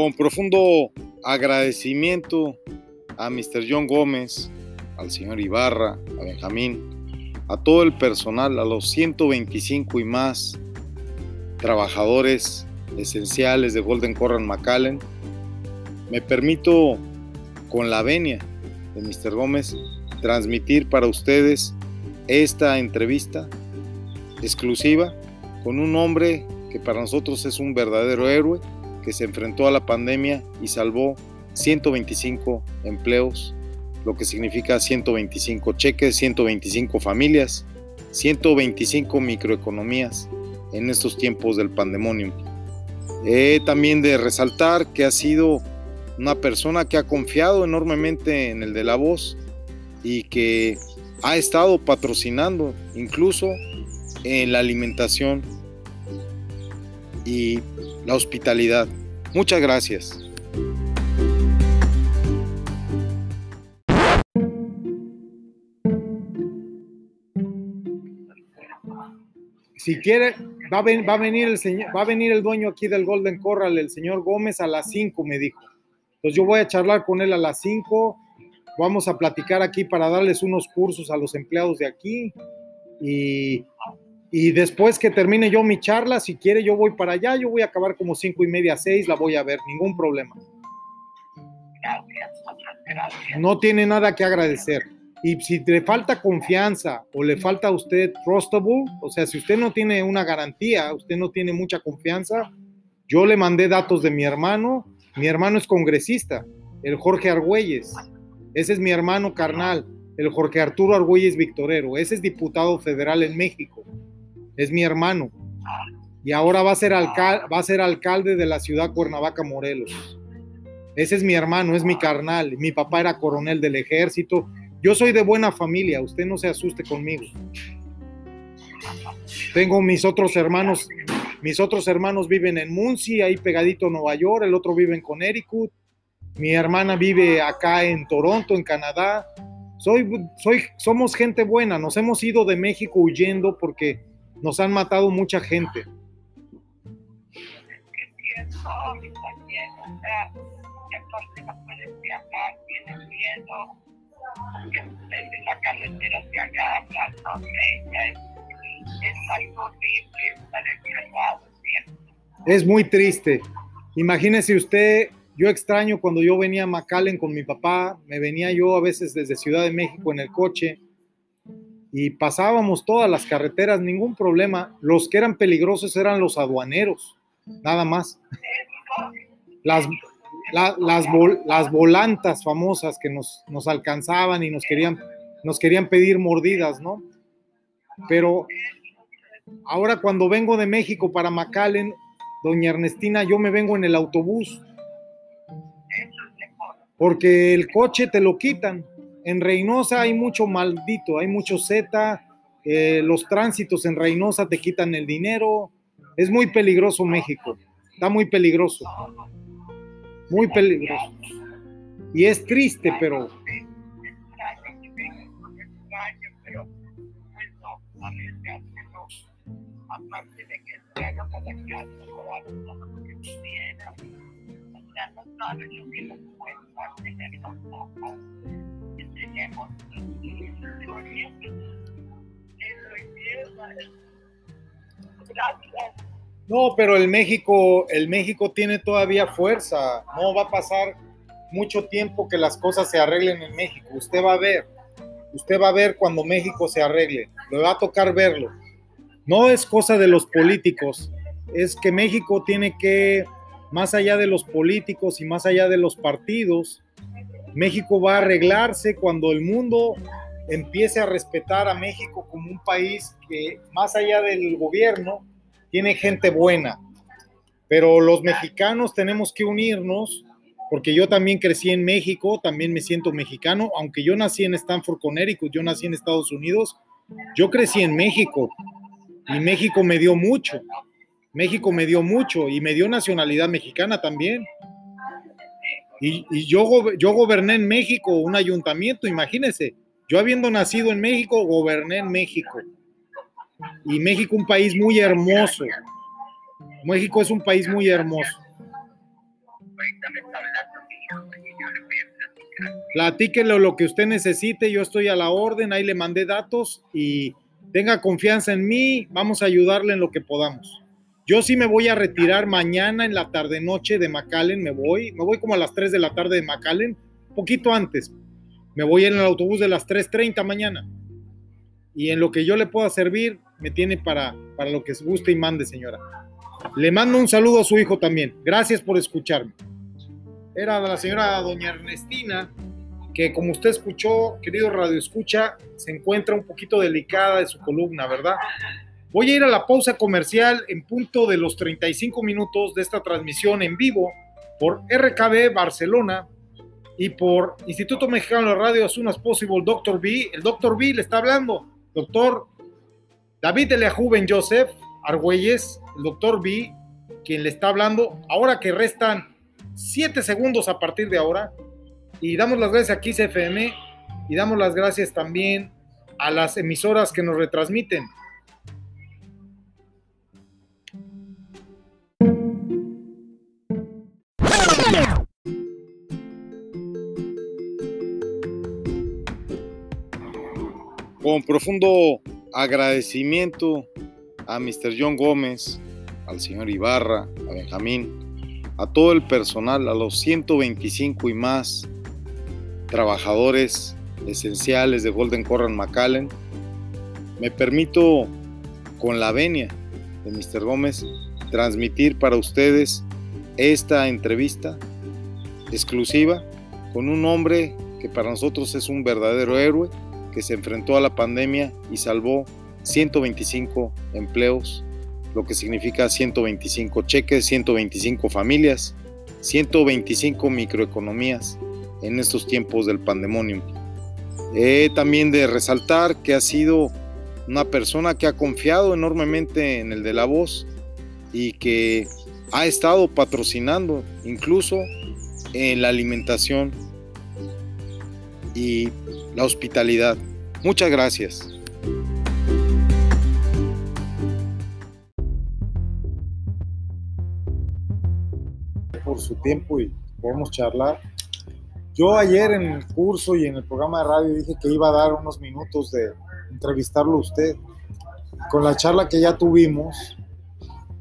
Con profundo agradecimiento a Mr. John Gómez, al señor Ibarra, a Benjamín, a todo el personal, a los 125 y más trabajadores esenciales de Golden Corral McAllen, me permito, con la venia de Mr. Gómez, transmitir para ustedes esta entrevista exclusiva con un hombre que para nosotros es un verdadero héroe, que se enfrentó a la pandemia y salvó 125 empleos lo que significa 125 cheques, 125 familias, 125 microeconomías en estos tiempos del pandemonio. He también de resaltar que ha sido una persona que ha confiado enormemente en el de la voz y que ha estado patrocinando incluso en la alimentación y la hospitalidad. Muchas gracias. Si quiere, va a, va a, venir el señor, va a venir el dueño aquí del Golden Corral, el señor Gómez, a las 5, me dijo. Entonces yo voy a charlar con él a las 5. Vamos a platicar aquí para darles unos cursos a los empleados de aquí. Y, y después que termine yo mi charla, si quiere, yo voy para allá. Yo voy a acabar como cinco y media, seis, la voy a ver, ningún problema. Gracias, muchas gracias. No tiene nada que agradecer. Y si le falta confianza o le falta a usted trustable, o sea, si usted no tiene una garantía, usted no tiene mucha confianza, yo le mandé datos de mi hermano. Mi hermano es congresista, el Jorge Argüelles. Ese es mi hermano carnal, el Jorge Arturo Argüelles Victorero. Ese es diputado federal en México. Es mi hermano. Y ahora va a ser, alcal va a ser alcalde de la ciudad Cuernavaca, Morelos. Ese es mi hermano, es mi carnal. Mi papá era coronel del ejército yo soy de buena familia, usted no se asuste conmigo. Tengo mis otros hermanos, mis otros hermanos viven en Muncie, ahí pegadito Nueva York, el otro vive en Connecticut, mi hermana vive acá en Toronto, en Canadá. Soy, soy, somos gente buena, nos hemos ido de México huyendo porque nos han matado mucha gente. Es muy triste. Imagínese usted, yo extraño cuando yo venía a McAllen con mi papá, me venía yo a veces desde Ciudad de México en el coche y pasábamos todas las carreteras, ningún problema. Los que eran peligrosos eran los aduaneros, nada más. Las, volantas famosas que nos, alcanzaban y nos querían, nos querían pedir mordidas, ¿no? Pero ahora cuando vengo de México para McAllen, doña Ernestina, yo me vengo en el autobús. Porque el coche te lo quitan. En Reynosa hay mucho maldito, hay mucho Z, eh, los tránsitos en Reynosa te quitan el dinero. Es muy peligroso México, está muy peligroso muy peligroso. Y es triste, pero... No, pero el México, el México tiene todavía fuerza. No va a pasar mucho tiempo que las cosas se arreglen en México. Usted va a ver, usted va a ver cuando México se arregle. Le va a tocar verlo. No es cosa de los políticos, es que México tiene que, más allá de los políticos y más allá de los partidos, México va a arreglarse cuando el mundo empiece a respetar a México como un país que, más allá del gobierno, tiene gente buena, pero los mexicanos tenemos que unirnos, porque yo también crecí en México, también me siento mexicano, aunque yo nací en Stanford, Connecticut, yo nací en Estados Unidos, yo crecí en México y México me dio mucho, México me dio mucho y me dio nacionalidad mexicana también. Y, y yo, yo goberné en México un ayuntamiento, imagínense, yo habiendo nacido en México, goberné en México y México un país muy hermoso. México es un país muy hermoso. ahorita me está hablando mi hijo y yo le voy a platicar. Platíquelo lo que usted necesite, yo estoy a la orden, ahí le mandé datos y tenga confianza en mí, vamos a ayudarle en lo que podamos. Yo sí me voy a retirar mañana en la tarde noche de McAllen, me voy, me voy como a las 3 de la tarde de McAllen, poquito antes. Me voy en el autobús de las 3.30 mañana. Y en lo que yo le pueda servir, me tiene para, para lo que guste y mande, señora. Le mando un saludo a su hijo también. Gracias por escucharme. Era la señora doña Ernestina, que como usted escuchó, querido Radio Escucha, se encuentra un poquito delicada de su columna, ¿verdad? Voy a ir a la pausa comercial en punto de los 35 minutos de esta transmisión en vivo por RKB Barcelona y por Instituto Mexicano de Radio as soon as possible, Doctor B. El Doctor B le está hablando, doctor David Eliahu Joseph Argüelles, el Doctor B, quien le está hablando, ahora que restan 7 segundos a partir de ahora, y damos las gracias a XFM y damos las gracias también a las emisoras que nos retransmiten. Con profundo agradecimiento a Mr. John Gómez, al señor Ibarra, a Benjamín, a todo el personal, a los 125 y más trabajadores esenciales de Golden Corral McAllen. Me permito, con la venia de Mr. Gómez, transmitir para ustedes esta entrevista exclusiva con un hombre que para nosotros es un verdadero héroe, que se enfrentó a la pandemia y salvó 125 empleos, lo que significa 125 cheques, 125 familias, 125 microeconomías en estos tiempos del pandemonio. He también de resaltar que ha sido una persona que ha confiado enormemente en el de la voz y que ha estado patrocinando incluso en la alimentación y la hospitalidad. Muchas gracias. Por su tiempo y podemos charlar. Yo ayer en el curso y en el programa de radio dije que iba a dar unos minutos de entrevistarlo a usted. Con la charla que ya tuvimos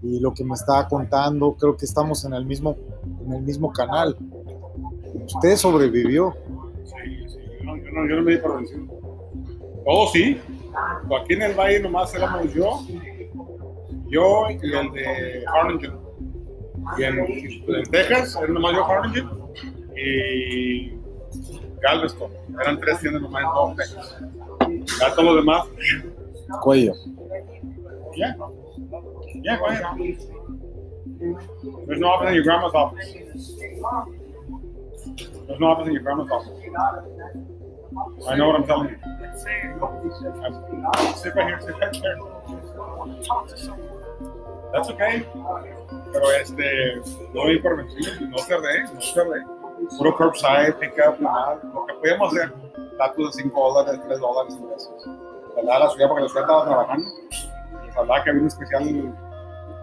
y lo que me estaba contando, creo que estamos en el mismo, en el mismo canal. Usted sobrevivió. Yo no, yo no, me di por vencido. Oh, sí. Aquí en el valle nomás éramos yo, yo y el de Harlingen. Y en, en Texas era nomás yo Harlingen y Galveston. Eran tres tiendas nomás en todo Texas. Ya todos los demás, Cuello. yeah. Yeah, go ahead. There's no office in your grandma's office. There's no office in your grandma's office. I know what I'm telling you. I'm- Sit right here, sit right there. That's okay. Pero este, no di por vencido, no cerré, no cerré. Puro curbside, pick up, nada. Lo que podíamos hacer, tacos de 5 dólares, 3 dólares y pesos. Hablaba a la ciudad porque la ciudad estaba trabajando. Les hablaba que había un especial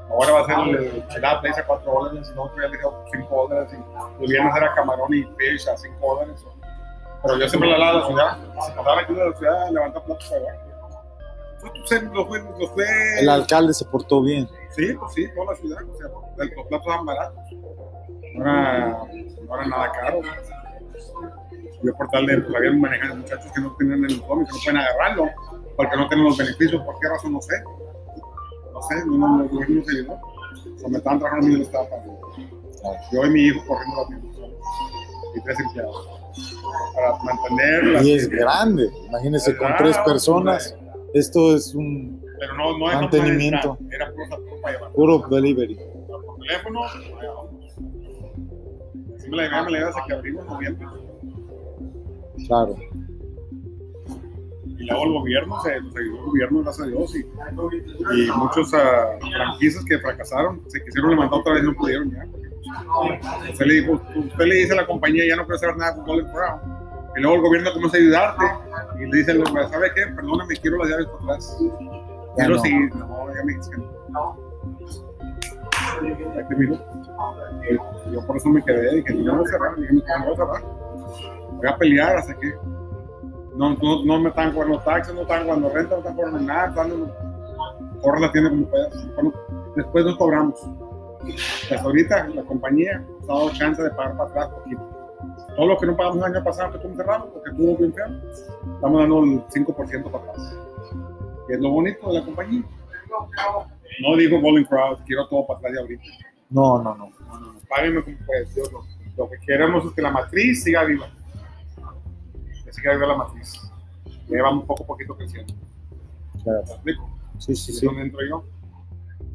Ahora va a ser el Chilá Place a 4 dólares, y nosotros ya le dijimos 5 dólares, y el viernes era camarón y fish a 5 dólares. Pero yo siempre le hablaba a la ciudad, si pasaba aquí de la ciudad, levanta platos fue, lo fue, lo fue, El alcalde se portó bien. sí, pues sí, toda la ciudad, o sea, los platos eran baratos, no era, no era nada caro. Yo por tal de, pues habían manejado muchachos que no tenían el cómic, que no pueden agarrarlo, porque no tienen los beneficios, ¿por qué razón? No sé no sé, no, no, el gobierno no se ayudó. O me estaban trabajando a mí en el estado pagando. Yo y mi hijo corriendo la tienda. Y tres empleados. Para mantener la Y es grande. Imagínese con tres personas. Esto es un Pero no, no Mantenimiento. no Era llevar. puro delivery. Por teléfono, allá vamos. Así me la llevé, me la llevé hasta que abrimos en noviembre. Claro. Y luego el gobierno, se el gobierno, gracias a Dios. Y, y muchos ah, franquicias que fracasaron, se quisieron levantar otra vez y no pudieron ya. Pues, Usted le, dijo, usted le dice a la compañía, ya no quiero saber nada con Golden Crown. Y luego el gobierno comienza a ayudarte y le dicen, ¿sabe qué? Perdóname, quiero las llaves para atrás. Ya no. seguir. No, ya me dicen. Y yo por eso me quedé, dije, no voy a cerrar, dije, no voy a cerrar. Voy a pelear hasta que no, no, no me están cobrando taxes, no están cobrando renta, no están cobrando nada, están corre la tienda como puedas. Bueno, después nos cobramos. Hasta ahorita la compañía nos ha dado chance de pagar para atrás poquito. Todo lo que no pagamos el año pasado que estuvo cerrado, porque estuvo bien feo, estamos dando el 5% para atrás. Que es lo bonito de la compañía. No digo bowling crowd, quiero todo para atrás de ahorita. No, no, no. No, no, no, páguenme como pues, yo lo, lo que queremos es que la matriz siga viva. Que siga viva la matriz. Ya vamos poco a poquito creciendo. Claro. ¿Me explico? Sí, sí, ¿Y sí. dónde entro yo?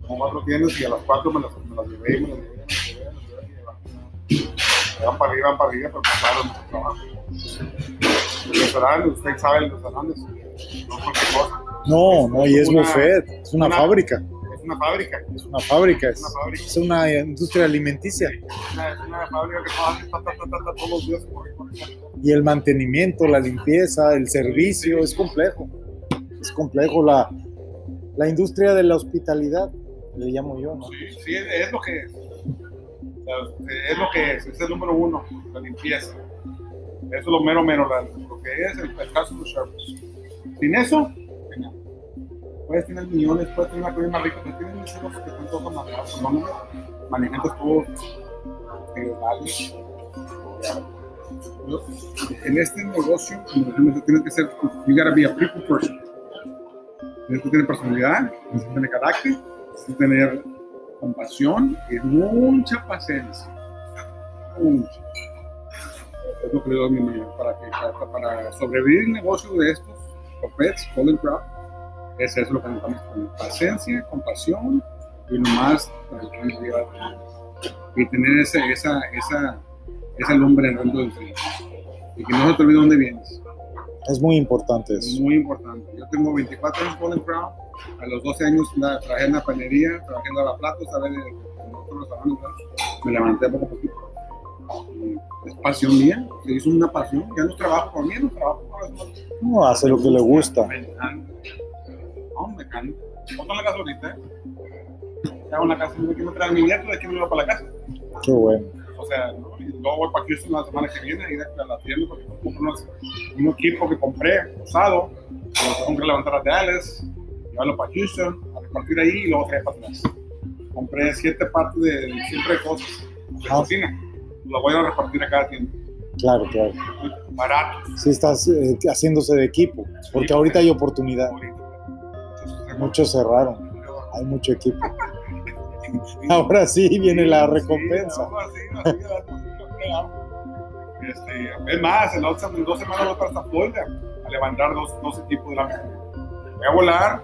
Como cuatro tiendas y a las cuatro me las, me las llevé, me las llevé, me las llevé, me las llevé y van- para arriba, van para arriba, pero claro, mucho trabajo. El restaurante, usted sabe el restaurante, no cualquier cosa. No, no, y es Una- buffet, es una una- fábrica, Es una fábrica, es una fábrica, es, Una fábrica. es una industria alimenticia. es una, es una fábrica que trabaja ta, ta, ta, todos los días. corre, corre, corre. Y el mantenimiento, la limpieza, el servicio, es complejo. Es complejo la, la industria de la hospitalidad, le llamo yo, ¿no? Sí, sí, es, lo que es. Es lo que es, es el número uno, la limpieza. Eso es lo mero, mero, lo que es el, el customer service. Sin eso, puedes tener millones, puedes tener una comida más rica, pero tienes muchos que están todos baratos, ¿no? Manejantes todos eh, vales. Yo- En este negocio, tienes que ser, you gotta be a people person. Tienes que tener personalidad, tienes que tener carácter, que tener compasión y mucha paciencia. Mucha. Es lo que le doy a mi mamá para, que, para, para sobrevivir el negocio de estos copets, Golden Crowd. Es eso lo que necesitamos. Paciencia, compasión y nomás tranquilidad. Y tener ese, esa, esa, esa lumbre dentro del frío. Y que no se te olvide dónde vienes. Es muy importante Es eso. muy importante. Yo tengo 24 años Golden Crown. A los 12 años la- trabajé en la panería, trabajé en lavaplatos. En otros restaurantes. ¿sabes? Me levanté poco a poquito. Es pasión mía. Se hizo una pasión. Ya no trabajo por mí, no trabajo por las cosas. No, hace lo que le gusta. Me encanta. No, me encanta. ¿Cuánto en la casa ahorita? eh? Ya una casa, de aquí me trae mi nieto, de aquí me voy para la casa. Qué bueno. O sea, ¿no? y luego voy para Houston la semana que viene, a ir a la tienda porque compro unos- un equipo que compré usado, lo que levantar a Dallas, llevarlo para Houston, a repartir ahí y luego traer para atrás. Compré siete partes de siempre cosas de Ah. cocina, lo voy a repartir a cada tienda. Claro, claro. Baratos. Sí estás eh, haciéndose de equipo, porque ahorita hay oportunidad. ahorita. Entonces, Muchos cerraron, hay mucho equipo. Ahora sí viene la recompensa. Sí, ahora sí, así, así, Este, es más, en, la otra- en dos semanas voy para Florida a levantar dos, dos equipos de la mesa. Voy a volar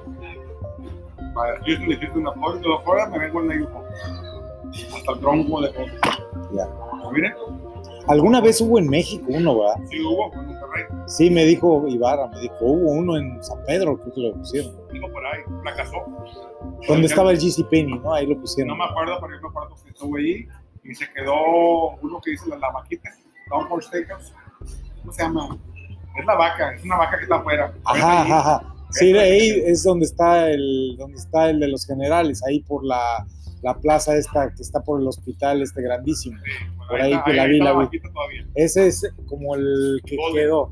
para Houston, de Houston a Florida, de Florida me vengo en la UFO. Hasta el tronco de cosas. Ya. Pero miren, Alguna vez hubo en México uno, ¿verdad? sí hubo en Monterrey, Sí, me dijo Ibarra, me dijo, hubo uno en San Pedro, creo que lo pusieron. digo por ahí, fracasó. Donde estaba el GC Penny, ¿no? Ahí lo No pusieron. me acuerdo, pero yo me acuerdo que estuve ahí y se quedó uno que dice la, la vaquita, Downford Steakhouse. ¿Cómo se llama? Es la vaca, es una vaca que está afuera. Ajá, ajá, ajá. Sí, de ahí es donde está el, donde está el de los generales, ahí por la, la plaza esta que está por el hospital este grandísimo. Por ahí que la vi, la vi. Ese es como el que Golden. quedó.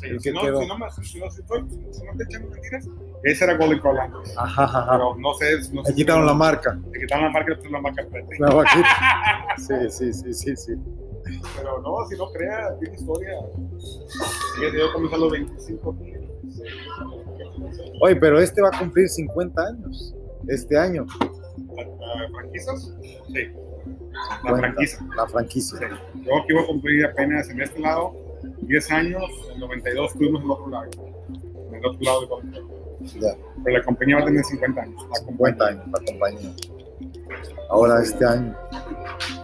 Sí, El si, que no, quedó. si, no si, no, si, estoy- si no te echan mentiras, ese era Golden antes. Ajá. Pero no sé. No sé Le quitaron la marca. Le quitaron la marca, la marca enfrente. La vaquita. Sí, sí, sí, sí, sí. Pero no, si no creas, tiene historia. Sí, yo comencé a los 25 mil. Oye, pero este va a cumplir 50 años. Este año. ¿Franquicias? Sí. La Cuenta, franquicia. La franquicia. Sí. Yo aquí voy a cumplir apenas en este lado 10 años, en 92 estuvimos en el otro lado, en el otro lado de Crown. Ya, Pero la compañía va a tener 50 años. La 50 años la compañía. Ahora este año.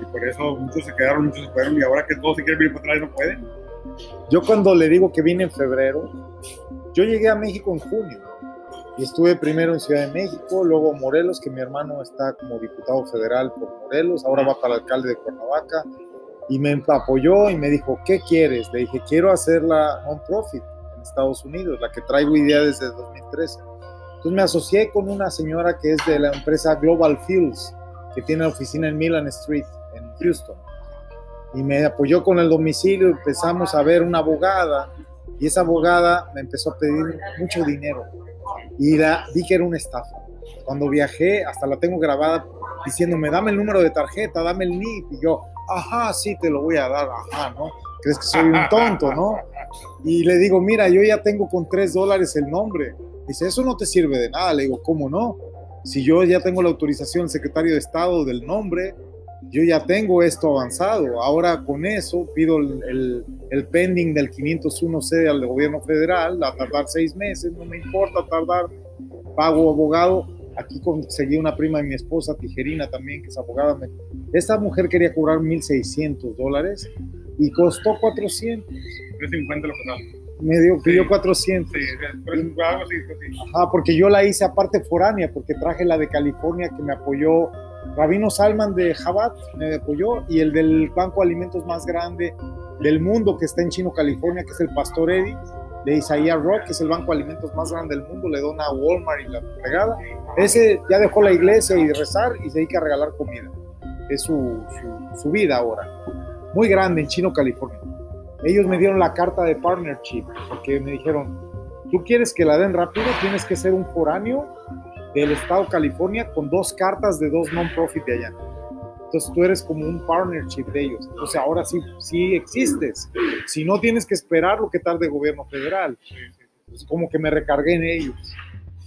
Y por eso muchos se quedaron, muchos se fueron. Y ahora que todos se quieren venir para atrás, no pueden. Yo cuando le digo que vine en febrero, yo llegué a México en junio y estuve primero en Ciudad de México, luego Morelos, que mi hermano está como diputado federal por Morelos, ahora va para alcalde de Cuernavaca y me apoyó y me dijo, ¿qué quieres? Le dije, quiero hacer la non-profit en Estados Unidos, la que traigo idea desde 2013. Entonces me asocié con una señora que es de la empresa Global Fuels, que tiene oficina en Milan Street, en Houston. Y me apoyó con el domicilio, empezamos a ver una abogada y esa abogada me empezó a pedir mucho dinero y la, vi que era una estafa. Cuando viajé, hasta la tengo grabada diciéndome, dame el número de tarjeta, dame el NIP. Y yo, ajá, sí, te lo voy a dar, ajá, ¿no? Crees que soy un tonto, ¿no? Y le digo, mira, yo ya tengo con tres dólares el nombre. Dice, eso no te sirve de nada. Le digo, ¿cómo no? Si yo ya tengo la autorización del secretario de Estado del nombre, yo ya tengo esto avanzado. Ahora con eso pido el, el, el pending del 501C al gobierno federal, a tardar seis meses, no me importa tardar, pago abogado. Aquí conseguí una prima de mi esposa, Tijerina también, que es abogada. Me- Esta mujer quería cobrar 1.600 dólares y costó 400. 350 lo que. Me dio, pidió Sí. 400. Sí, pero es algo así, sí. Ajá, porque yo la hice aparte foránea, porque traje la de California que me apoyó Rabino Salman de Jabat, me apoyó, y el del banco de alimentos más grande del mundo que está en Chino, California, que es el Pastor Eddie, de Isaiah Rock, que es el banco de alimentos más grande del mundo, le dona a Walmart y la regada. Ese ya dejó la iglesia y rezar y se dedica a regalar comida. Es su, su vida ahora. Muy grande en Chino, California. Ellos me dieron la carta de partnership, porque me dijeron, tú quieres que la den rápido, tienes que ser un foráneo del estado de California con dos cartas de dos non-profit de allá. Entonces tú eres como un partnership de ellos. Entonces ahora sí, sí existes. Si no tienes que esperar lo que tarde el gobierno federal. Entonces, como que me recargué en ellos.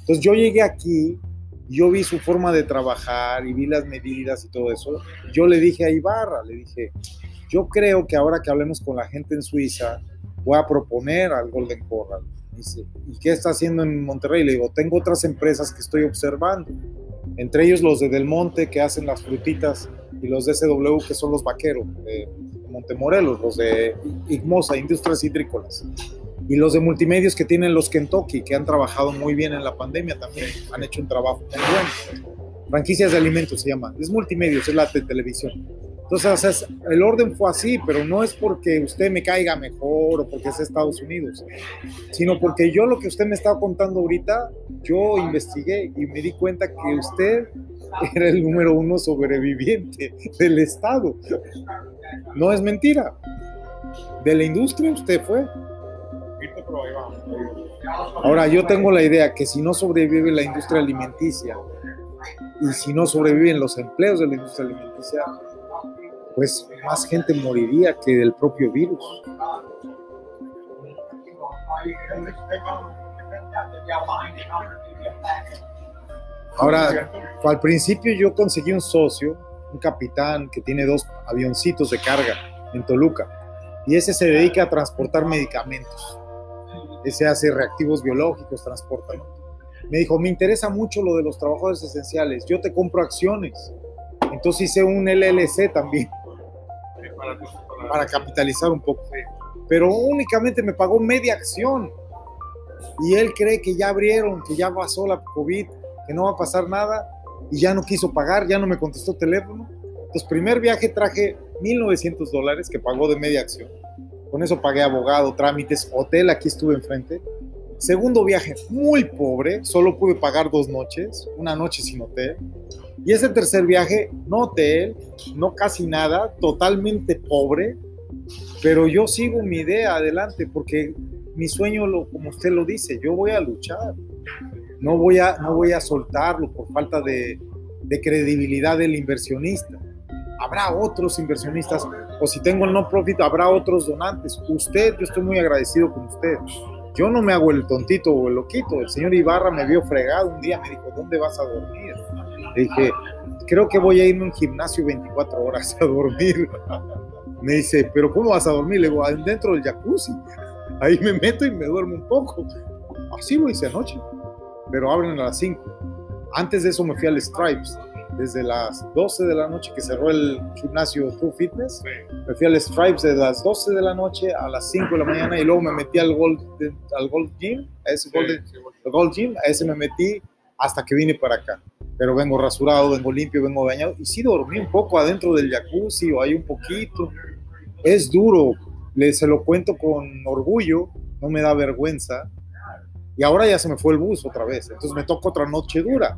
Entonces yo llegué aquí, yo vi su forma de trabajar y vi las medidas y todo eso. Yo le dije a Ibarra, le dije, yo creo que ahora que hablemos con la gente en Suiza, voy a proponer al Golden Corral. Dice, ¿y qué está haciendo en Monterrey? Le digo, tengo otras empresas que estoy observando, entre ellos los de Del Monte que hacen las frutitas y los de SW que son los vaqueros de Montemorelos, los de Igmosa, Industrias Hidrícolas, y los de multimedios que tienen los Kentucky, que han trabajado muy bien en la pandemia también, han hecho un trabajo muy bueno. Franquicias de alimentos se llama, es multimedios, es la televisión. Entonces, es- el orden fue así, pero no es porque usted me caiga mejor o porque es Estados Unidos, sino porque yo lo que usted me estaba contando ahorita, yo investigué y me di cuenta que usted era el número uno sobreviviente del Estado. No es mentira. De la industria usted fue. Ahora, yo tengo la idea que si no sobrevive la industria alimenticia y si no sobreviven los empleos de la industria alimenticia, pues más gente moriría que del propio virus. Ahora, al principio yo conseguí un socio, un capitán que tiene dos avioncitos de carga en Toluca y ese se dedica a transportar medicamentos. Ese hace reactivos biológicos, transporta. Me dijo, me interesa mucho lo de los trabajadores esenciales, yo te compro acciones. Entonces hice un LLC también para, capitalizar un poco. Pero únicamente me pagó media acción. Y él cree que ya abrieron, que ya pasó la COVID, que no va a pasar nada. Y ya no quiso pagar, ya no me contestó teléfono. Entonces, primer viaje traje 1.900 dólares que pagó de media acción. Con eso pagué abogado, trámites, hotel, aquí estuve enfrente. Segundo viaje, muy pobre, solo pude pagar dos noches, una noche sin hotel. Y ese tercer viaje, no hotel, no casi nada, totalmente pobre, pero yo sigo mi idea adelante porque mi sueño, lo, como usted lo dice, yo voy a luchar, no voy a, no voy a soltarlo por falta de, de credibilidad del inversionista. Habrá otros inversionistas, o si tengo el no profit, habrá otros donantes. Usted, yo estoy muy agradecido con usted. Yo no me hago el tontito o el loquito. El señor Ibarra me vio fregado un día, me dijo, ¿dónde vas a dormir? Le dije, creo que voy a irme a un gimnasio 24 horas a dormir. Me dice, ¿pero cómo vas a dormir? Le digo, dentro del jacuzzi. Ahí me meto y me duermo un poco. Así lo hice anoche, pero abren a las 5. Antes de eso me fui al Stripes. Desde las 12 de la noche que cerró el gimnasio True Fitness, me fui al Stripes de las 12 de la noche a las 5 de la mañana y luego me metí al Gold, al Gold Gym, a ese Golden, Sí, sí, bueno. el Gold Gym, a ese me metí hasta que vine para acá. Pero vengo rasurado, vengo limpio, vengo bañado. Y sí dormí un poco adentro del jacuzzi o hay un poquito. Es duro, le, se lo cuento con orgullo, no me da vergüenza. Y ahora ya se me fue el bus otra vez. Entonces me toca otra noche dura.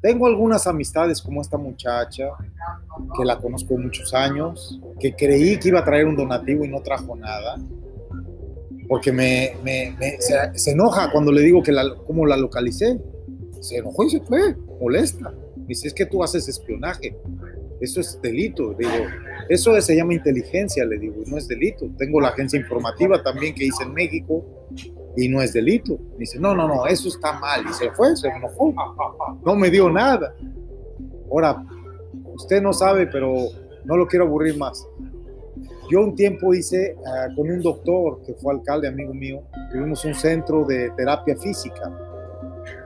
Tengo algunas amistades como esta muchacha, que la conozco muchos años, que creí que iba a traer un donativo y no trajo nada, porque me, me- me- se, se enoja cuando le digo que la, cómo la localicé. Se enojó y se fue, molesta. Dice, es que tú haces espionaje. Eso es delito. Digo, eso se llama inteligencia, le digo, no es delito. Tengo la agencia informativa también que hice en México y no es delito. Dice, no, no, no, eso está mal. Y se fue, se enojó. No me dio nada. Ahora, usted no sabe, pero no lo quiero aburrir más. Yo un tiempo hice ah, con un doctor que fue alcalde, amigo mío, tuvimos un centro de terapia física.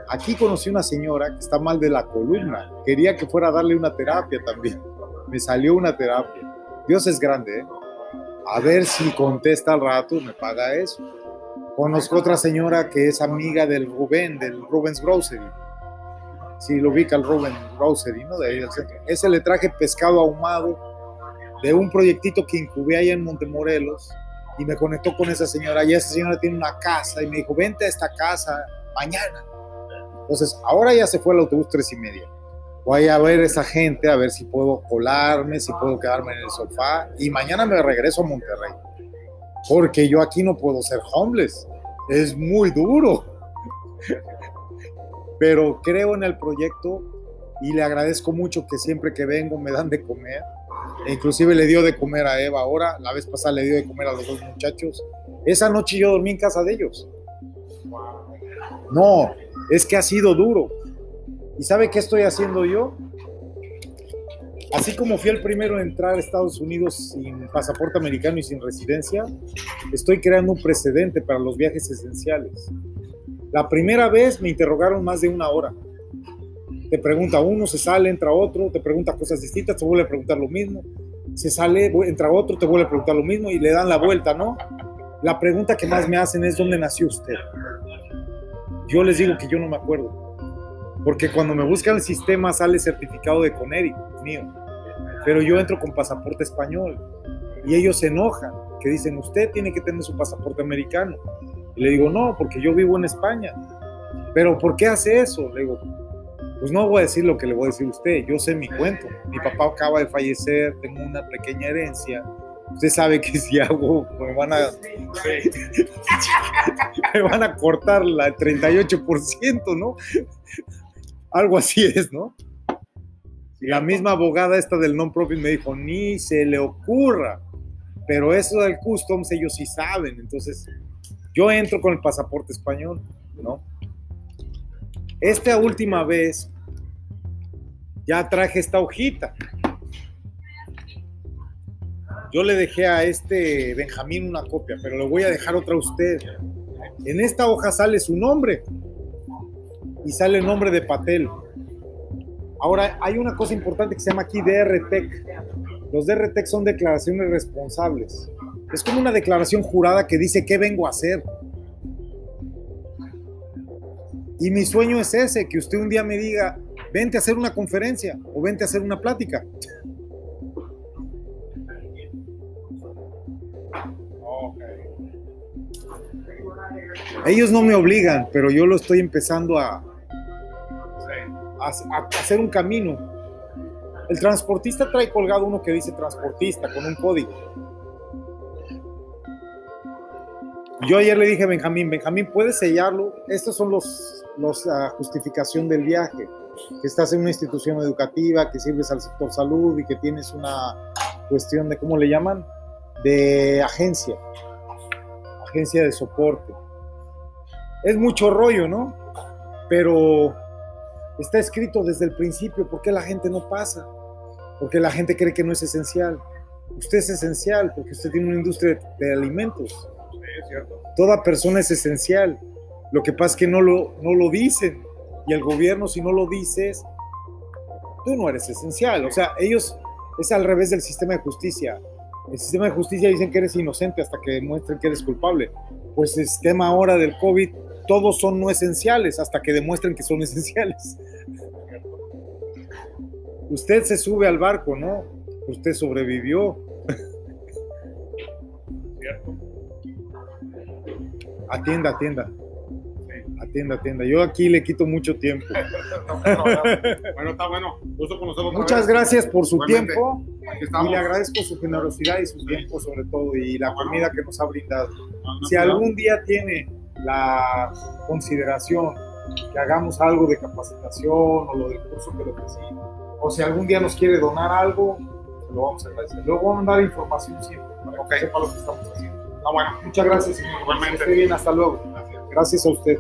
Aquí conocí una señora que está mal de la columna. Quería que fuera a darle una terapia también. Me salió una terapia. Dios es grande, ¿eh? A ver si contesta al rato, me paga eso. Conozco otra señora que es amiga del Rubén, del Rubens Grocery. Sí, lo ubica el Rubén Grocery, ¿no? De ahí del centro. Ese le traje pescado ahumado de un proyectito que incubé allá en Montemorelos y me conectó con esa señora. Y esa señora tiene una casa y me dijo, vente a esta casa mañana. Entonces, ahora ya se fue el autobús tres y media. Voy a ver esa gente, a ver si puedo colarme, si puedo quedarme en el sofá. Y mañana me regreso a Monterrey. Porque yo aquí no puedo ser homeless. Es muy duro. Pero creo en el proyecto y le agradezco mucho que siempre que vengo me dan de comer. E inclusive le dio de comer a Eva ahora. La vez pasada le dio de comer a los dos muchachos. Esa noche yo dormí en casa de ellos. No, es que ha sido duro. ¿Y sabe qué estoy haciendo yo? Así como fui el primero en entrar a Estados Unidos sin pasaporte americano y sin residencia, estoy creando un precedente para los viajes esenciales. La primera vez me interrogaron más de una hora. Te pregunta uno, se sale, entra otro, te pregunta cosas distintas, te vuelve a preguntar lo mismo. Se sale, entra otro, te vuelve a preguntar lo mismo y le dan la vuelta, ¿no? La pregunta que más me hacen es, ¿dónde nació usted? Yo les digo que yo no me acuerdo. Porque cuando me buscan el sistema sale certificado de Connecticut mío. Pero yo entro con pasaporte español. Y ellos se enojan, que dicen, usted tiene que tener su pasaporte americano. Y le digo, no, porque yo vivo en España. Pero ¿por qué hace eso? Le digo, pues no voy a decir lo que le voy a decir a usted. Yo sé mi cuento. Mi papá acaba de fallecer, tengo una pequeña herencia. Usted sabe que si hago, me van a, me van a cortar la 38%, ¿no? Algo así es, ¿no? Y la misma abogada esta del non-profit me dijo, ni se le ocurra. Pero eso del customs ellos sí saben. Entonces, yo entro con el pasaporte español, ¿no? Esta última vez ya traje esta hojita. Yo le dejé a este Benjamín una copia, pero le voy a dejar otra a usted. En esta hoja sale su nombre y sale el nombre de Patel. Ahora, hay una cosa importante que se llama aquí DRTEC. Los DRTEC son declaraciones responsables. Es como una declaración jurada que dice qué vengo a hacer. Y mi sueño es ese, que usted un día me diga, vente a hacer una conferencia o vente a hacer una plática. Ellos no me obligan, pero yo lo estoy empezando a, hacer un camino. El transportista trae colgado uno que dice transportista con un código. Yo ayer le dije a Benjamín, Benjamín, ¿puedes sellarlo? Estos son los, los justificación del viaje. Que estás en una institución educativa, que sirves al sector salud y que tienes una cuestión de, ¿cómo le llaman? De agencia. Agencia de soporte. Es mucho rollo, ¿no? Pero está escrito desde el principio. ¿Por qué la gente no pasa? Porque la gente cree que no es esencial. Usted es esencial porque usted tiene una industria de, alimentos. Sí, es cierto. Toda persona es esencial. Lo que pasa es que no lo, no lo dicen. Y el gobierno, si no lo dices, tú no eres esencial. O sea, ellos es al revés del sistema de justicia. El sistema de justicia dicen que eres inocente hasta que demuestren que eres culpable. Pues el sistema ahora del COVID, todos son no esenciales hasta que demuestren que son esenciales. Usted se sube al barco, ¿no? Usted sobrevivió. ¿Cierto? Atienda, atienda. Sí. atienda, atienda. Yo aquí le quito mucho tiempo. bueno, está bueno. Gusto conocerlo. otra Muchas gracias por su Igualmente. tiempo y le agradezco su generosidad y su Sí. tiempo sobre todo y la Bueno. comida que nos ha brindado. Si algún día tiene la consideración que hagamos algo de capacitación o lo del curso que le ofrecí, o si algún día nos quiere donar algo, se lo vamos a agradecer. Luego vamos a mandar información siempre para que Ok. sepa lo que estamos haciendo. Está bueno. Muchas gracias, señor. Igualmente. Que esté bien, hasta luego. Gracias. Gracias a usted.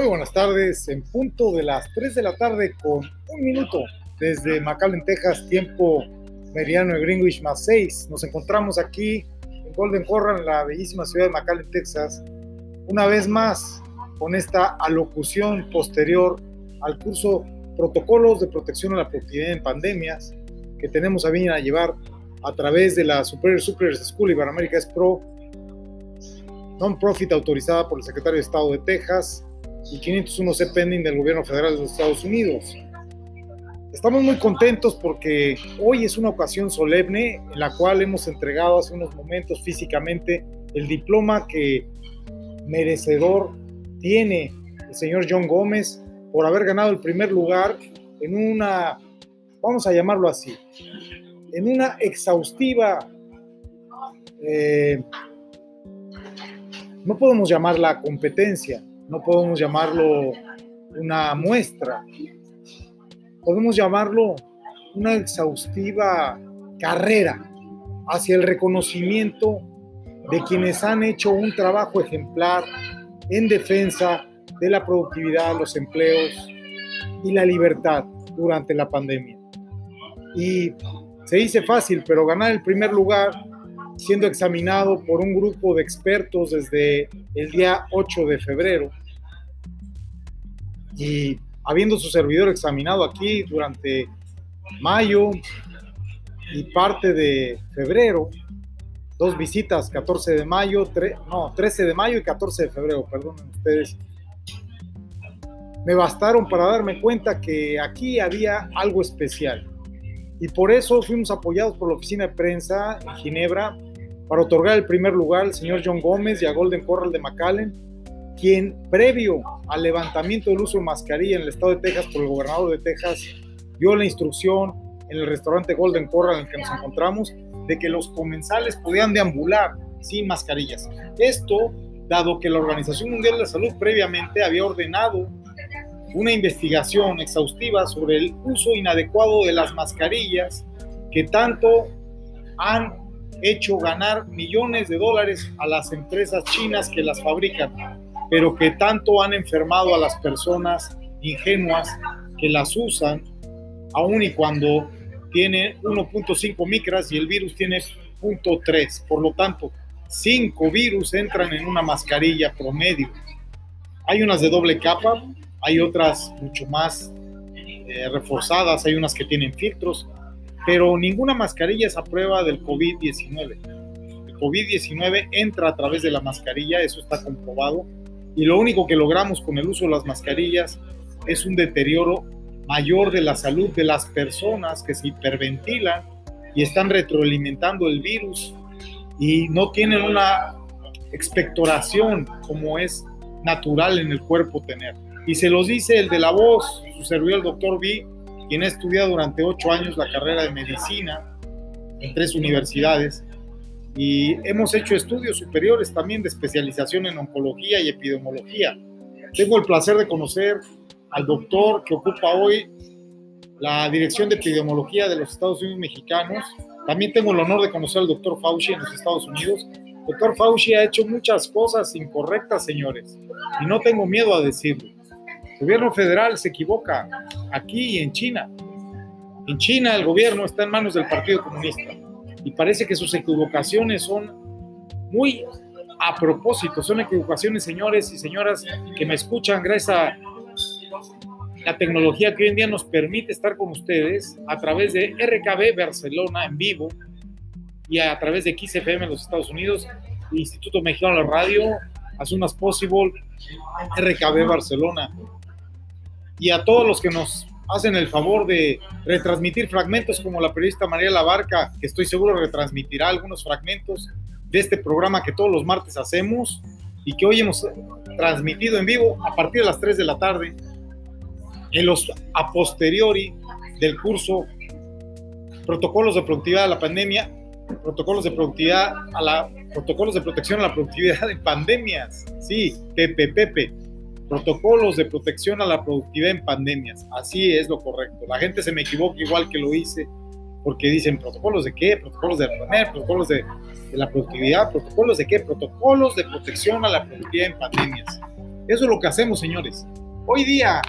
Muy buenas tardes, en punto de las 3 de la tarde con un minuto desde McAllen, Texas, tiempo meridiano de Greenwich más 6. Nos encontramos aquí en Golden Corral, en la bellísima ciudad de McAllen, Texas, una vez más con esta alocución posterior al curso Protocolos de Protección a la Productividad en Pandemias que tenemos a bien a llevar a través de la Superior Superiors School Iberoamérica es Pro, non-profit autorizada por el secretario de Estado de Texas y 501C pending del gobierno federal de los Estados Unidos. Estamos muy contentos porque hoy es una ocasión solemne en la cual hemos entregado hace unos momentos físicamente el diploma que merecedor tiene el señor John Gómez por haber ganado el primer lugar en una, vamos a llamarlo así, en una exhaustiva, eh, no podemos llamarla competencia, no podemos llamarlo una muestra, podemos llamarlo una exhaustiva carrera hacia el reconocimiento de quienes han hecho un trabajo ejemplar en defensa de la productividad, los empleos y la libertad durante la pandemia. Y se dice fácil, pero ganar el primer lugar siendo examinado por un grupo de expertos desde el día 8 de febrero y habiendo su servidor examinado aquí durante mayo y parte de febrero, dos visitas, 14 de mayo, no, 13 de mayo y 14 de febrero, perdonen ustedes, me bastaron para darme cuenta que aquí había algo especial. Y por eso fuimos apoyados por la oficina de prensa en Ginebra para otorgar el primer lugar al señor John Gómez y a Golden Corral de McAllen, quien previo al levantamiento del uso de mascarilla en el estado de Texas por el gobernador de Texas, dio la instrucción en el restaurante Golden Corral en el que nos encontramos de que los comensales podían deambular sin mascarillas. Esto dado que la Organización Mundial de la Salud previamente había ordenado una investigación exhaustiva sobre el uso inadecuado de las mascarillas que tanto han hecho ganar millones de dólares a las empresas chinas que las fabrican, pero que tanto han enfermado a las personas ingenuas que las usan, aun y cuando tiene 1.5 micras y el virus tiene 0.3. Por lo tanto, 5 virus entran en una mascarilla promedio. Hay unas de doble capa, hay otras mucho más eh, reforzadas, hay unas que tienen filtros, pero ninguna mascarilla es a prueba del COVID-19. El COVID-19 entra a través de la mascarilla, eso está comprobado, y lo único que logramos con el uso de las mascarillas es un deterioro mayor de la salud de las personas que se hiperventilan y están retroalimentando el virus y no tienen una expectoración como es natural en el cuerpo tener. Y se los dice el de la voz, su servidor, el doctor B, quien ha estudiado durante ocho años la carrera de medicina en tres universidades y hemos hecho estudios superiores también de especialización en oncología y epidemiología. Tengo el placer de conocer al doctor que ocupa hoy la Dirección de Epidemiología de los Estados Unidos Mexicanos. También tengo el honor de conocer al doctor Fauci en los Estados Unidos Doctor Fauci ha hecho muchas cosas incorrectas, señores, y no tengo miedo a decirlo. Gobierno federal se equivoca aquí y en China. En China el gobierno está en manos del Partido Comunista y parece que sus equivocaciones son muy a propósito, son equivocaciones, señores y señoras que me escuchan gracias a la tecnología que hoy en día nos permite estar con ustedes a través de RKB Barcelona en vivo y a través de XFM en los Estados Unidos, Instituto Mexicano de la Radio, As Soon as Possible, RKB Barcelona. Y a todos los que nos hacen el favor de retransmitir fragmentos como la periodista María Labarca, que estoy seguro retransmitirá algunos fragmentos de este programa que todos los martes hacemos y que hoy hemos transmitido en vivo a partir de las 3 de la tarde en los a posteriori del curso Protocolos de Productividad a la Pandemia, Protocolos de Productividad a la Protocolos de Protección a la Productividad en Pandemias. Sí, PPPP. Protocolos de Protección a la Productividad en Pandemias. Así es lo correcto. La gente se me equivoca igual que lo hice, porque dicen protocolos de qué, protocolos de poner, protocolos de, de la productividad, protocolos de qué, protocolos de protección a la productividad en pandemias. Eso es lo que hacemos, señores. Hoy día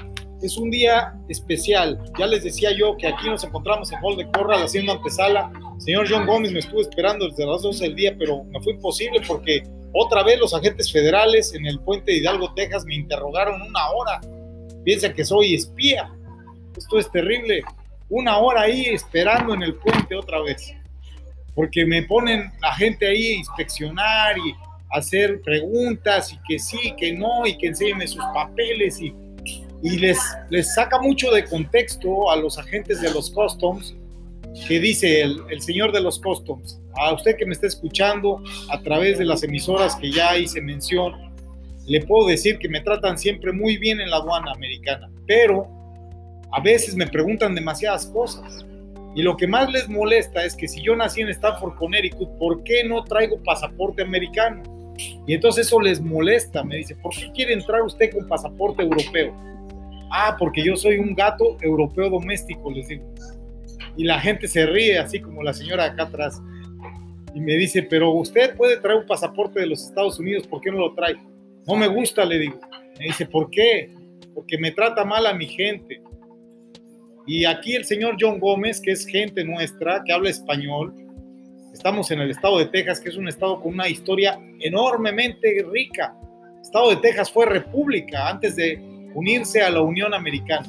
es un día especial. Ya les decía yo que aquí nos encontramos en Hall Corral haciendo antesala. Señor John Gómez me estuvo esperando desde las 12 del día, pero me fue imposible porque otra vez los agentes federales en el puente de Hidalgo, Texas, me interrogaron una hora. Piensa que soy espía. Esto es terrible. Una hora ahí esperando en el puente otra vez. Porque me ponen la gente ahí a inspeccionar y hacer preguntas y que sí, que no, y que enséñenme sus papeles y y les, les saca mucho de contexto a los agentes de los customs que dice el, el, señor de los customs, a usted que me está escuchando a través de las emisoras que ya hice mención, le puedo decir que me tratan siempre muy bien en la aduana americana, pero a veces me preguntan demasiadas cosas. Y lo que más les molesta es que si yo nací en Stanford, Connecticut, ¿por qué no traigo pasaporte americano? Y entonces eso les molesta, me dice, ¿por qué quiere entrar usted con pasaporte europeo? Ah, porque yo soy un gato europeo doméstico, les digo. Y la gente se ríe, así como la señora acá atrás. Y me dice, pero usted puede traer un pasaporte de los Estados Unidos, ¿por qué no lo trae? No me gusta, le digo. Me dice, ¿por qué? Porque me trata mal a mi gente. Y aquí el señor John Gómez, que es gente nuestra, que habla español, estamos en el estado de Texas, que es un estado con una historia enormemente rica. El estado de Texas fue república antes de unirse a la Unión Americana.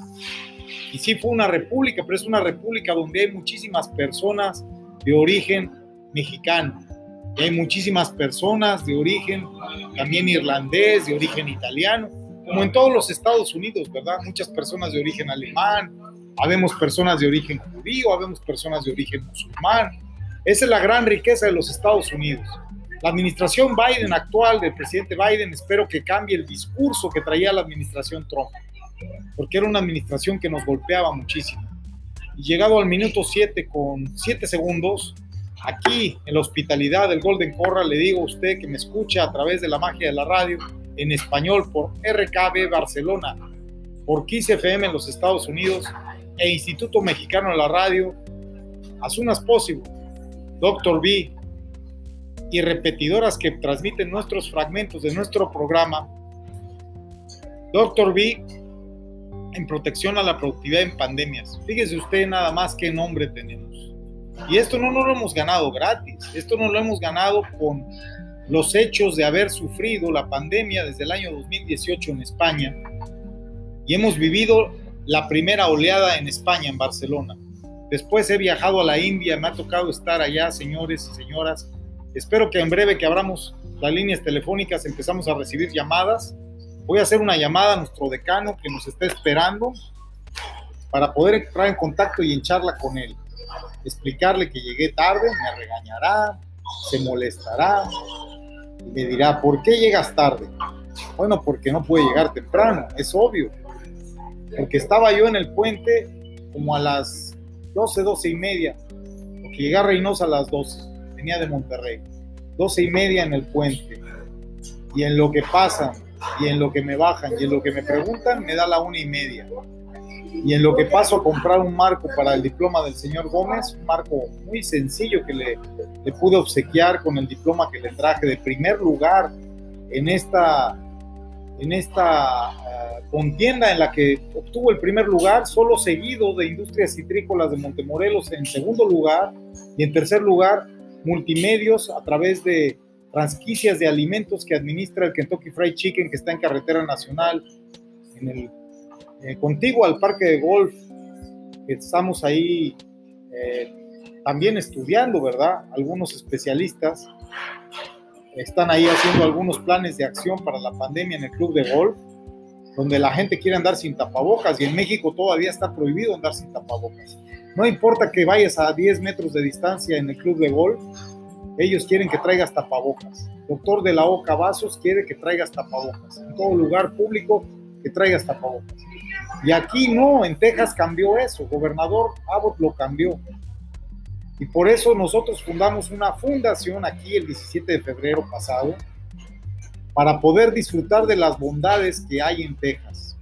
Y sí fue una república, pero es una república donde hay muchísimas personas de origen mexicano. Y hay muchísimas personas de origen también irlandés, de origen italiano, como en todos los Estados Unidos, ¿verdad? Muchas personas de origen alemán, habemos personas de origen judío, habemos personas de origen musulmán. Esa es la gran riqueza de los Estados Unidos. La administración Biden actual del presidente Biden espero que cambie el discurso que traía la administración Trump, porque era una administración que nos golpeaba muchísimo. Y llegado al minuto 7 con 7 segundos, aquí en la hospitalidad del Golden Corral le digo a usted que me escucha a través de la magia de la radio en español por RKB Barcelona, por Kiss FM en los Estados Unidos e Instituto Mexicano de la Radio, as soon as possible, Dr. B, y repetidoras que transmiten nuestros fragmentos de nuestro programa, Doctor B en protección a la productividad en pandemias. Fíjese usted nada más qué nombre tenemos. Y esto no nos lo hemos ganado gratis, esto no lo hemos ganado con los hechos de haber sufrido la pandemia desde el año 2018 en España y hemos vivido la primera oleada en España, en Barcelona. Después he viajado a la India, me ha tocado estar allá, señores y señoras, Espero que en breve que abramos las líneas telefónicas empezamos a recibir llamadas. Voy a hacer una llamada a nuestro decano que nos está esperando para poder entrar en contacto y en charla con él. Explicarle que llegué tarde, me regañará, se molestará y me dirá, ¿por qué llegas tarde? Bueno, porque no puede llegar temprano, es obvio. Porque estaba yo en el puente como a las 12, 12 y media, porque llegué a Reynosa a las 12 venía de Monterrey. 12 y media en el puente. Y en lo que pasan, y en lo que me bajan, y en lo que me preguntan, me da la una y media. Y en lo que paso a comprar un marco para el diploma del señor Gómez, un marco muy sencillo que le, le pude obsequiar con el diploma que le traje de primer lugar en esta, en esta eh, contienda en la que obtuvo el primer lugar, solo seguido de Industrias Citrícolas de Montemorelos en segundo lugar y en tercer lugar Multimedios a través de franquicias de alimentos que administra el Kentucky Fried Chicken que está en carretera nacional, en el, eh, contiguo al parque de golf, que estamos ahí eh, también estudiando, ¿verdad? Algunos especialistas están ahí haciendo algunos planes de acción para la pandemia en el club de golf, donde la gente quiere andar sin tapabocas y en México todavía está prohibido andar sin tapabocas. No importa que vayas a 10 metros de distancia en el club de golf, ellos quieren que traigas tapabocas. Doctor de la Oca Vasos quiere que traigas tapabocas. En todo lugar público que traigas tapabocas. Y aquí no, en Texas cambió eso. Gobernador Abbott lo cambió. Y por eso nosotros fundamos una fundación aquí el 17 de febrero pasado para poder disfrutar de las bondades que hay en Texas.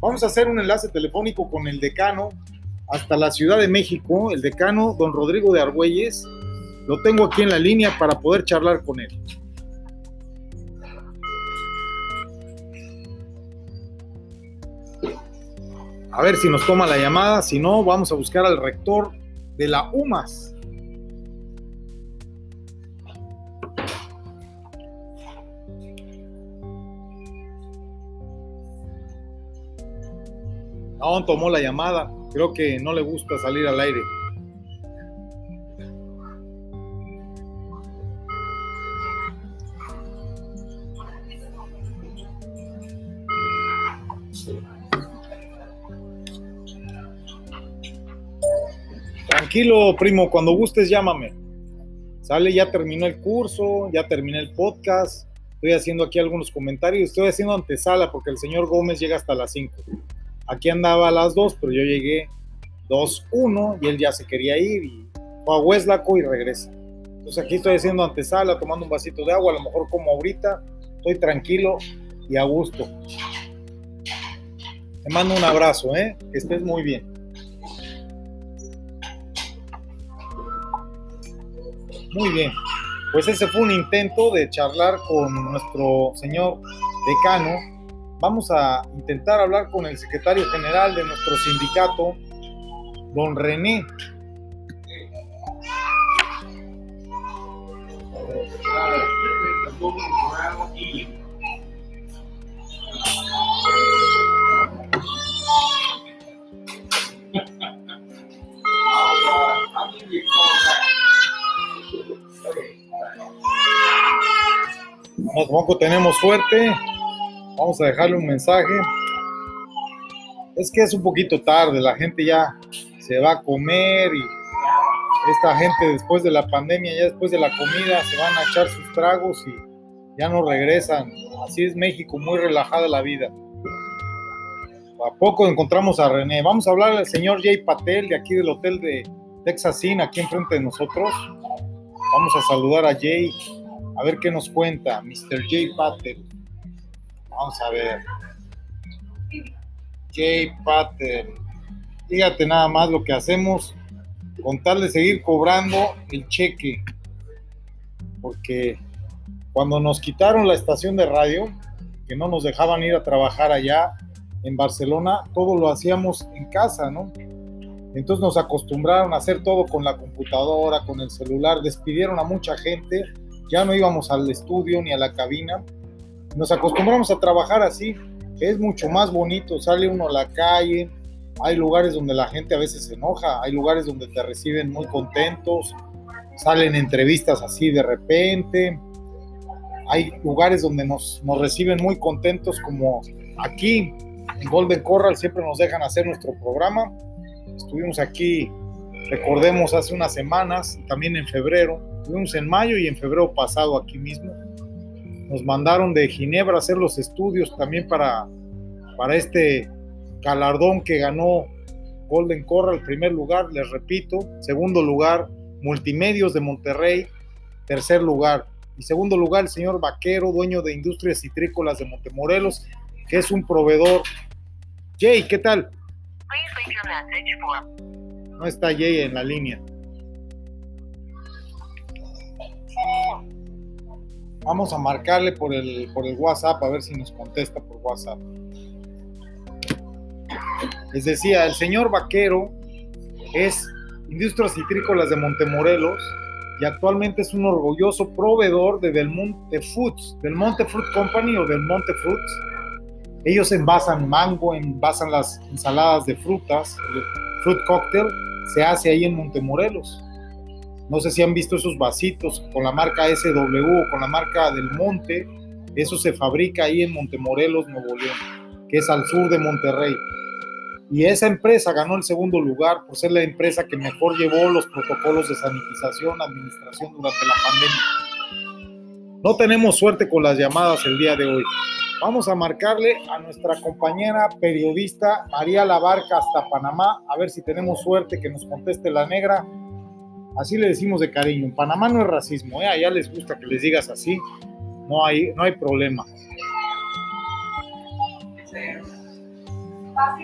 Vamos a hacer un enlace telefónico con el decano hasta la Ciudad de México, el decano don Rodrigo de Argüelles. Lo tengo aquí en la línea para poder charlar con él. A ver si nos toma la llamada, si no, vamos a buscar al rector de la UMAS. Aún tomó la llamada. Creo que no le gusta salir al aire. Tranquilo, primo, cuando gustes llámame. Sale, ya terminó el curso, ya terminé el podcast. Estoy haciendo aquí algunos comentarios. Estoy haciendo antesala porque el señor Gómez llega hasta las 5. Aquí andaba a las 2, pero yo llegué 2-1 y él ya se quería ir y fue a Hueslaco y regresa. Entonces aquí estoy haciendo antesala, tomando un vasito de agua, a lo mejor como ahorita. Estoy tranquilo y a gusto. Te mando un abrazo, ¿eh? Que estés muy bien. Muy bien. Pues ese fue un intento de charlar con nuestro señor decano. Vamos a intentar hablar con el secretario general de nuestro sindicato, don René. Tampoco tenemos suerte. Vamos a dejarle un mensaje. Es que es un poquito tarde, la gente ya se va a comer y esta gente después de la pandemia, ya después de la comida, se van a echar sus tragos y ya no regresan. Así es México, muy relajada la vida. A poco encontramos a René. Vamos a hablar al señor Jay Patel de aquí del hotel de Texas Inn, aquí enfrente de nosotros. Vamos a saludar a Jay, a ver qué nos cuenta, Mr. Jay Patel. Vamos a ver. Jay Patel. Fíjate nada más lo que hacemos con tal de seguir cobrando el cheque. Porque cuando nos quitaron la estación de radio, que no nos dejaban ir a trabajar allá en Barcelona, todo lo hacíamos en casa, ¿no? Entonces nos acostumbraron a hacer todo con la computadora, con el celular, despidieron a mucha gente, ya no íbamos al estudio ni a la cabina, nos acostumbramos a trabajar así, es mucho más bonito, sale uno a la calle, hay lugares donde la gente a veces se enoja, hay lugares donde te reciben muy contentos, salen entrevistas así de repente, hay lugares donde nos, nos reciben muy contentos como aquí en Golden Corral siempre nos dejan hacer nuestro programa. Estuvimos aquí, recordemos, hace unas semanas, también en febrero, estuvimos en mayo y en febrero pasado aquí mismo. Nos mandaron de Ginebra a hacer los estudios también para, para este galardón que ganó Golden Corral, primer lugar, les repito, segundo lugar, Multimedios de Monterrey, tercer lugar. Y segundo lugar, el señor Vaquero, dueño de Industrias Citrícolas de Montemorelos, que es un proveedor. Jay, ¿qué tal? No está Jay en la línea. Vamos a marcarle por el, por el WhatsApp a ver si nos contesta por WhatsApp. Les decía, el señor Vaquero es Industrias Citrícolas de Montemorelos y actualmente es un orgulloso proveedor de Del Monte Foods, Del Monte Fruit Company o Del Monte Fruits. Ellos envasan mango, envasan las ensaladas de frutas, el fruit cocktail se hace ahí en Montemorelos. No sé si han visto esos vasitos con la marca SW o con la marca Del Monte. Eso se fabrica ahí en Montemorelos, Nuevo León, que es al sur de Monterrey. Y esa empresa ganó el segundo lugar por ser la empresa que mejor llevó los protocolos de sanitización, administración durante la pandemia. No tenemos suerte con las llamadas el día de hoy. Vamos a marcarle a nuestra compañera periodista María Labarca hasta Panamá, a ver si tenemos suerte que nos conteste la negra. Así le decimos de cariño. En Panamá no es racismo, ¿eh? allá les gusta que les digas así. No hay, no hay problema.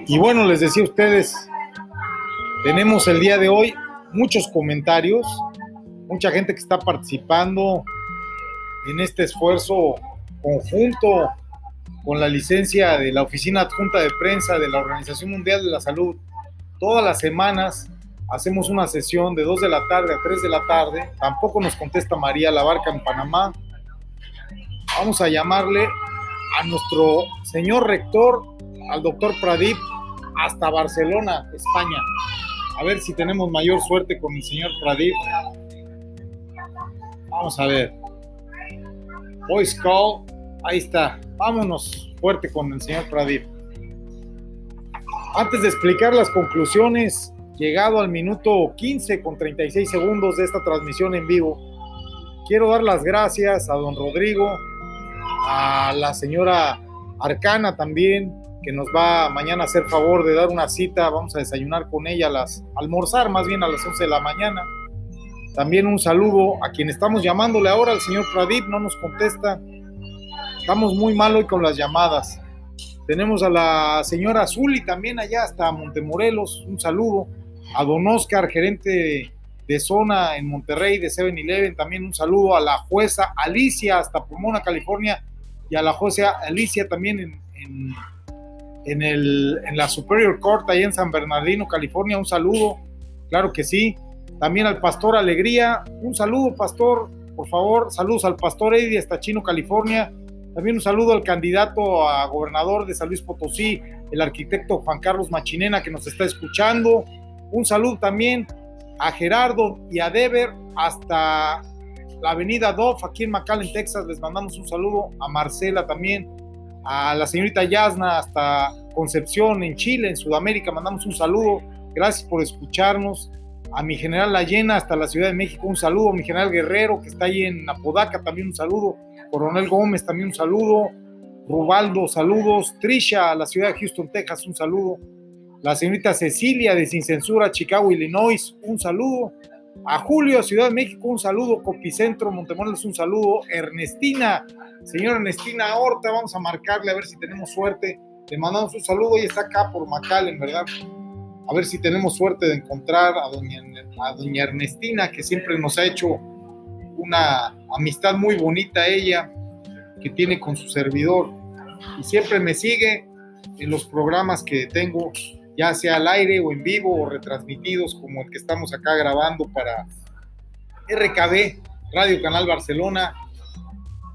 Y bueno, les decía a ustedes, tenemos el día de hoy muchos comentarios, mucha gente que está participando en este esfuerzo conjunto con la licencia de la Oficina Adjunta de Prensa de la Organización Mundial de la Salud. Todas las semanas hacemos una sesión de 2 de la tarde a 3 de la tarde. Tampoco nos contesta María Labarca en Panamá. Vamos a llamarle a nuestro señor rector, al doctor Pradip, hasta Barcelona, España. A ver si tenemos mayor suerte con el señor Pradip. Vamos a ver. Voice call. Ahí está. Vámonos fuerte con el señor Pradip. Antes de explicar las conclusiones, llegado al minuto 15 con 36 segundos de esta transmisión en vivo, quiero dar las gracias a don Rodrigo, a la señora Arcana también, que nos va mañana a hacer favor de dar una cita. Vamos a desayunar con ella, a las, almorzar más bien a las 11 de la mañana. También un saludo a quien estamos llamándole ahora, al señor Pradip, no nos contesta. Estamos muy mal hoy con las llamadas. Tenemos a la señora Zuli también allá hasta Montemorelos, un saludo. A don Oscar, gerente de, zona en Monterrey de 7-Eleven, también un saludo a la jueza Alicia hasta Pomona, California, y a la jueza Alicia también en, en, en, el, en la Superior Court ahí en San Bernardino, California, un saludo, claro que sí. También al pastor Alegría, un saludo, pastor, por favor, saludos al pastor Eddie hasta Chino, California. También un saludo al candidato a gobernador de San Luis Potosí, el arquitecto Juan Carlos Machinena, que nos está escuchando. Un saludo también a Gerardo y a Deber hasta la avenida Dove, aquí en McAllen, Texas. Les mandamos un saludo a Marcela también, a la señorita Yasna hasta Concepción, en Chile, en Sudamérica. Mandamos un saludo. Gracias por escucharnos. A mi general La Llena hasta la Ciudad de México, un saludo. Mi general Guerrero, que está ahí en Apodaca, también un saludo. Coronel Gómez, también un saludo. Rubaldo, saludos. Trisha, a la ciudad de Houston, Texas, un saludo. La señorita Cecilia de Sin Censura, Chicago, Illinois, un saludo. A Julio, Ciudad de México, un saludo. Copicentro, Montemorelos, un saludo. Ernestina, señora Ernestina Horta, vamos a marcarle a ver si tenemos suerte. Le mandamos un saludo y está acá por McAllen, ¿verdad? A ver si tenemos suerte de encontrar a doña, a doña Ernestina, que siempre nos ha hecho una amistad muy bonita ella, que tiene con su servidor. Y siempre me sigue en los programas que tengo, ya sea al aire o en vivo o retransmitidos, como el que estamos acá grabando para RKB, Radio Canal Barcelona,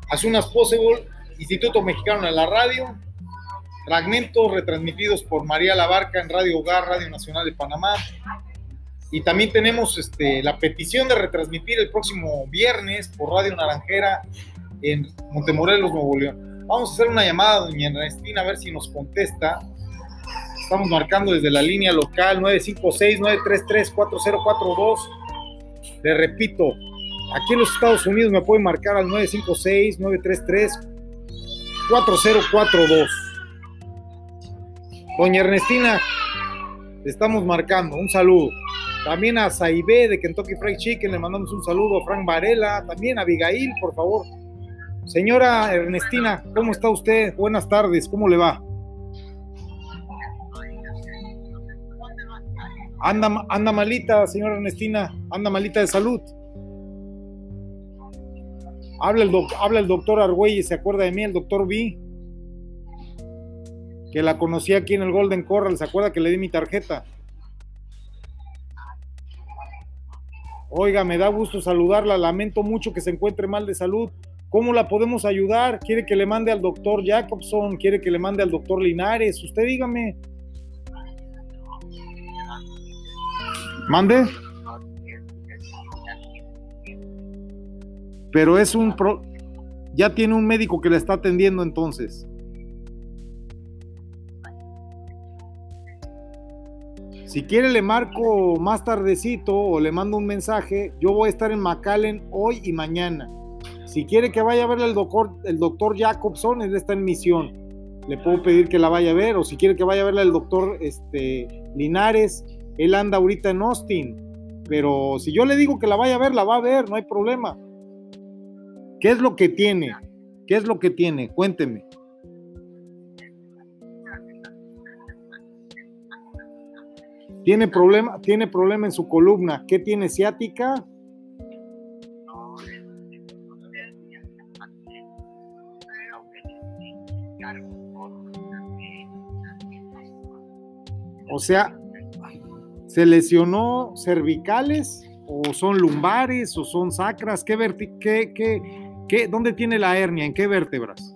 As soon as possible, Instituto Mexicano de la Radio, fragmentos retransmitidos por María Labarca en Radio Hogar, Radio Nacional de Panamá. Y también tenemos este, la petición de retransmitir el próximo viernes por Radio Naranjera en Montemorelos, Nuevo León. Vamos a hacer una llamada a doña Ernestina a ver si nos contesta. Estamos marcando desde la línea local 956-933-4042. Le repito, aquí en los Estados Unidos me pueden marcar al 956-933-4042. Doña Ernestina, le estamos marcando. Un saludo. También a Saibé de Kentucky Fried Chicken le mandamos un saludo. A Frank Varela, también a Abigail, por favor. Señora Ernestina, ¿cómo está usted? Buenas tardes, ¿cómo le va? Anda, anda malita, señora Ernestina, anda malita de salud. Habla el, habla el doctor Argüelles, ¿se acuerda de mí? El doctor B. Que la conocí aquí en el Golden Corral, ¿se acuerda que le di mi tarjeta? Oiga, me da gusto saludarla, lamento mucho que se encuentre mal de salud. ¿Cómo la podemos ayudar? ¿Quiere que le mande al doctor Jacobson? ¿Quiere que le mande al doctor Linares? Usted dígame. ¿Mande? Pero es un... pro- Ya tiene un médico que le está atendiendo entonces. Si quiere le marco más tardecito o le mando un mensaje. Yo voy a estar en McAllen hoy y mañana. Si quiere que vaya a verle el doctor, el doctor Jacobson, él está en misión. Le puedo pedir que la vaya a ver. O si quiere que vaya a verle al doctor este, Linares, él anda ahorita en Austin. Pero si yo le digo que la vaya a ver, la va a ver, no hay problema. ¿Qué es lo que tiene? ¿Qué es lo que tiene? Cuénteme. Tiene problema, tiene problema en su columna. ¿Qué tiene ciática? O sea, ¿se lesionó cervicales o son lumbares o son sacras? ¿Qué qué, qué, qué- ¿Dónde tiene la hernia? ¿En qué vértebras?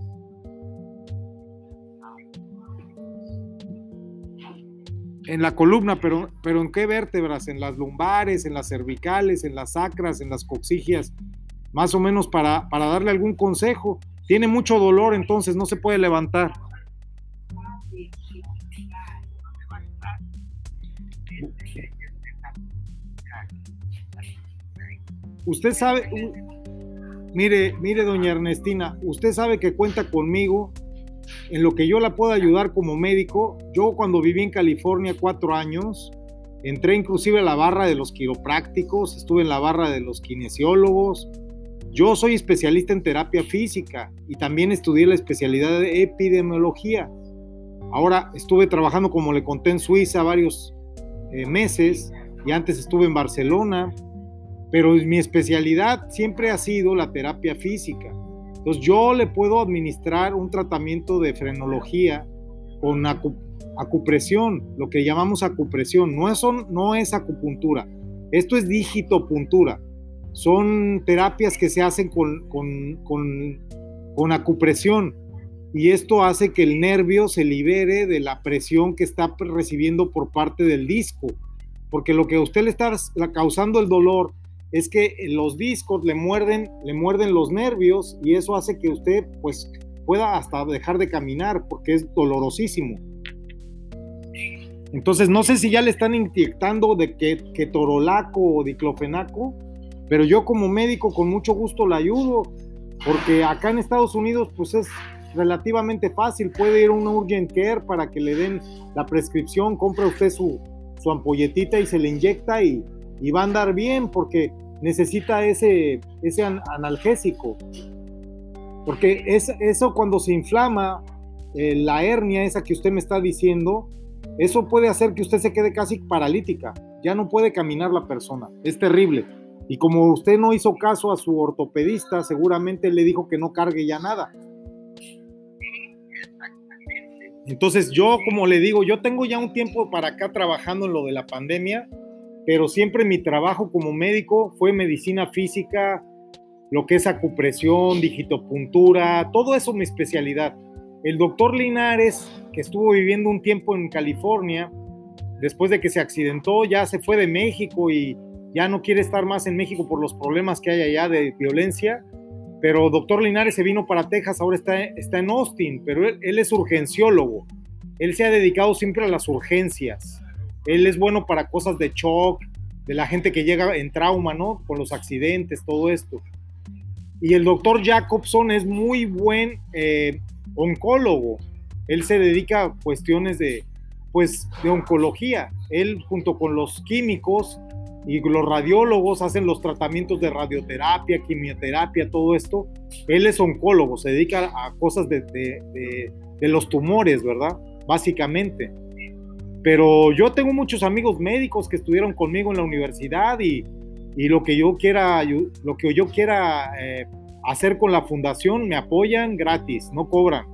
En la columna, pero, pero ¿en qué vértebras? ¿En las lumbares, en las cervicales, en las sacras, en las coxigias? Más o menos para, para darle algún consejo. Tiene mucho dolor, entonces no se puede levantar. Usted sabe, mire, mire, doña Ernestina, usted sabe que cuenta conmigo en lo que yo la puedo ayudar como médico. Yo cuando viví en California cuatro años, entré inclusive a la barra de los quiroprácticos, estuve en la barra de los kinesiólogos. Yo soy especialista en terapia física y también estudié la especialidad de epidemiología. Ahora estuve trabajando, como le conté, en Suiza varios eh, meses y antes estuve en Barcelona, pero mi especialidad siempre ha sido la terapia física. Entonces yo le puedo administrar un tratamiento de frenología con acu- acupresión, lo que llamamos acupresión. No es, no es acupuntura, esto es digitopuntura. Son terapias que se hacen con, con, con, con acupresión y esto hace que el nervio se libere de la presión que está recibiendo por parte del disco. Porque lo que a usted le está causando el dolor es que los discos le muerden, le muerden los nervios y eso hace que usted pues pueda hasta dejar de caminar porque es dolorosísimo. Entonces no sé si ya le están inyectando de que, torolaco o diclofenaco, pero yo como médico con mucho gusto la ayudo porque acá en Estados Unidos pues es relativamente fácil, puede ir a una urgent care para que le den la prescripción, compra usted su, su ampolletita y se le inyecta y, y va a andar bien porque necesita ese, ese an- analgésico. Porque es, eso cuando se inflama eh, la hernia, esa que usted me está diciendo, eso puede hacer que usted se quede casi paralítica. Ya no puede caminar la persona. Es terrible. Y como usted no hizo caso a su ortopedista, seguramente le dijo que no cargue ya nada. Entonces yo, como le digo, yo tengo ya un tiempo para acá trabajando en lo de la pandemia, pero siempre mi trabajo como médico fue medicina física, lo que es acupresión, digitopuntura, todo eso mi especialidad. El doctor Linares, que estuvo viviendo un tiempo en California, después de que se accidentó, ya se fue de México y ya no quiere estar más en México por los problemas que hay allá de violencia. Pero doctor Linares se vino para Texas, ahora está, está en Austin, pero él es urgenciólogo. Él se ha dedicado siempre a las urgencias. Él es bueno para cosas de shock, de la gente que llega en trauma, ¿no? Con los accidentes, todo esto. Y el doctor Jacobson es muy buen eh, oncólogo. Él se dedica a cuestiones de, pues, de oncología. Él junto con los químicos y los radiólogos hacen los tratamientos de radioterapia, quimioterapia, todo esto. Él es oncólogo, se dedica a cosas de, los tumores, ¿verdad? Básicamente. Pero yo tengo muchos amigos médicos que estuvieron conmigo en la universidad y, y lo que yo quiera, lo que yo quiera eh, hacer con la fundación, me apoyan gratis, no cobran.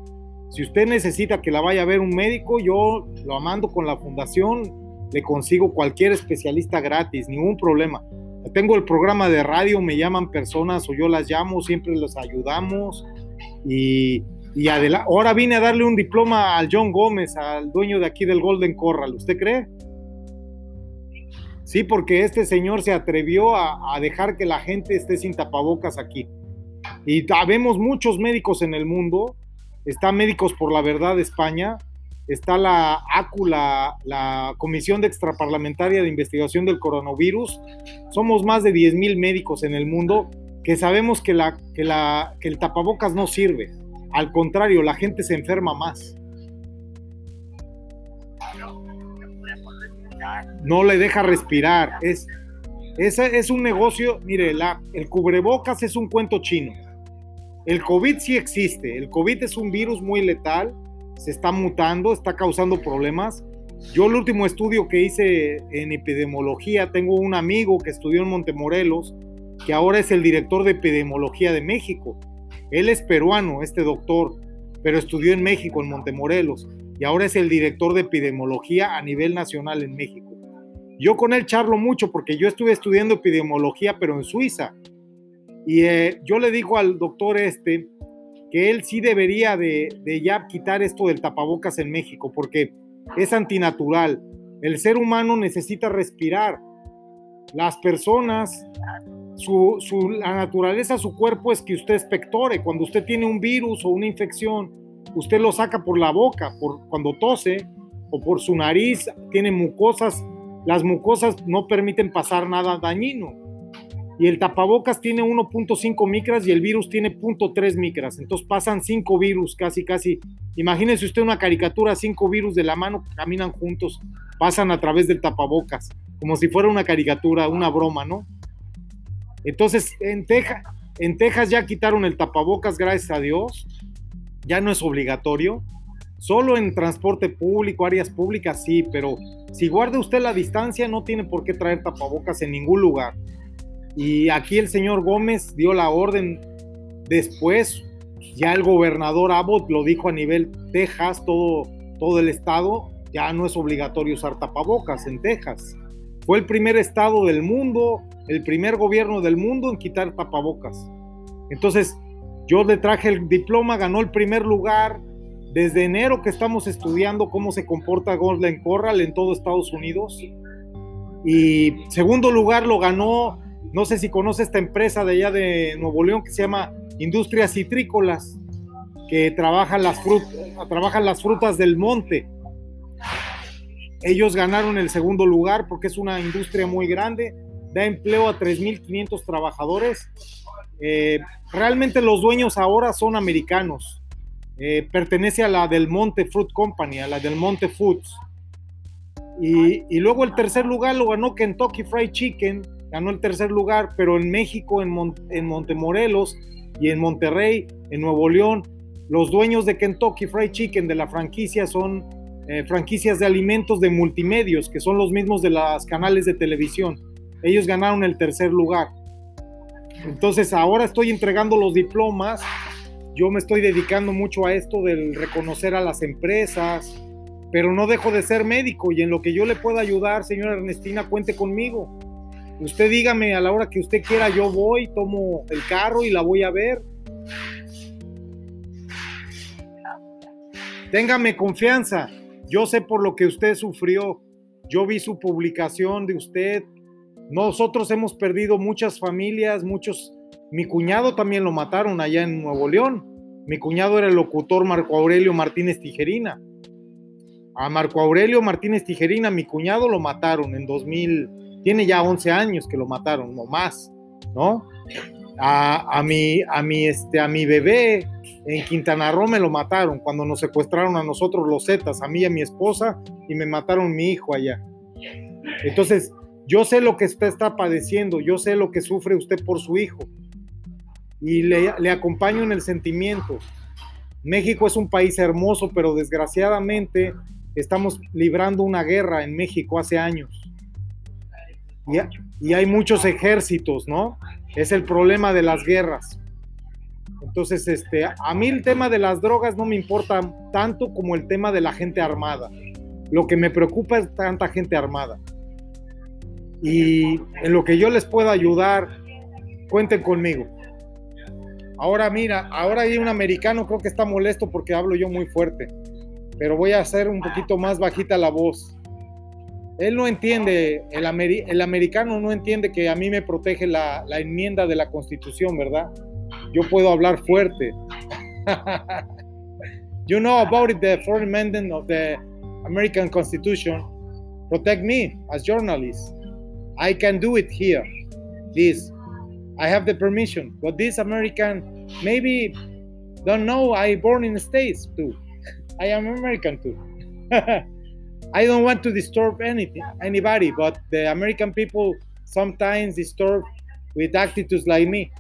Si usted necesita que la vaya a ver un médico, yo lo mando con la fundación, le consigo cualquier especialista gratis, ningún problema. Tengo el programa de radio, me llaman personas o yo las llamo, siempre los ayudamos. Y, y ahora vine a darle un diploma al John Gómez, al dueño de aquí del Golden Corral. ¿Usted cree? Sí, porque este señor se atrevió a, dejar que la gente esté sin tapabocas aquí. Y vemos muchos médicos en el mundo. Está Médicos por la Verdad de España, está la ACU, la, Comisión de Extraparlamentaria de Investigación del Coronavirus. Somos más de 10.000 médicos en el mundo que sabemos que el tapabocas no sirve. Al contrario, la gente se enferma más. No le deja respirar. Es, es, es un negocio, mire, la, el cubrebocas es un cuento chino. El COVID sí existe. El COVID es un virus muy letal se está mutando, está causando problemas. Yo el último estudio que hice en epidemiología, tengo un amigo que estudió en Montemorelos, que ahora es el director de epidemiología de México. Él es peruano, este doctor, pero estudió en México, en Montemorelos, y ahora es el director de epidemiología a nivel nacional en México. Yo con él charlo mucho porque yo estuve estudiando epidemiología, pero en Suiza. Y eh, yo le digo al doctor este, que él sí debería de, ya quitar esto del tapabocas en México, porque es antinatural. El ser humano necesita respirar. Las personas, su, la naturaleza, su cuerpo es que usted espectore. Cuando usted tiene un virus o una infección, usted lo saca por la boca, por, cuando tose o por su nariz, tiene mucosas. Las mucosas no permiten pasar nada dañino y el tapabocas tiene 1.5 micras y el virus tiene 0.3 micras. Entonces pasan 5 virus casi, casi. Imagínese usted una caricatura, 5 virus de la mano caminan juntos, pasan a través del tapabocas, como si fuera una caricatura, una broma, ¿no? Entonces, en, Texas, ya quitaron el tapabocas, gracias a Dios. Ya no es obligatorio. Solo en transporte público, áreas públicas, sí, pero si guarda usted la distancia, no tiene por qué traer tapabocas en ningún lugar. Y aquí el señor Gómez dio la orden después, ya el gobernador Abbott lo dijo a nivel Texas, todo, todo el estado, ya no es obligatorio usar tapabocas en Texas. Fue el primer estado del mundo, el primer gobierno del mundo en quitar tapabocas. Entonces, yo le traje el diploma, ganó el primer lugar. Desde enero que estamos estudiando cómo se comporta Golden Corral en todo Estados Unidos. Y segundo lugar lo ganó no sé si conoce esta empresa de allá de Nuevo León que se llama Industrias Citrícolas, que trabajan las, trabajan las frutas del monte. Ellos ganaron el segundo lugar porque es una industria muy grande, da empleo a 3.500 trabajadores. Eh, realmente los dueños ahora son americanos. Eh, pertenece a la del Monte Fruit Company, a la del Monte Foods. Y, luego el tercer lugar lo ganó Kentucky Fried Chicken, ganó el tercer lugar, pero en México, en, en Montemorelos y en Monterrey, en Nuevo León, los dueños de Kentucky Fried Chicken de la franquicia son eh, franquicias de alimentos de multimedios, que son los mismos de los canales de televisión. Ellos ganaron el tercer lugar. Entonces ahora estoy entregando los diplomas. Yo me estoy dedicando mucho a esto del reconocer a las empresas, pero no dejo de ser médico y en lo que yo le pueda ayudar, señora Ernestina, cuente conmigo. Usted dígame a la hora que usted quiera, yo voy, tomo el carro y la voy a ver. Téngame confianza. Yo sé por lo que usted sufrió. Yo vi su publicación de usted. Nosotros hemos perdido muchas familias, muchos. Mi cuñado también lo mataron allá en Nuevo León. Mi cuñado era el locutor Marco Aurelio Martínez Tijerina. A Marco Aurelio Martínez Tijerina, mi cuñado lo mataron en 2000 tiene ya 11 años que lo mataron, o más, ¿no? A, mi, a, mi, este, a mi bebé en Quintana Roo me lo mataron cuando nos secuestraron a nosotros los Zetas, a mí y a mi esposa, y me mataron mi hijo allá. Entonces, yo sé lo que usted está padeciendo, yo sé lo que sufre usted por su hijo, y le, acompaño en el sentimiento. México es un país hermoso, pero desgraciadamente estamos librando una guerra en México hace años. Y hay muchos ejércitos, ¿no? Es el problema de las guerras. Entonces, este, a mí el tema de las drogas no me importa tanto como el tema de la gente armada. Lo que me preocupa es tanta gente armada. Y en lo que yo les pueda ayudar, cuenten conmigo. Ahora mira, ahora hay un americano, creo que está molesto porque hablo yo muy fuerte, pero voy a hacer un poquito más bajita la voz. Él no entiende, el, americano no entiende que a mí me protege la, enmienda de la constitución, ¿verdad? Yo puedo hablar fuerte. you know about it, the foreign amendment of the American Constitution. Protect me as journalist. I can do it here. This I have the permission, but this American maybe don't know I born in the States too. I am American too. I don't want to disturb anything, anybody, but the American people sometimes disturb with attitudes like me.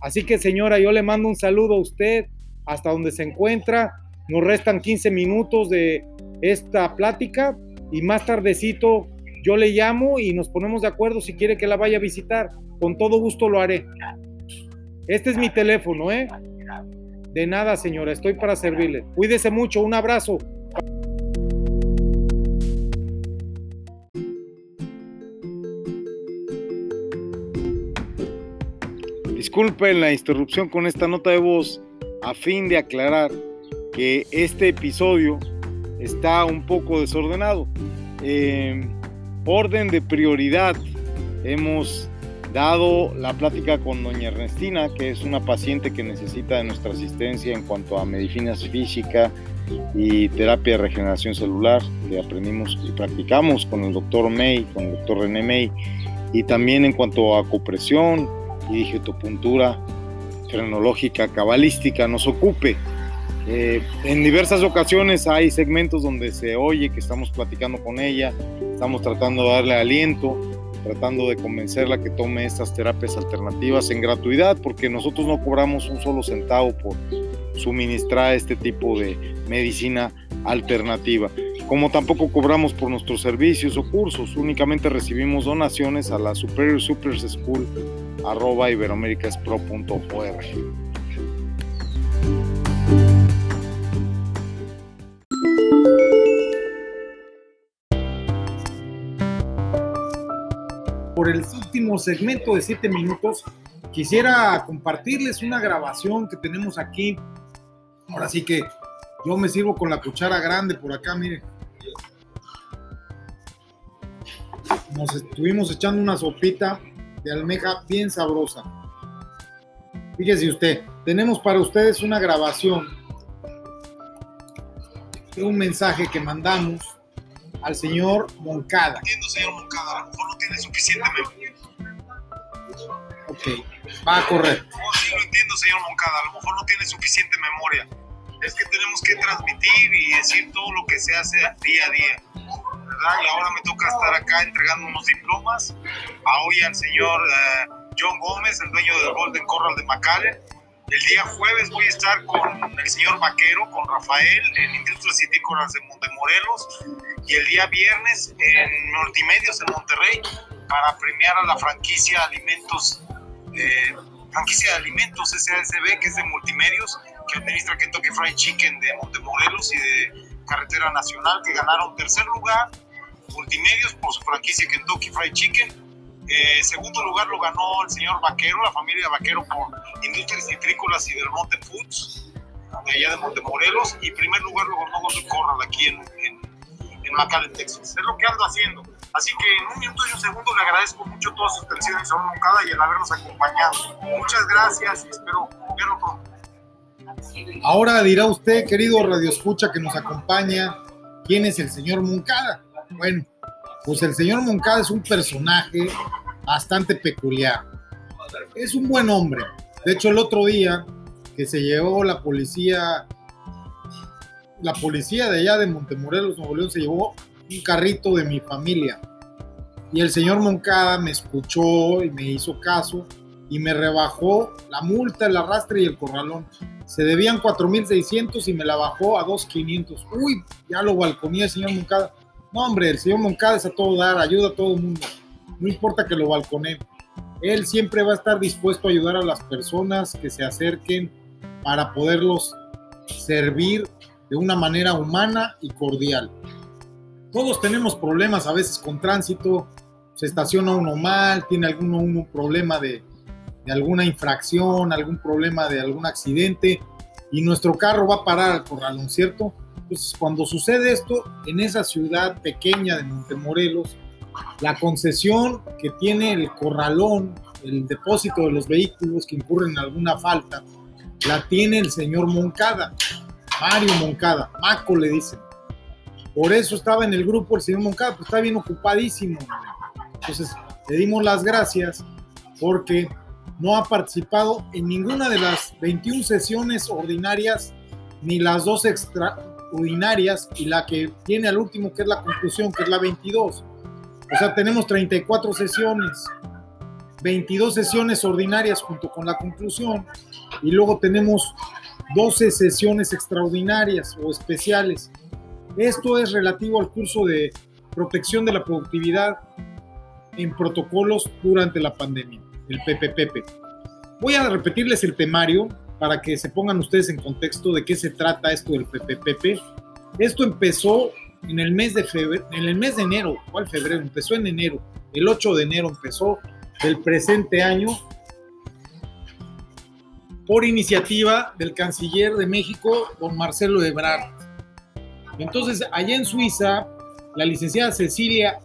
Así que señora, yo le mando un saludo a usted hasta donde se encuentra. Nos restan 15 minutos de esta plática y más tardecito yo le llamo y nos ponemos de acuerdo si quiere que la vaya a visitar. Con todo gusto lo haré. Este es mi teléfono, ¿eh? De nada, señora, estoy para servirle. Cuídese mucho, un abrazo. Disculpen la interrupción con esta nota de voz a fin de aclarar que este episodio está un poco desordenado. Eh, orden de prioridad. Hemos dado la plática con doña Ernestina, que es una paciente que necesita de nuestra asistencia en cuanto a medicina física y terapia de regeneración celular, que aprendimos y practicamos con el doctor May, con el doctor René May, y también en cuanto a acupresión y digitopuntura frenológica cabalística nos ocupe. Eh, en diversas ocasiones hay segmentos donde se oye que estamos platicando con ella, estamos tratando de darle aliento, tratando de convencerla que tome estas terapias alternativas en gratuidad, porque nosotros no cobramos un solo centavo por suministrar este tipo de medicina alternativa. Como tampoco cobramos por nuestros servicios o cursos, únicamente recibimos donaciones a la Superior Super School arroba iberoamericaspro.org. por el último segmento de siete minutos, quisiera compartirles una grabación que tenemos aquí. Ahora sí que yo me sirvo con la cuchara grande por acá, miren. Nos estuvimos echando una sopita de almeja bien sabrosa. Fíjese usted, tenemos para ustedes una grabación de un mensaje que mandamos al señor Moncada. Entiendo, señor Moncada, a lo mejor no tiene suficiente memoria. Ok, va a correr. Oh, sí, lo entiendo, señor Moncada, a lo mejor no tiene suficiente memoria. Es que tenemos que transmitir y decir todo lo que se hace día a día. ¿Verdad? Y ahora me toca estar acá entregando unos diplomas a hoy al señor uh, John Gómez, el dueño del Golden Corral de McAllen. El día jueves voy a estar con el señor Vaquero, con Rafael, en Industrias Citícolas de Montemorelos y el día viernes en Multimedios en Monterrey para premiar a la franquicia Alimentos, eh, franquicia de Alimentos SASB, que es de Multimedios, que administra Kentucky Fried Chicken de Montemorelos y de Carretera Nacional, que ganaron tercer lugar. Multimedios por su franquicia Kentucky Fried Chicken. Eh, segundo lugar lo ganó el señor Vaquero, la familia Vaquero por Industrias Citrícolas y del Monte Foods, allá de Montemorelos. Y primer lugar lo ganó Golden Corral aquí en, en en Texas. Es lo que ando haciendo. Así que en un minuto y un segundo le agradezco mucho todas sus atenciones, señor Moncada, y el habernos acompañado. Muchas gracias y espero verlo pronto. Ahora dirá usted, querido Radio Escucha, que nos acompaña, ¿quién es el señor Moncada? Bueno, pues el señor Moncada es un personaje bastante peculiar. Es un buen hombre. De hecho, el otro día que se llevó la policía la policía de allá de Montemorelos, Nuevo León, se llevó un carrito de mi familia. Y el señor Moncada me escuchó y me hizo caso y me rebajó la multa, el arrastre y el corralón. Se debían 4.600 y me la bajó a 2.500. Uy, ya lo balconía el señor Moncada. No, hombre, el señor Moncada es a todo dar, ayuda a todo el mundo. No importa que lo balconee. Él siempre va a estar dispuesto a ayudar a las personas que se acerquen para poderlos servir de una manera humana y cordial. Todos tenemos problemas a veces con tránsito, se estaciona uno mal, tiene alguno un problema de, de alguna infracción, algún problema de algún accidente y nuestro carro va a parar al corralón, ¿cierto? Entonces, cuando sucede esto en esa ciudad pequeña de Montemorelos, la concesión que tiene el corralón, el depósito de los vehículos que incurren en alguna falta, la tiene el señor Moncada, Mario Moncada, Maco le dicen. Por eso estaba en el grupo el señor Moncada, pues está bien ocupadísimo. Entonces, le dimos las gracias porque no ha participado en ninguna de las 21 sesiones ordinarias ni las dos extraordinarias y la que tiene al último que es la conclusión, que es la 22. O sea, tenemos 34 sesiones, 22 sesiones ordinarias junto con la conclusión y luego tenemos 12 sesiones extraordinarias o especiales. Esto es relativo al curso de protección de la productividad en protocolos durante la pandemia, el PPPP. Voy a repetirles el temario para que se pongan ustedes en contexto de qué se trata esto del PPPP. Esto empezó en el mes de febrero, en el mes de enero, ¿cuál febrero? Empezó en enero, el 8 de enero empezó el presente año por iniciativa del canciller de México, don Marcelo Ebrard. Entonces, allá en Suiza, la licenciada Cecilia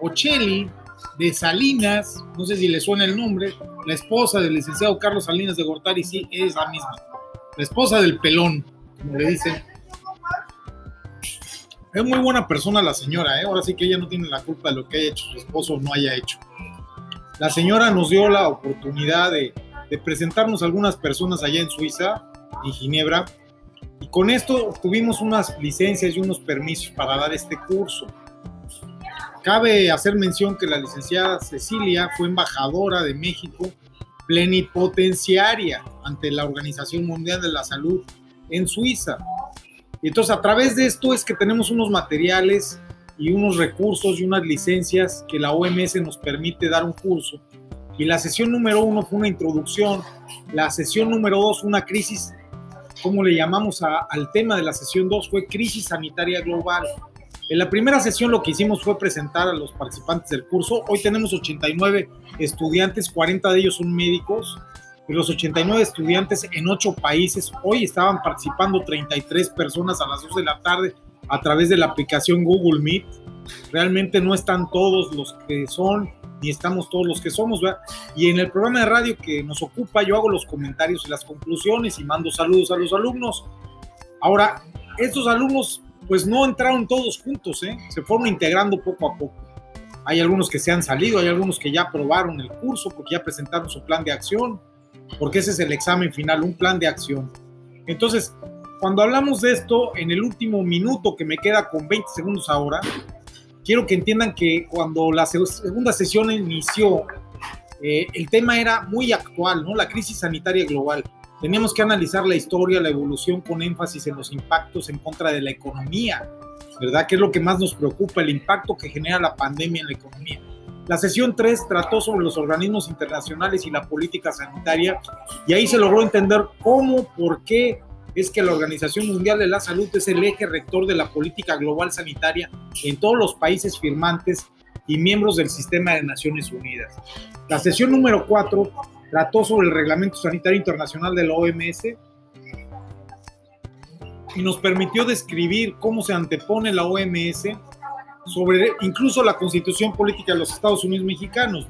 Ocelli de Salinas, no sé si le suena el nombre, la esposa del licenciado Carlos Salinas de Gortari, sí, es la misma. La esposa del pelón, como le dicen. Es muy buena persona la señora, ¿eh? ahora sí que ella no tiene la culpa de lo que haya hecho su esposo o no haya hecho. La señora nos dio la oportunidad de, presentarnos a algunas personas allá en Suiza, en Ginebra, y con esto obtuvimos unas licencias y unos permisos para dar este curso. Cabe hacer mención que la licenciada Cecilia fue embajadora de México plenipotenciaria ante la Organización Mundial de la Salud en Suiza. Y entonces a través de esto es que tenemos unos materiales y unos recursos y unas licencias que la OMS nos permite dar un curso. Y la sesión número uno fue una introducción, la sesión número dos una crisis, como le llamamos al tema de la sesión dos, fue crisis sanitaria global. En la primera sesión lo que hicimos fue presentar a los participantes del curso. Hoy tenemos 89 estudiantes, 40 de ellos son médicos. De los 89 estudiantes en 8 países, hoy estaban participando 33 personas a las 2 de la tarde a través de la aplicación Google Meet. Realmente no están todos los que son, ni estamos todos los que somos, ¿verdad? Y en el programa de radio que nos ocupa, yo hago los comentarios y las conclusiones y mando saludos a los alumnos. Ahora, estos alumnos pues no entraron todos juntos, ¿eh? se fueron integrando poco a poco. Hay algunos que se han salido, hay algunos que ya aprobaron el curso porque ya presentaron su plan de acción, porque ese es el examen final, un plan de acción. Entonces, cuando hablamos de esto, en el último minuto que me queda con 20 segundos ahora, quiero que entiendan que cuando la segunda sesión inició, eh, el tema era muy actual, ¿no? La crisis sanitaria global. Teníamos que analizar la historia, la evolución con énfasis en los impactos en contra de la economía, ¿verdad? Que es lo que más nos preocupa, el impacto que genera la pandemia en la economía. La sesión 3 trató sobre los organismos internacionales y la política sanitaria y ahí se logró entender cómo, por qué es que la Organización Mundial de la Salud es el eje rector de la política global sanitaria en todos los países firmantes y miembros del sistema de Naciones Unidas. La sesión número 4 trató sobre el Reglamento Sanitario Internacional de la OMS y nos permitió describir cómo se antepone la OMS sobre incluso la constitución política de los Estados Unidos mexicanos.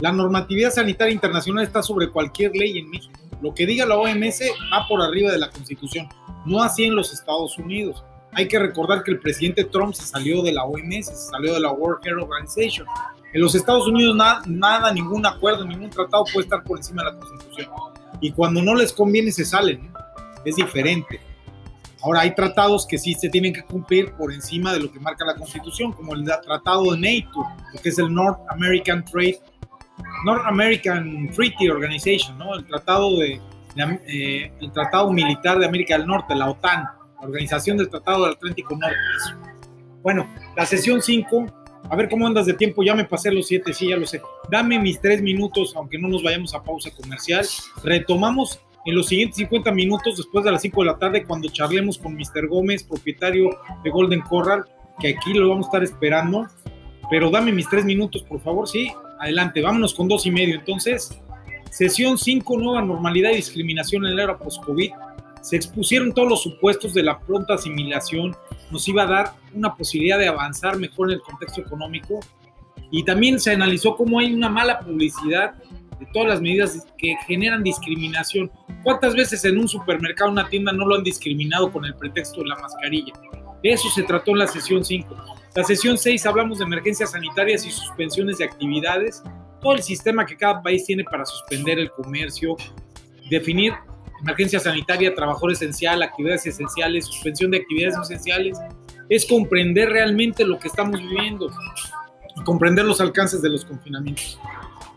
La normatividad sanitaria internacional está sobre cualquier ley en México. Lo que diga la OMS va por arriba de la constitución, no así en los Estados Unidos. Hay que recordar que el presidente Trump se salió de la OMS, se salió de la World Health Organization en los Estados Unidos nada, ningún acuerdo, ningún tratado puede estar por encima de la Constitución. Y cuando no les conviene se salen. Es diferente. Ahora hay tratados que sí se tienen que cumplir por encima de lo que marca la Constitución, como el tratado de NATO, que es el North American Trade North American Treaty Organization, ¿no? El tratado de, de, eh, el tratado militar de América del Norte, la OTAN, la Organización del Tratado del Atlántico Norte. Bueno, la sesión 5, a ver cómo andas de tiempo, ya me pasé los 7, sí, ya lo sé. Dame mis 3 minutos, aunque no nos vayamos a pausa comercial. Retomamos en los siguientes 50 minutos después de las 5 de la tarde cuando charlemos con Mr. Gómez, propietario de Golden Corral, que aquí lo vamos a estar esperando. Pero dame mis 3 minutos, por favor, sí. Adelante, vámonos con dos y medio. Entonces, sesión 5, nueva normalidad y discriminación en la era post-COVID. Se expusieron todos los supuestos de la pronta asimilación, nos iba a dar una posibilidad de avanzar mejor en el contexto económico. Y también se analizó cómo hay una mala publicidad de todas las medidas que generan discriminación. ¿Cuántas veces en un supermercado, una tienda, no lo han discriminado con el pretexto de la mascarilla? Eso se trató en la sesión 5. La sesión 6 hablamos de emergencias sanitarias y suspensiones de actividades, todo el sistema que cada país tiene para suspender el comercio, definir emergencia sanitaria, trabajador esencial, actividades esenciales, suspensión de actividades esenciales, es comprender realmente lo que estamos viviendo y comprender los alcances de los confinamientos.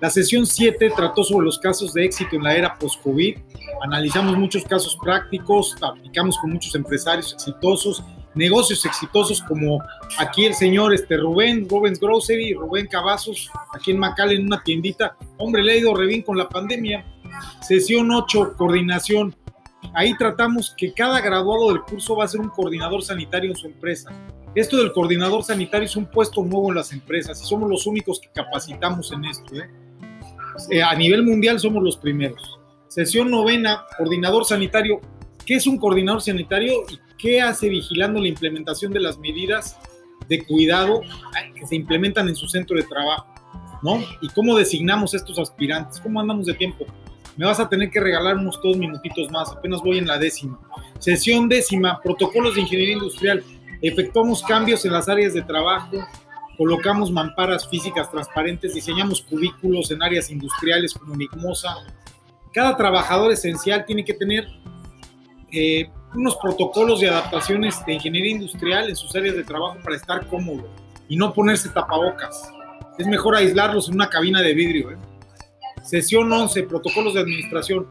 La sesión 7 trató sobre los casos de éxito en la era post-COVID. Analizamos muchos casos prácticos, aplicamos con muchos empresarios exitosos, negocios exitosos como aquí el señor este, Rubén, Rubens Grocery, Rubén Cavazos, aquí en Macal en una tiendita. Hombre, le ha ido re con la pandemia. Sesión 8, coordinación. Ahí tratamos que cada graduado del curso va a ser un coordinador sanitario en su empresa. Esto del coordinador sanitario es un puesto nuevo en las empresas y somos los únicos que capacitamos en esto. ¿eh? Eh, a nivel mundial somos los primeros. Sesión novena, coordinador sanitario. ¿Qué es un coordinador sanitario y qué hace vigilando la implementación de las medidas de cuidado que se implementan en su centro de trabajo? ¿No? ¿Y cómo designamos estos aspirantes? ¿Cómo andamos de tiempo? Me vas a tener que regalar unos dos minutitos más, apenas voy en la décima. Sesión décima, protocolos de ingeniería industrial. Efectuamos cambios en las áreas de trabajo, colocamos mamparas físicas transparentes, diseñamos cubículos en áreas industriales como Migmosa. Cada trabajador esencial tiene que tener eh, unos protocolos de adaptaciones de ingeniería industrial en sus áreas de trabajo para estar cómodo y no ponerse tapabocas. Es mejor aislarlos en una cabina de vidrio. ¿eh? Sesión 11, protocolos de administración.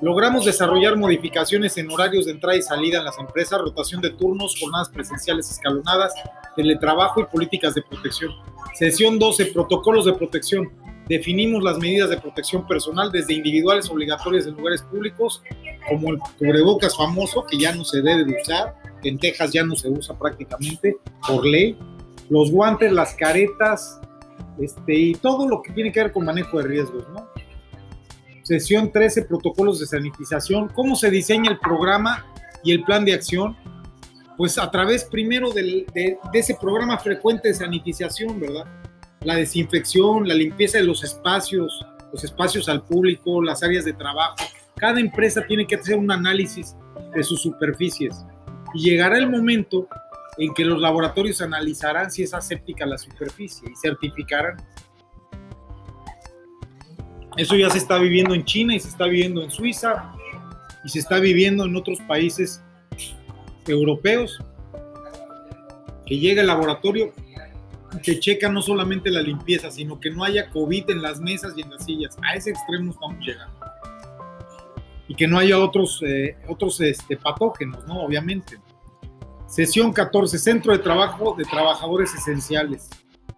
Logramos desarrollar modificaciones en horarios de entrada y salida en las empresas, rotación de turnos, jornadas presenciales escalonadas, teletrabajo y políticas de protección. Sesión 12, protocolos de protección. Definimos las medidas de protección personal desde individuales obligatorias en lugares públicos, como el cubrebocas famoso, que ya no se debe de usar, en Texas ya no se usa prácticamente por ley, los guantes, las caretas, este, y todo lo que tiene que ver con manejo de riesgos, ¿no? Sesión 13, protocolos de sanitización. ¿Cómo se diseña el programa y el plan de acción? Pues a través primero de, de ese programa frecuente de sanitización, ¿verdad? La desinfección, la limpieza de los espacios, los espacios al público, las áreas de trabajo. Cada empresa tiene que hacer un análisis de sus superficies. Y llegará el momento en que los laboratorios analizarán si es aséptica la superficie y certificarán. Eso ya se está viviendo en China y se está viviendo en Suiza y se está viviendo en otros países europeos, que llega el laboratorio que checa no solamente la limpieza, sino que no haya COVID en las mesas y en las sillas. A ese extremo estamos llegando. Y que no haya otros, eh, otros este, patógenos, ¿no? Obviamente. Sesión 14, Centro de Trabajo de Trabajadores Esenciales.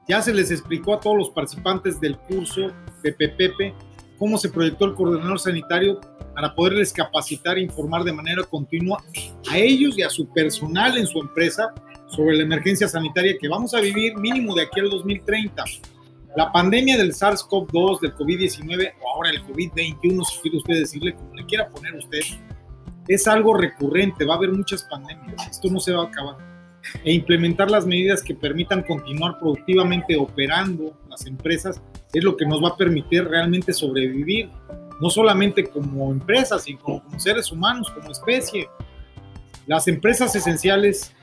Ya se les explicó a todos los participantes del curso PPPP cómo se proyectó el coordinador sanitario para poderles capacitar e informar de manera continua a ellos y a su personal en su empresa sobre la emergencia sanitaria que vamos a vivir mínimo de aquí al 2030. La pandemia del SARS-CoV-2, del COVID-19 o ahora el COVID-21, si quiere usted decirle como le quiera poner usted, es algo recurrente, va a haber muchas pandemias, esto no se va a acabar. E implementar las medidas que permitan continuar productivamente operando las empresas es lo que nos va a permitir realmente sobrevivir, no solamente como empresas, sino como seres humanos, como especie. Las empresas esenciales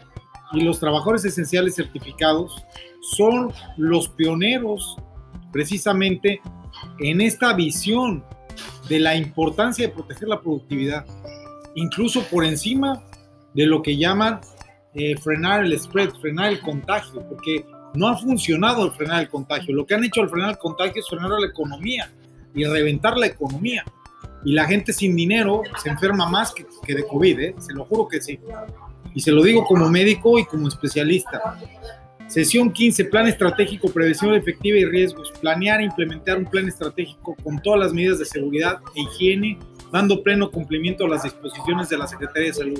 y los trabajadores esenciales certificados son los pioneros precisamente en esta visión de la importancia de proteger la productividad incluso por encima de lo que llaman eh, frenar el spread, frenar el contagio, porque no ha funcionado el frenar el contagio. Lo que han hecho al frenar el contagio es frenar la economía y reventar la economía. Y la gente sin dinero se enferma más que, que de COVID, ¿eh? se lo juro que sí. Y se lo digo como médico y como especialista. Sesión 15, plan estratégico, prevención efectiva y riesgos. Planear e implementar un plan estratégico con todas las medidas de seguridad e higiene, dando pleno cumplimiento a las disposiciones de la Secretaría de Salud.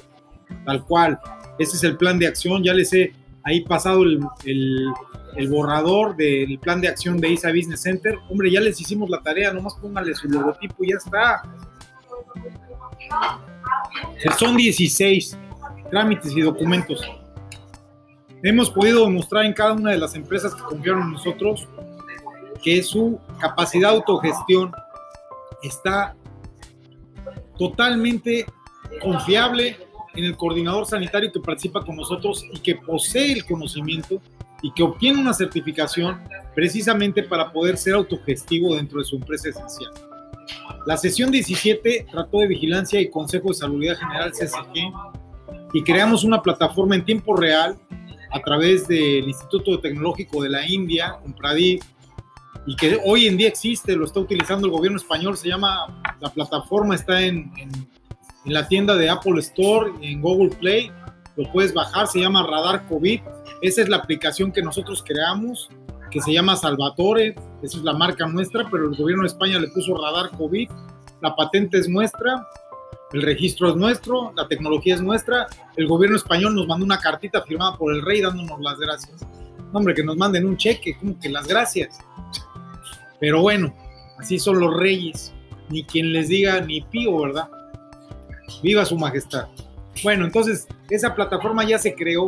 Tal cual. Ese es el plan de acción. Ya les he ahí pasado el, el, borrador del plan de acción de ISA Business Center. Hombre, ya les hicimos la tarea, nomás póngale su logotipo y ya está. Son 16 trámites y documentos. Hemos podido demostrar en cada una de las empresas que confiaron en nosotros que su capacidad de autogestión está totalmente confiable en el coordinador sanitario que participa con nosotros y que posee el conocimiento y que obtiene una certificación precisamente para poder ser autogestivo dentro de su empresa esencial. La sesión 17 trató de vigilancia y Consejo de Salud General CSG y creamos una plataforma en tiempo real a través del Instituto Tecnológico de la India, Pradeep, y que hoy en día existe, lo está utilizando el gobierno español, se llama, la plataforma está en, en, en la tienda de Apple Store, en Google Play, lo puedes bajar, se llama Radar COVID, esa es la aplicación que nosotros creamos, que se llama Salvatore, esa es la marca nuestra, pero el gobierno de España le puso Radar COVID, la patente es nuestra, el registro es nuestro, la tecnología es nuestra, el gobierno español nos mandó una cartita firmada por el rey dándonos las gracias. hombre, que nos manden un cheque, como que las gracias. Pero bueno, así son los reyes, ni quien les diga ni pío, ¿verdad? Viva su majestad. Bueno, entonces esa plataforma ya se creó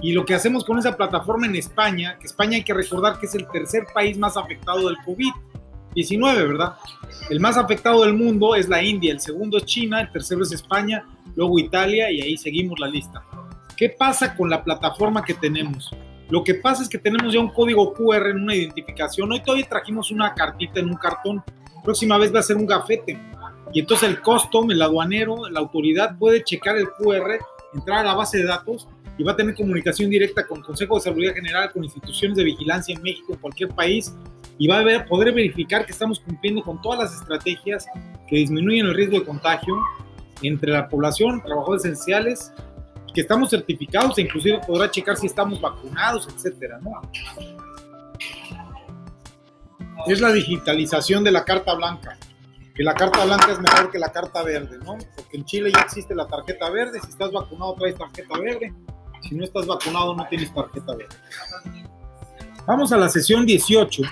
y lo que hacemos con esa plataforma en España, que España hay que recordar que es el tercer país más afectado del COVID, 19, ¿verdad? El más afectado del mundo es la India, el segundo es China, el tercero es España, luego Italia y ahí seguimos la lista. ¿Qué pasa con la plataforma que tenemos? Lo que pasa es que tenemos ya un código QR en una identificación. Hoy todavía trajimos una cartita en un cartón. Próxima vez va a ser un gafete. Y entonces el custom, el aduanero, la autoridad puede checar el QR, entrar a la base de datos y va a tener comunicación directa con el Consejo de Seguridad General, con instituciones de vigilancia en México, en cualquier país, y va a poder verificar que estamos cumpliendo con todas las estrategias que disminuyen el riesgo de contagio entre la población, trabajadores esenciales, que estamos certificados e inclusive podrá checar si estamos vacunados, etcétera, ¿no? Es la digitalización de la carta blanca, que la carta blanca es mejor que la carta verde, ¿no? Porque en Chile ya existe la tarjeta verde, si estás vacunado traes tarjeta verde, si no estás vacunado no tienes tarjeta verde. Vamos a la sesión 18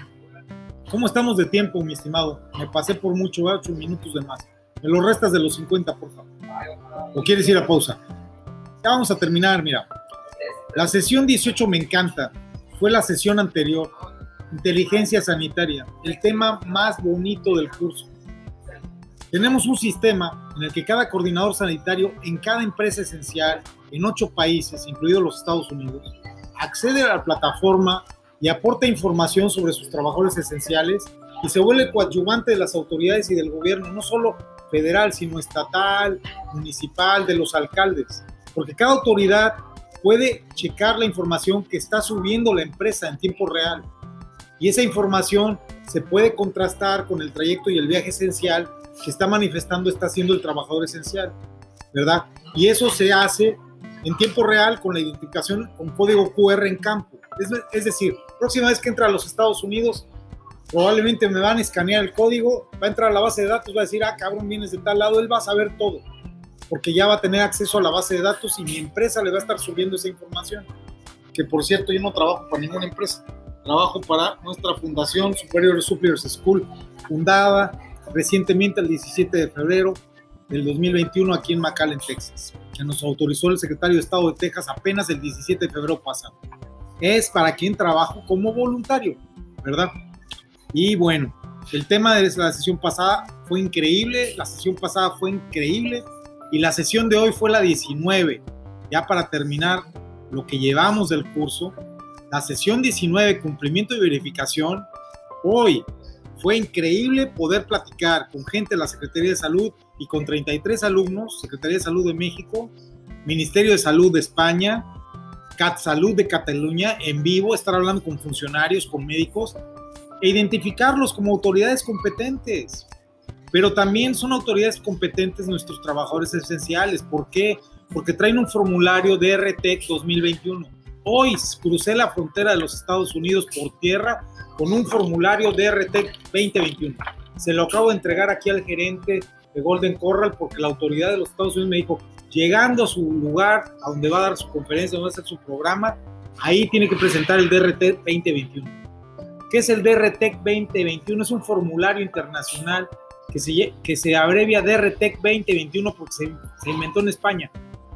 ¿Cómo estamos de tiempo, mi estimado? Me pasé por mucho, 8 minutos de más. Me lo restas de los 50, por favor. ¿O quieres ir a pausa? Ya vamos a terminar, mira. La sesión 18 me encanta. Fue la sesión anterior. Inteligencia sanitaria. El tema más bonito del curso. Tenemos un sistema en el que cada coordinador sanitario en cada empresa esencial, en ocho países, incluidos los Estados Unidos, accede a la plataforma y aporta información sobre sus trabajadores esenciales y se vuelve coadyuvante de las autoridades y del gobierno, no solo federal, sino estatal, municipal, de los alcaldes, porque cada autoridad puede checar la información que está subiendo la empresa en tiempo real. Y esa información se puede contrastar con el trayecto y el viaje esencial que está manifestando, está haciendo el trabajador esencial, ¿verdad? Y eso se hace en tiempo real con la identificación con código QR en campo. Es, es decir, próxima vez que entra a los Estados Unidos, probablemente me van a escanear el código, va a entrar a la base de datos, va a decir, ah, cabrón, vienes de tal lado, él va a saber todo, porque ya va a tener acceso a la base de datos y mi empresa le va a estar subiendo esa información. Que por cierto, yo no trabajo para ninguna empresa, trabajo para nuestra fundación Superior Superiors School, fundada recientemente el 17 de febrero del 2021 aquí en McAllen, Texas, que nos autorizó el secretario de Estado de Texas apenas el 17 de febrero pasado es para quien trabajo como voluntario, ¿verdad? Y bueno, el tema de la sesión pasada fue increíble, la sesión pasada fue increíble y la sesión de hoy fue la 19. Ya para terminar lo que llevamos del curso, la sesión 19, cumplimiento y verificación, hoy fue increíble poder platicar con gente de la Secretaría de Salud y con 33 alumnos, Secretaría de Salud de México, Ministerio de Salud de España, CatSalud de Cataluña en vivo, estar hablando con funcionarios, con médicos e identificarlos como autoridades competentes. Pero también son autoridades competentes nuestros trabajadores esenciales. ¿Por qué? Porque traen un formulario de RTEC 2021. Hoy crucé la frontera de los Estados Unidos por tierra con un formulario de RTEC 2021. Se lo acabo de entregar aquí al gerente de Golden Corral porque la autoridad de los Estados Unidos me dijo, llegando a su lugar, a donde va a dar su conferencia, donde va a hacer su programa, ahí tiene que presentar el DRT 2021. ¿Qué es el DRT 2021? Es un formulario internacional que se, que se abrevia DRTEC 2021 porque se, se inventó en España.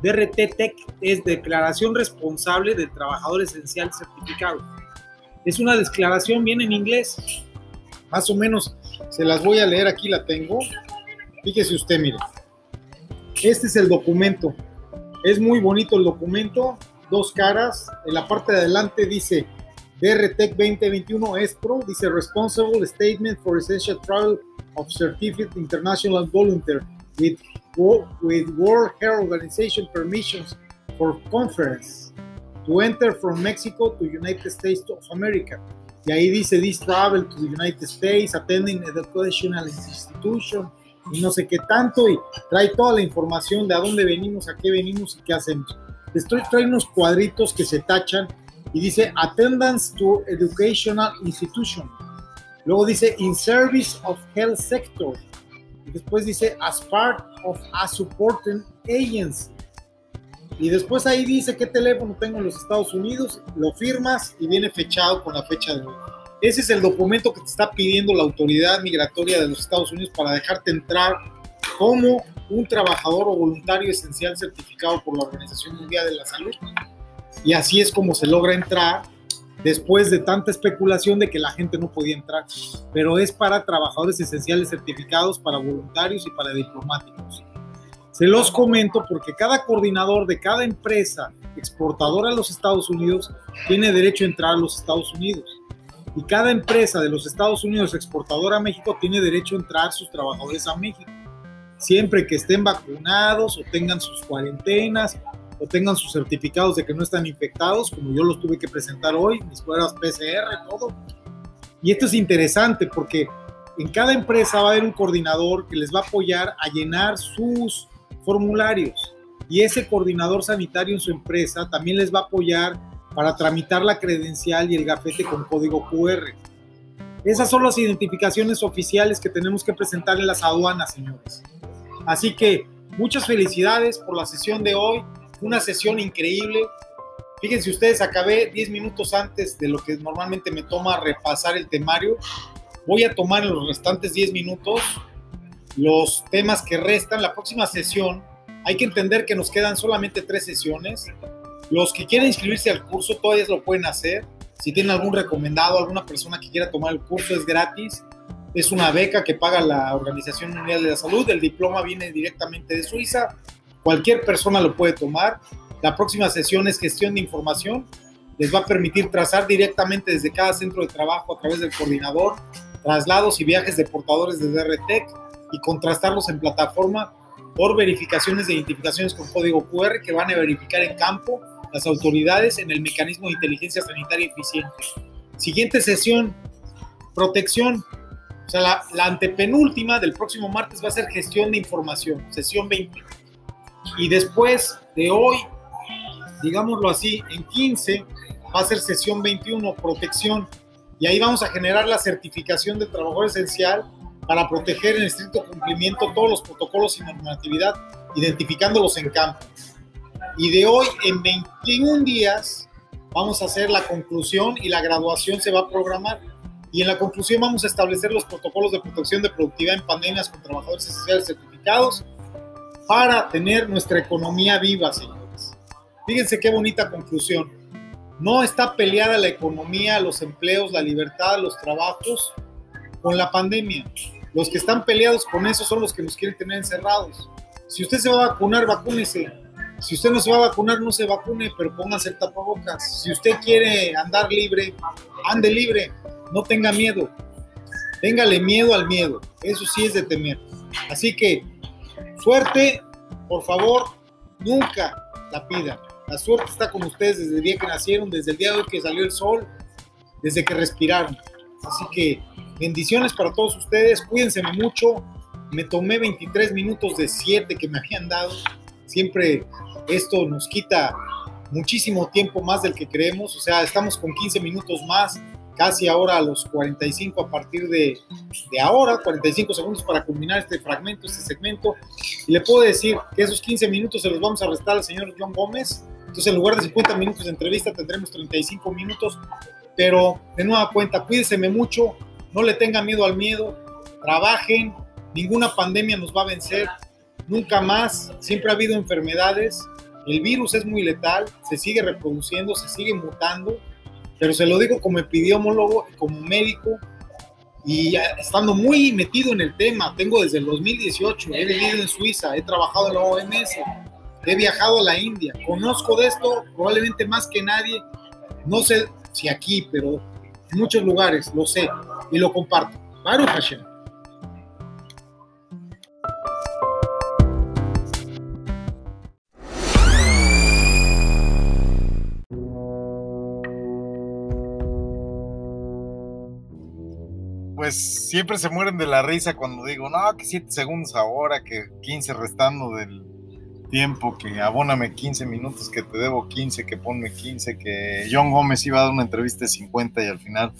DRT-TEC es Declaración Responsable del Trabajador Esencial Certificado. Es una declaración bien en inglés, más o menos se las voy a leer, aquí la tengo. Fíjese usted, mire. Este es el documento. Es muy bonito el documento, dos caras. En la parte de adelante dice DRTEC 2021 ESPRO, dice Responsible Statement for Essential Travel of Certificate International Volunteer with, with World Health Organization permissions for conference to enter from Mexico to United States of America. Y ahí dice, this travel to the United States, attending educational institution, y no sé qué tanto, y trae toda la información de a dónde venimos, a qué venimos y qué hacemos. Estoy trae unos cuadritos que se tachan y dice attendance to educational institution. Luego dice in service of health sector. Después dice as part of a supporting agency. Y después ahí dice qué teléfono tengo en los Estados Unidos, lo firmas y viene fechado con la fecha de hoy. Ese es el documento que te está pidiendo la autoridad migratoria de los Estados Unidos para dejarte entrar como un trabajador o voluntario esencial certificado por la Organización Mundial de la Salud. Y así es como se logra entrar después de tanta especulación de que la gente no podía entrar. Pero es para trabajadores esenciales certificados, para voluntarios y para diplomáticos. Se los comento porque cada coordinador de cada empresa exportadora a los Estados Unidos tiene derecho a entrar a los Estados Unidos. Y cada empresa de los Estados Unidos exportadora a México tiene derecho a entrar sus trabajadores a México. Siempre que estén vacunados o tengan sus cuarentenas o tengan sus certificados de que no están infectados, como yo los tuve que presentar hoy, mis pruebas PCR, todo. Y esto es interesante porque en cada empresa va a haber un coordinador que les va a apoyar a llenar sus formularios. Y ese coordinador sanitario en su empresa también les va a apoyar para tramitar la credencial y el gafete con código QR. Esas son las identificaciones oficiales que tenemos que presentar en las aduanas, señores. Así que muchas felicidades por la sesión de hoy. Una sesión increíble. Fíjense ustedes, acabé 10 minutos antes de lo que normalmente me toma repasar el temario. Voy a tomar en los restantes 10 minutos los temas que restan. La próxima sesión, hay que entender que nos quedan solamente tres sesiones. Los que quieran inscribirse al curso todavía lo pueden hacer. Si tienen algún recomendado, alguna persona que quiera tomar el curso, es gratis. Es una beca que paga la Organización Mundial de la Salud. El diploma viene directamente de Suiza. Cualquier persona lo puede tomar. La próxima sesión es gestión de información. Les va a permitir trazar directamente desde cada centro de trabajo a través del coordinador traslados y viajes de portadores de DRTEC y contrastarlos en plataforma por verificaciones de identificaciones con código QR que van a verificar en campo las autoridades en el mecanismo de inteligencia sanitaria eficiente. Siguiente sesión, protección. O sea, la, la, antepenúltima del próximo martes va a ser gestión de información, sesión 20. Y después de hoy, digámoslo así, en 15 va a ser sesión 21, protección. Y ahí vamos a generar la certificación de trabajador esencial para proteger en estricto cumplimiento todos los protocolos y normatividad, identificándolos en campo. Y de hoy en 21 días vamos a hacer la conclusión y la graduación se va a programar. Y en la conclusión vamos a establecer los protocolos de protección de productividad en pandemias con trabajadores esenciales certificados para tener nuestra economía viva, señores. Fíjense qué bonita conclusión. No está peleada la economía, los empleos, la libertad, los trabajos con la pandemia. Los que están peleados con eso son los que nos quieren tener encerrados. Si usted se va a vacunar, vacúnese. Si usted no se va a vacunar, no se vacune, pero póngase el tapabocas. Si usted quiere andar libre, ande libre. No tenga miedo. Téngale miedo al miedo. Eso sí es de temer. Así que, suerte, por favor, nunca la pida. La suerte está con ustedes desde el día que nacieron, desde el día de que salió el sol, desde que respiraron. Así que bendiciones para todos ustedes, cuídense mucho. Me tomé 23 minutos de 7 que me habían dado. Siempre esto nos quita muchísimo tiempo más del que creemos, o sea, estamos con 15 minutos más, casi ahora a los 45 a partir de, de ahora, 45 segundos para culminar este fragmento, este segmento. Y le puedo decir que esos 15 minutos se los vamos a restar al señor John Gómez. Entonces, en lugar de 50 minutos de entrevista, tendremos 35 minutos. Pero de nueva cuenta, cuídense mucho, no le tengan miedo al miedo, trabajen, ninguna pandemia nos va a vencer, nunca más, siempre ha habido enfermedades, el virus es muy letal, se sigue reproduciendo, se sigue mutando, pero se lo digo como epidemiólogo y como médico y estando muy metido en el tema. Tengo desde el 2018, he vivido en Suiza, he trabajado en la OMS, he viajado a la India, conozco de esto probablemente más que nadie, no sé si aquí, pero en muchos lugares lo sé y lo comparto. Baruch Hashem. Pues siempre se mueren de la risa cuando digo, no, que 7 segundos ahora, que 15 restando del tiempo, que abóname 15 minutos, que te debo 15, que ponme 15, que John Gómez iba a dar una entrevista de 50 y al final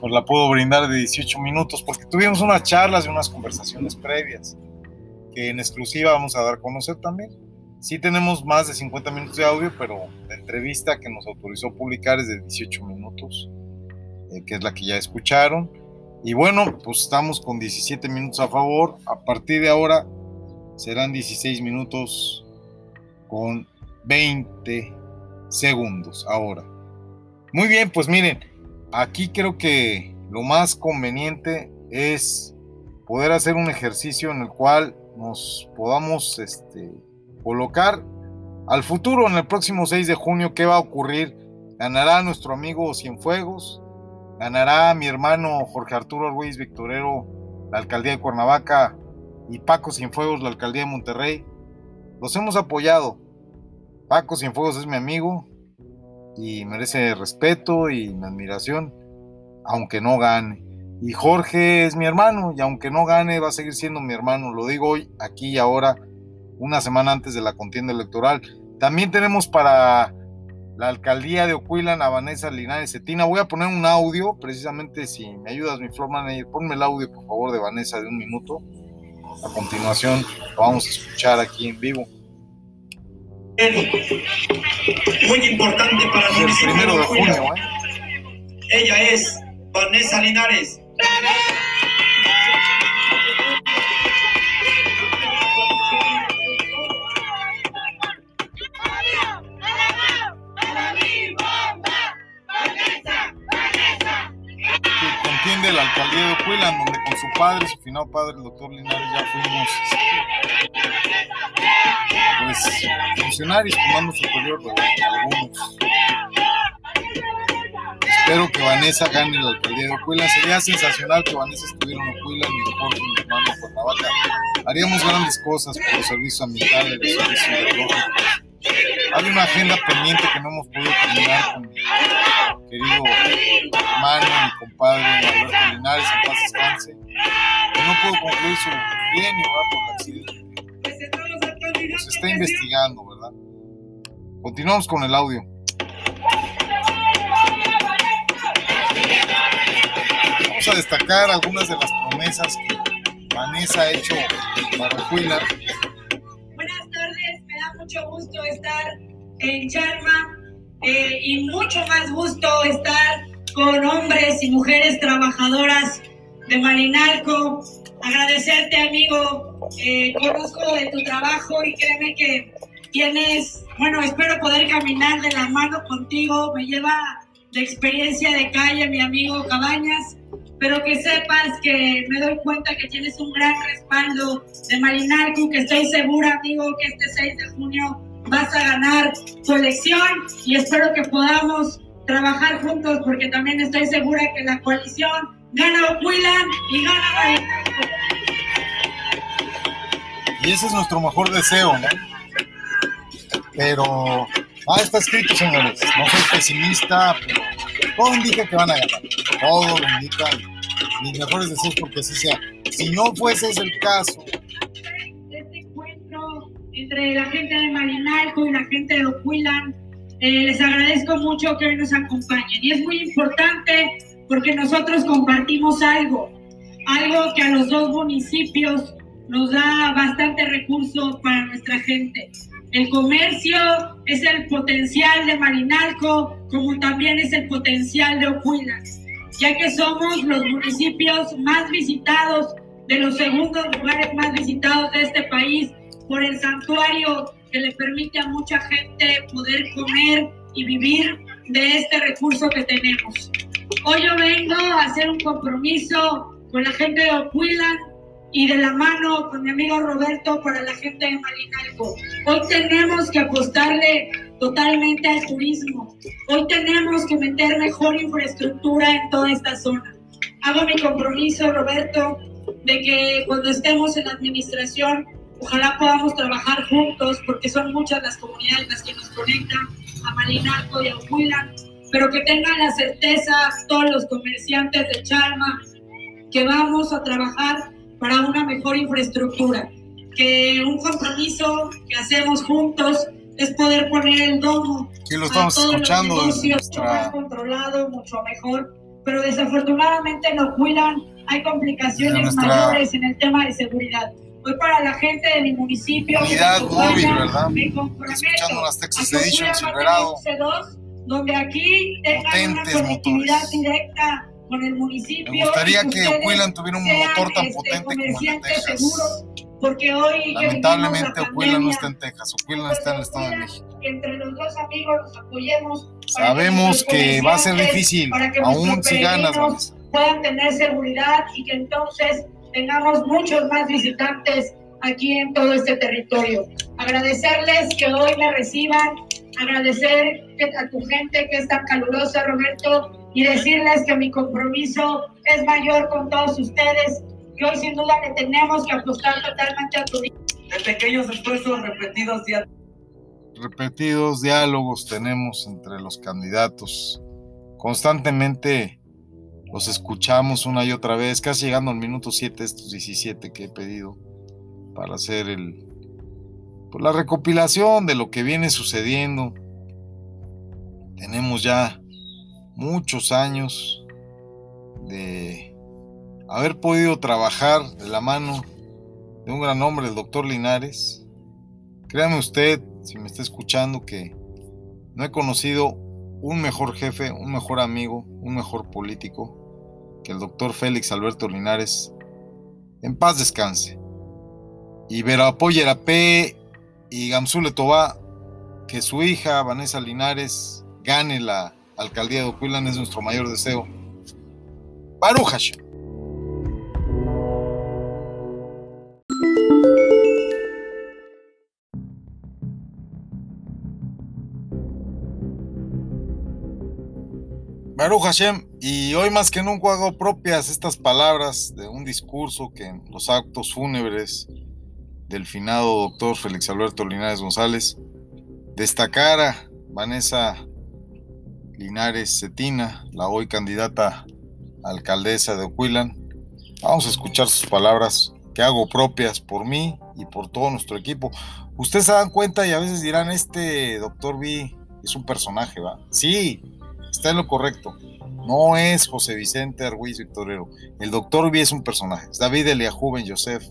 pues la puedo brindar de 18 minutos, porque tuvimos unas charlas y unas conversaciones previas que en exclusiva vamos a dar a conocer también. Sí tenemos más de 50 minutos de audio, pero la entrevista que nos autorizó publicar es de 18 minutos, eh, que es la que ya escucharon. Y bueno, pues estamos con 17 minutos a favor. A partir de ahora serán 16 minutos con 20 segundos ahora. Muy bien, pues miren, aquí creo que lo más conveniente es poder hacer un ejercicio en el cual nos podamos este, colocar al futuro en el próximo 6 de junio qué va a ocurrir. Ganará nuestro amigo Cienfuegos, Ganará mi hermano Jorge Arturo Ruiz Victorero la alcaldía de Cuernavaca y Paco Cienfuegos la alcaldía de Monterrey. Los hemos apoyado. Paco Cienfuegos es mi amigo y merece respeto y mi admiración, aunque no gane. Y Jorge es mi hermano y aunque no gane va a seguir siendo mi hermano. Lo digo hoy, aquí y ahora, una semana antes de la contienda electoral. También tenemos para la alcaldía de Ocuilan a Vanessa Linares Cetina. Voy a poner un audio, precisamente si me ayudas, mi floor manager, ponme el audio, por favor, de Vanessa de un minuto. A continuación lo vamos a escuchar aquí en vivo. Muy importante para el primero de junio, ¿eh? Ella es Vanessa Linares. La alcaldía de Ocuelan, donde con su padre, su finado padre, el doctor Linares, ya fuimos pues, funcionarios, comando superior de algunos. Espero que Vanessa gane la alcaldía de Ocuelan. Sería sensacional que Vanessa estuviera en Ocuelan y Jorge, mi hermano, Cuernavaca. Haríamos grandes cosas por los servicios ambientales, los servicios hay una agenda pendiente que no hemos podido terminar con mi querido hermano, mi compadre Alberto Linares, en paz descanse. Que no puedo concluir su bienio por el accidente. Se está investigando, ¿verdad? Continuamos con el audio. Vamos a destacar algunas de las promesas que Vanessa ha hecho para Huila mucho gusto estar en Charma eh, y mucho más gusto estar con hombres y mujeres trabajadoras de Marinalco. Agradecerte, amigo. Eh, conozco de tu trabajo y créeme que tienes, bueno, espero poder caminar de la mano contigo. Me lleva de experiencia de calle mi amigo Cabañas pero que sepas que me doy cuenta que tienes un gran respaldo de Marinalco, que estoy segura, amigo, que este 6 de junio vas a ganar tu elección y espero que podamos trabajar juntos porque también estoy segura que la coalición gana Ocuilan y gana Marinalco. Y ese es nuestro mejor deseo, ¿no? Pero Ah, está escrito, señores. No soy pesimista, pero todo indica que van a ganar. Todo lo indica. Mis mejores deseos porque así sea. Si no fuese ese el caso, este encuentro entre la gente de Marinalco y la gente de Ocuilan. Eh, les agradezco mucho que hoy nos acompañen. Y es muy importante porque nosotros compartimos algo, algo que a los dos municipios nos da bastante recurso para nuestra gente. El comercio es el potencial de Marinalco, como también es el potencial de Ocuilan, ya que somos los municipios más visitados, de los segundos lugares más visitados de este país, por el santuario que le permite a mucha gente poder comer y vivir de este recurso que tenemos. Hoy yo vengo a hacer un compromiso con la gente de Ocuilan y de la mano con mi amigo Roberto para la gente de Marinalco. Hoy tenemos que apostarle totalmente al turismo. Hoy tenemos que meter mejor infraestructura en toda esta zona. Hago mi compromiso, Roberto, de que cuando estemos en la administración, ojalá podamos trabajar juntos, porque son muchas las comunidades las que nos conectan a Marinalco y a Ocuilan, pero que tengan la certeza todos los comerciantes de Charma que vamos a trabajar para una mejor infraestructura, que un compromiso que hacemos juntos es poder poner el domo Sí, lo estamos a todos escuchando los negocios nuestra- más controlado, mucho mejor, pero desafortunadamente no cuidan, hay complicaciones nuestra- mayores en el tema de seguridad. Hoy para la gente de mi municipio, Unidad ¿verdad? me comprometo Escuchando las Texas a que Edition Oaxaca Silverado. tenga un C2, donde aquí tengan Potentes una conectividad motores. directa con el municipio. me gustaría que ustedes Ocuilan tuviera un motor tan este, potente como el de Texas. seguros, porque hoy que Lamentablemente vivimos la Ocuilan no está en Texas, Ocuilan está en el Estado de México. que entre los dos amigos nos apoyemos. que Sabemos nuestros que va a ser difícil, que aún si ganas, Vanessa. puedan tener seguridad y que entonces tengamos muchos más visitantes aquí en todo este territorio. Agradecerles que hoy me reciban, agradecer que- a tu gente que es tan calurosa, Roberto, y decirles que mi compromiso es mayor con todos ustedes, que hoy sin duda le tenemos que apostar totalmente a tu De pequeños esfuerzos repetidos día repetidos diálogos tenemos entre los candidatos. Constantemente los escuchamos una y otra vez, casi llegando al minuto 7, estos 17 que he pedido para hacer el, pues, la recopilación de lo que viene sucediendo. Tenemos ya muchos años de haber podido trabajar de la mano de un gran hombre, el doctor Linares. Créame usted, si me está escuchando, que no he conocido un mejor jefe, un mejor amigo, un mejor político que el doctor Félix Alberto Linares. En paz descanse. Y Verapoyera P y Gamsule Tobá, que su hija Vanessa Linares gane la alcaldía de Ocuilan es nuestro mayor deseo. Baruch Hashem. Baruch Hashem, y hoy más que nunca hago propias estas palabras de un discurso que en los actos fúnebres del finado doctor Félix Alberto Linares González destacara Vanessa Linares Cetina, la hoy candidata a alcaldesa de Ocuilan. Vamos a escuchar sus palabras que hago propias por mí y por todo nuestro equipo. Ustedes se dan cuenta y a veces dirán, este doctor B es un personaje, ¿va? Sí, está en lo correcto. No es José Vicente Argüiz Victorero. El doctor B es un personaje. Es David Ben Yosef.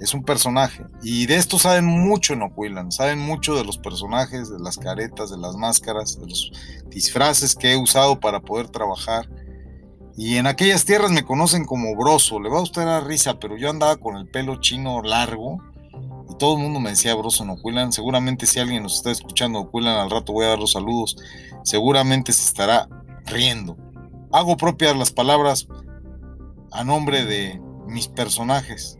Es un personaje. Y de esto saben mucho en Ocuilan. Saben mucho de los personajes, de las caretas, de las máscaras, de los disfraces que he usado para poder trabajar. Y en aquellas tierras me conocen como broso. Le va a usted dar risa, pero yo andaba con el pelo chino largo. Y todo el mundo me decía broso en Ocuilan. Seguramente si alguien nos está escuchando en Ocuilan al rato voy a dar los saludos. Seguramente se estará riendo. Hago propias las palabras a nombre de mis personajes.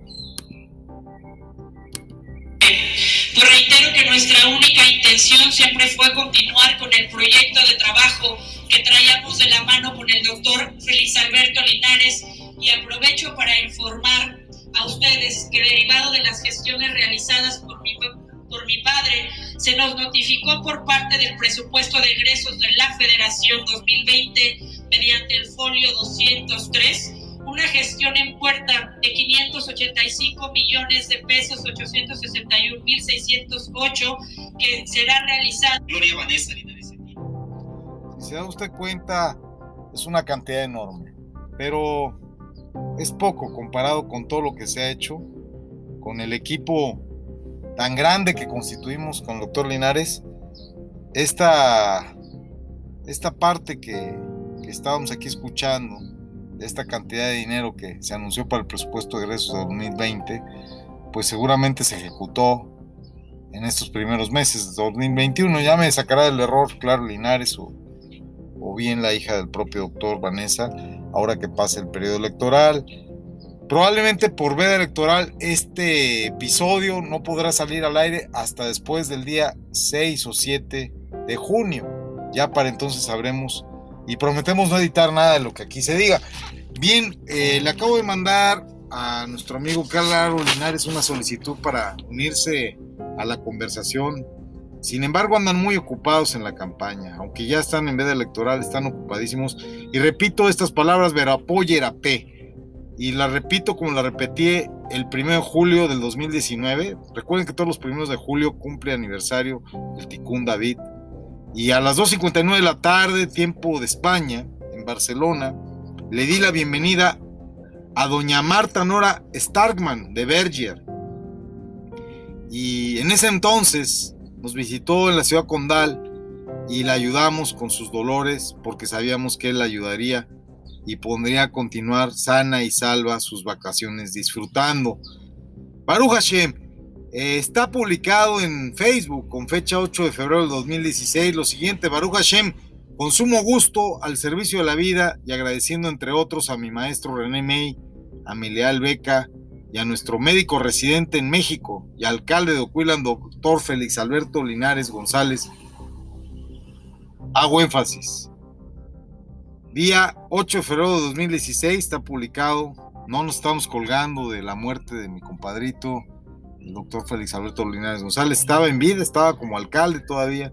Que nuestra única intención siempre fue continuar con el proyecto de trabajo que traíamos de la mano con el doctor Félix Alberto Linares. Y aprovecho para informar a ustedes que derivado de las gestiones realizadas por mi, por mi padre, se nos notificó por parte del presupuesto de egresos de la Federación 2020 mediante el folio 203 una gestión en puerta de 585 millones de pesos, 861 mil 608, que será realizada. Gloria Vanessa Si se da usted cuenta, es una cantidad enorme, pero es poco comparado con todo lo que se ha hecho, con el equipo tan grande que constituimos con el doctor Linares. Esta, esta parte que, que estábamos aquí escuchando, esta cantidad de dinero que se anunció para el presupuesto de egresos de 2020, pues seguramente se ejecutó en estos primeros meses de 2021. Ya me sacará del error, claro, Linares o, o bien la hija del propio doctor Vanessa, ahora que pase el periodo electoral. Probablemente por veda electoral este episodio no podrá salir al aire hasta después del día 6 o 7 de junio. Ya para entonces sabremos y prometemos no editar nada de lo que aquí se diga. Bien, eh, le acabo de mandar a nuestro amigo Carlos Linares una solicitud para unirse a la conversación. Sin embargo, andan muy ocupados en la campaña, aunque ya están en veda electoral, están ocupadísimos. Y repito estas palabras, P. Y la repito como la repetí el 1 de julio del 2019. Recuerden que todos los primeros de julio cumple aniversario el Ticún David y a las 2.59 de la tarde, tiempo de España, en Barcelona, le di la bienvenida a doña Marta Nora Starkman de Berger. Y en ese entonces nos visitó en la ciudad condal y la ayudamos con sus dolores porque sabíamos que él la ayudaría y pondría a continuar sana y salva sus vacaciones disfrutando. Baruch Hashem, eh, está publicado en Facebook con fecha 8 de febrero del 2016 lo siguiente, Baruch Hashem, con sumo gusto al servicio de la vida y agradeciendo entre otros a mi maestro René May, a mi leal beca y a nuestro médico residente en México y alcalde de Oquilan, doctor Félix Alberto Linares González. Hago énfasis. Día 8 de febrero de 2016 está publicado. No nos estamos colgando de la muerte de mi compadrito el doctor Félix Alberto Linares González. Estaba en vida, estaba como alcalde todavía,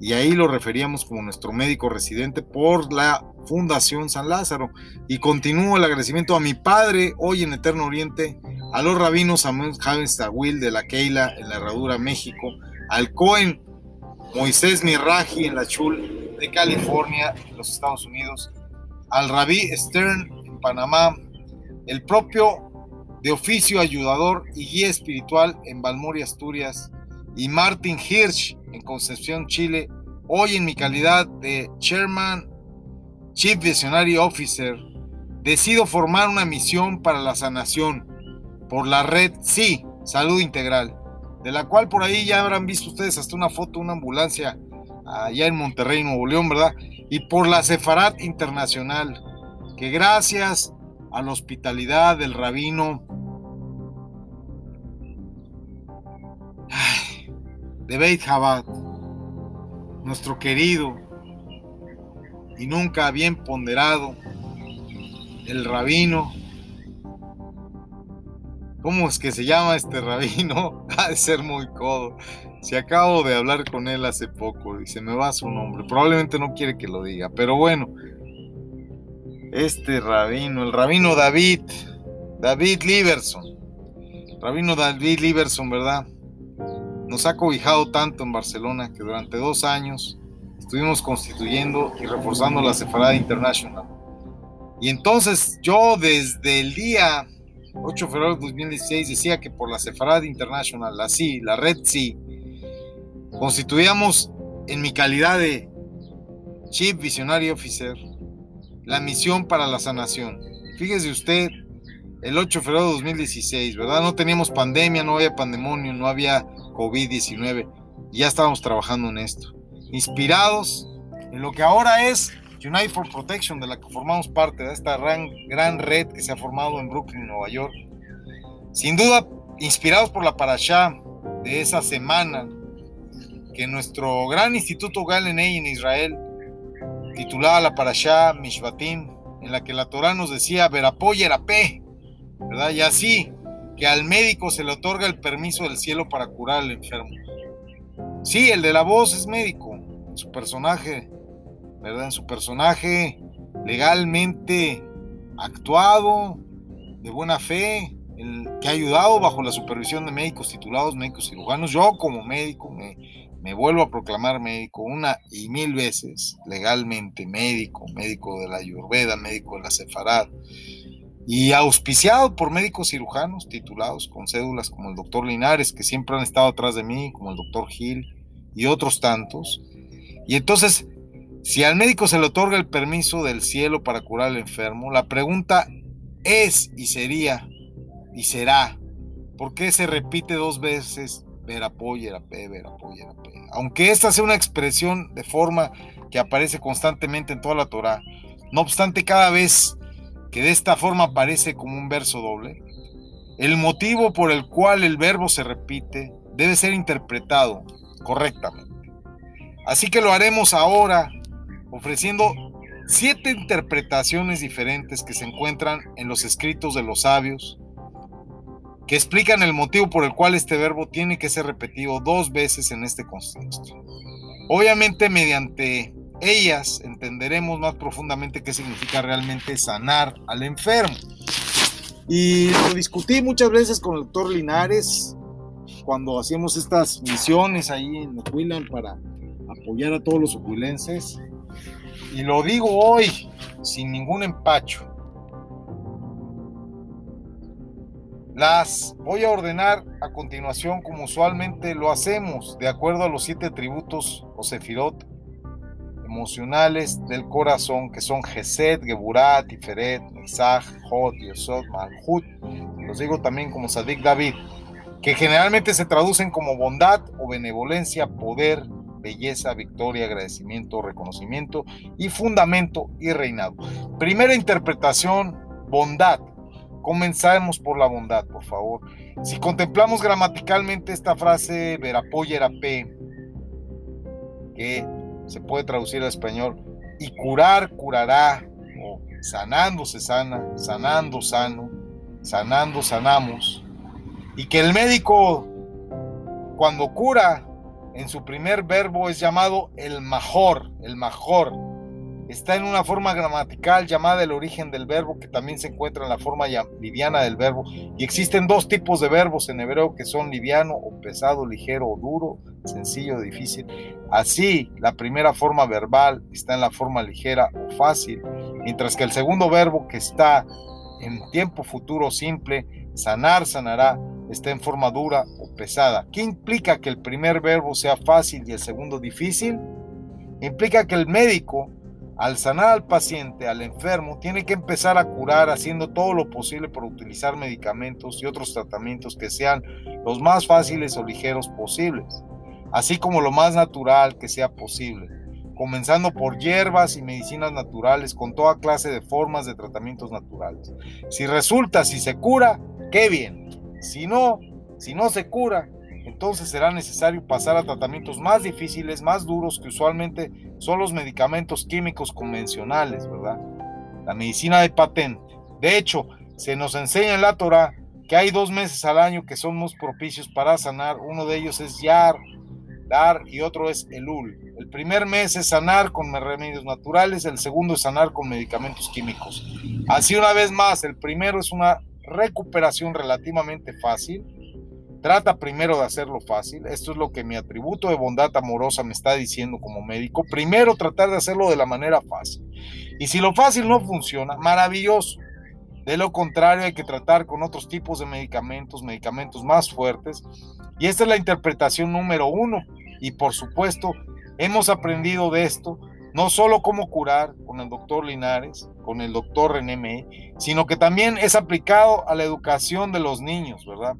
y ahí lo referíamos como nuestro médico residente por la Fundación San Lázaro. Y continúo el agradecimiento a mi padre, hoy en Eterno Oriente, a los rabinos Samuel Javes Tawil de la Keila en la Herradura, México, al Cohen Moisés Miraji en la Chul de California, en los Estados Unidos, al Rabí Stern en Panamá, el propio de oficio ayudador y guía espiritual en Balmori, Asturias, y Martin Hirsch en Concepción, Chile, hoy en mi calidad de Chairman, Chief Visionary Officer, decido formar una misión para la sanación por la red Sí, Salud Integral, de la cual por ahí ya habrán visto ustedes hasta una foto, una ambulancia allá en Monterrey, Nuevo León, ¿verdad? Y por la Sefarat Internacional, que gracias a la hospitalidad del rabino de Beit Chabad, nuestro querido y nunca bien ponderado, el rabino. ¿Cómo es que se llama este rabino? Ha de ser muy codo. Si acabo de hablar con él hace poco y se me va su nombre, probablemente no quiere que lo diga, pero bueno, este rabino, el rabino David, David Liberson, rabino David Liberson, ¿verdad? nos ha cobijado tanto en Barcelona que durante dos años estuvimos constituyendo y reforzando la Sefarada International. Y entonces yo desde el día 8 de febrero de 2016 decía que por la Sefarada International, la CI, la Red CI, constituíamos en mi calidad de Chief Visionary Officer la misión para la sanación. Fíjese usted, el 8 de febrero de 2016, ¿verdad? No teníamos pandemia, no había pandemonio, no había COVID-19. Ya estábamos trabajando en esto. Inspirados en lo que ahora es United for Protection, de la que formamos parte, de esta gran, gran red que se ha formado en Brooklyn, Nueva York. Sin duda, inspirados por la parashá de esa semana, que nuestro gran instituto Galenei en Israel, titulada la parashá Mishvatim, en la que la Torah nos decía, Verapoy P, ¿verdad? Y así, que al médico se le otorga el permiso del cielo para curar al enfermo. Sí, el de la voz es médico, en su personaje, ¿verdad? En su personaje legalmente actuado, de buena fe, el que ha ayudado bajo la supervisión de médicos titulados, médicos cirujanos. Yo como médico me, me vuelvo a proclamar médico una y mil veces, legalmente médico, médico de la Ayurveda, médico de la Sefarad, y auspiciado por médicos cirujanos titulados con cédulas como el doctor Linares, que siempre han estado atrás de mí, como el doctor Gil y otros tantos. Y entonces, si al médico se le otorga el permiso del cielo para curar al enfermo, la pregunta es y sería y será, ¿por qué se repite dos veces Verapoyerape, Verapoyerape? Aunque esta sea una expresión de forma que aparece constantemente en toda la Torah, no obstante cada vez que de esta forma aparece como un verso doble, el motivo por el cual el verbo se repite debe ser interpretado correctamente. Así que lo haremos ahora ofreciendo siete interpretaciones diferentes que se encuentran en los escritos de los sabios, que explican el motivo por el cual este verbo tiene que ser repetido dos veces en este contexto. Obviamente mediante ellas entenderemos más profundamente qué significa realmente sanar al enfermo. Y lo discutí muchas veces con el doctor Linares cuando hacíamos estas misiones ahí en Ocuilan para apoyar a todos los ocuilenses. Y lo digo hoy sin ningún empacho. Las voy a ordenar a continuación como usualmente lo hacemos, de acuerdo a los siete tributos o sefirot emocionales del corazón, que son Gesed, Geburat, Tiferet, Nisach, Hot, Yesod, Malhut. Los digo también como Sadik David, que generalmente se traducen como bondad o benevolencia, poder, belleza, victoria, agradecimiento, reconocimiento y fundamento y reinado. Primera interpretación, bondad. Comenzamos por la bondad, por favor. Si contemplamos gramaticalmente esta frase, verapoyera p, que se puede traducir al español, y curar, curará, o sanando se sana, sanando sano, sanando sanamos, y que el médico cuando cura en su primer verbo es llamado el mejor, el mejor. Está en una forma gramatical llamada el origen del verbo, que también se encuentra en la forma liviana del verbo. Y existen dos tipos de verbos en hebreo que son liviano o pesado, ligero o duro, sencillo o difícil. Así, la primera forma verbal está en la forma ligera o fácil, mientras que el segundo verbo que está en tiempo futuro simple, sanar, sanará, está en forma dura o pesada. ¿Qué implica que el primer verbo sea fácil y el segundo difícil? Implica que el médico, al sanar al paciente, al enfermo, tiene que empezar a curar haciendo todo lo posible por utilizar medicamentos y otros tratamientos que sean los más fáciles o ligeros posibles, así como lo más natural que sea posible, comenzando por hierbas y medicinas naturales con toda clase de formas de tratamientos naturales. Si resulta, si se cura, qué bien. Si no, si no se cura, entonces será necesario pasar a tratamientos más difíciles, más duros, que usualmente son los medicamentos químicos convencionales, ¿verdad? La medicina de patente. De hecho, se nos enseña en la Torah que hay dos meses al año que son más propicios para sanar. Uno de ellos es Yar, Dar y otro es Elul. El primer mes es sanar con remedios naturales, el segundo es sanar con medicamentos químicos. Así una vez más, el primero es una recuperación relativamente fácil. Trata primero de hacerlo fácil. Esto es lo que mi atributo de bondad amorosa me está diciendo como médico. Primero tratar de hacerlo de la manera fácil. Y si lo fácil no funciona, maravilloso. De lo contrario, hay que tratar con otros tipos de medicamentos, medicamentos más fuertes. Y esta es la interpretación número uno. Y por supuesto, hemos aprendido de esto no solo cómo curar con el doctor Linares, con el doctor René sino que también es aplicado a la educación de los niños, ¿verdad?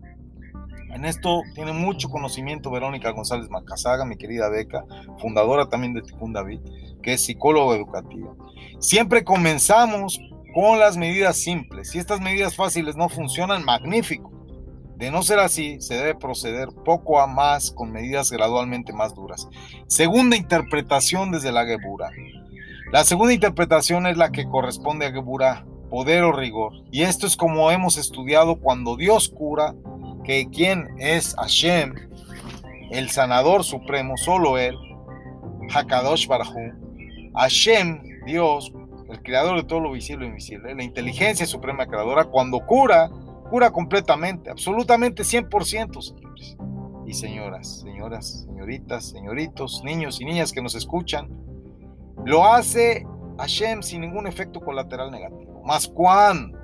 En esto tiene mucho conocimiento Verónica González Macasaga, mi querida Beca, fundadora también de Ticún David, que es psicólogo educativo. Siempre comenzamos con las medidas simples. Si estas medidas fáciles no funcionan, magnífico. De no ser así, se debe proceder poco a más con medidas gradualmente más duras. Segunda interpretación desde la Gebura. La segunda interpretación es la que corresponde a Gebura, poder o rigor. Y esto es como hemos estudiado cuando Dios cura, que quien es Hashem, el sanador supremo, solo Él, Hakadosh Barhu, Hashem, Dios, el creador de todo lo visible e invisible, la inteligencia suprema creadora, cuando cura, cura completamente, absolutamente 100%, señores y señoras, señoras, señoritas, señoritos, niños y niñas que nos escuchan, lo hace Hashem sin ningún efecto colateral negativo. Más cuando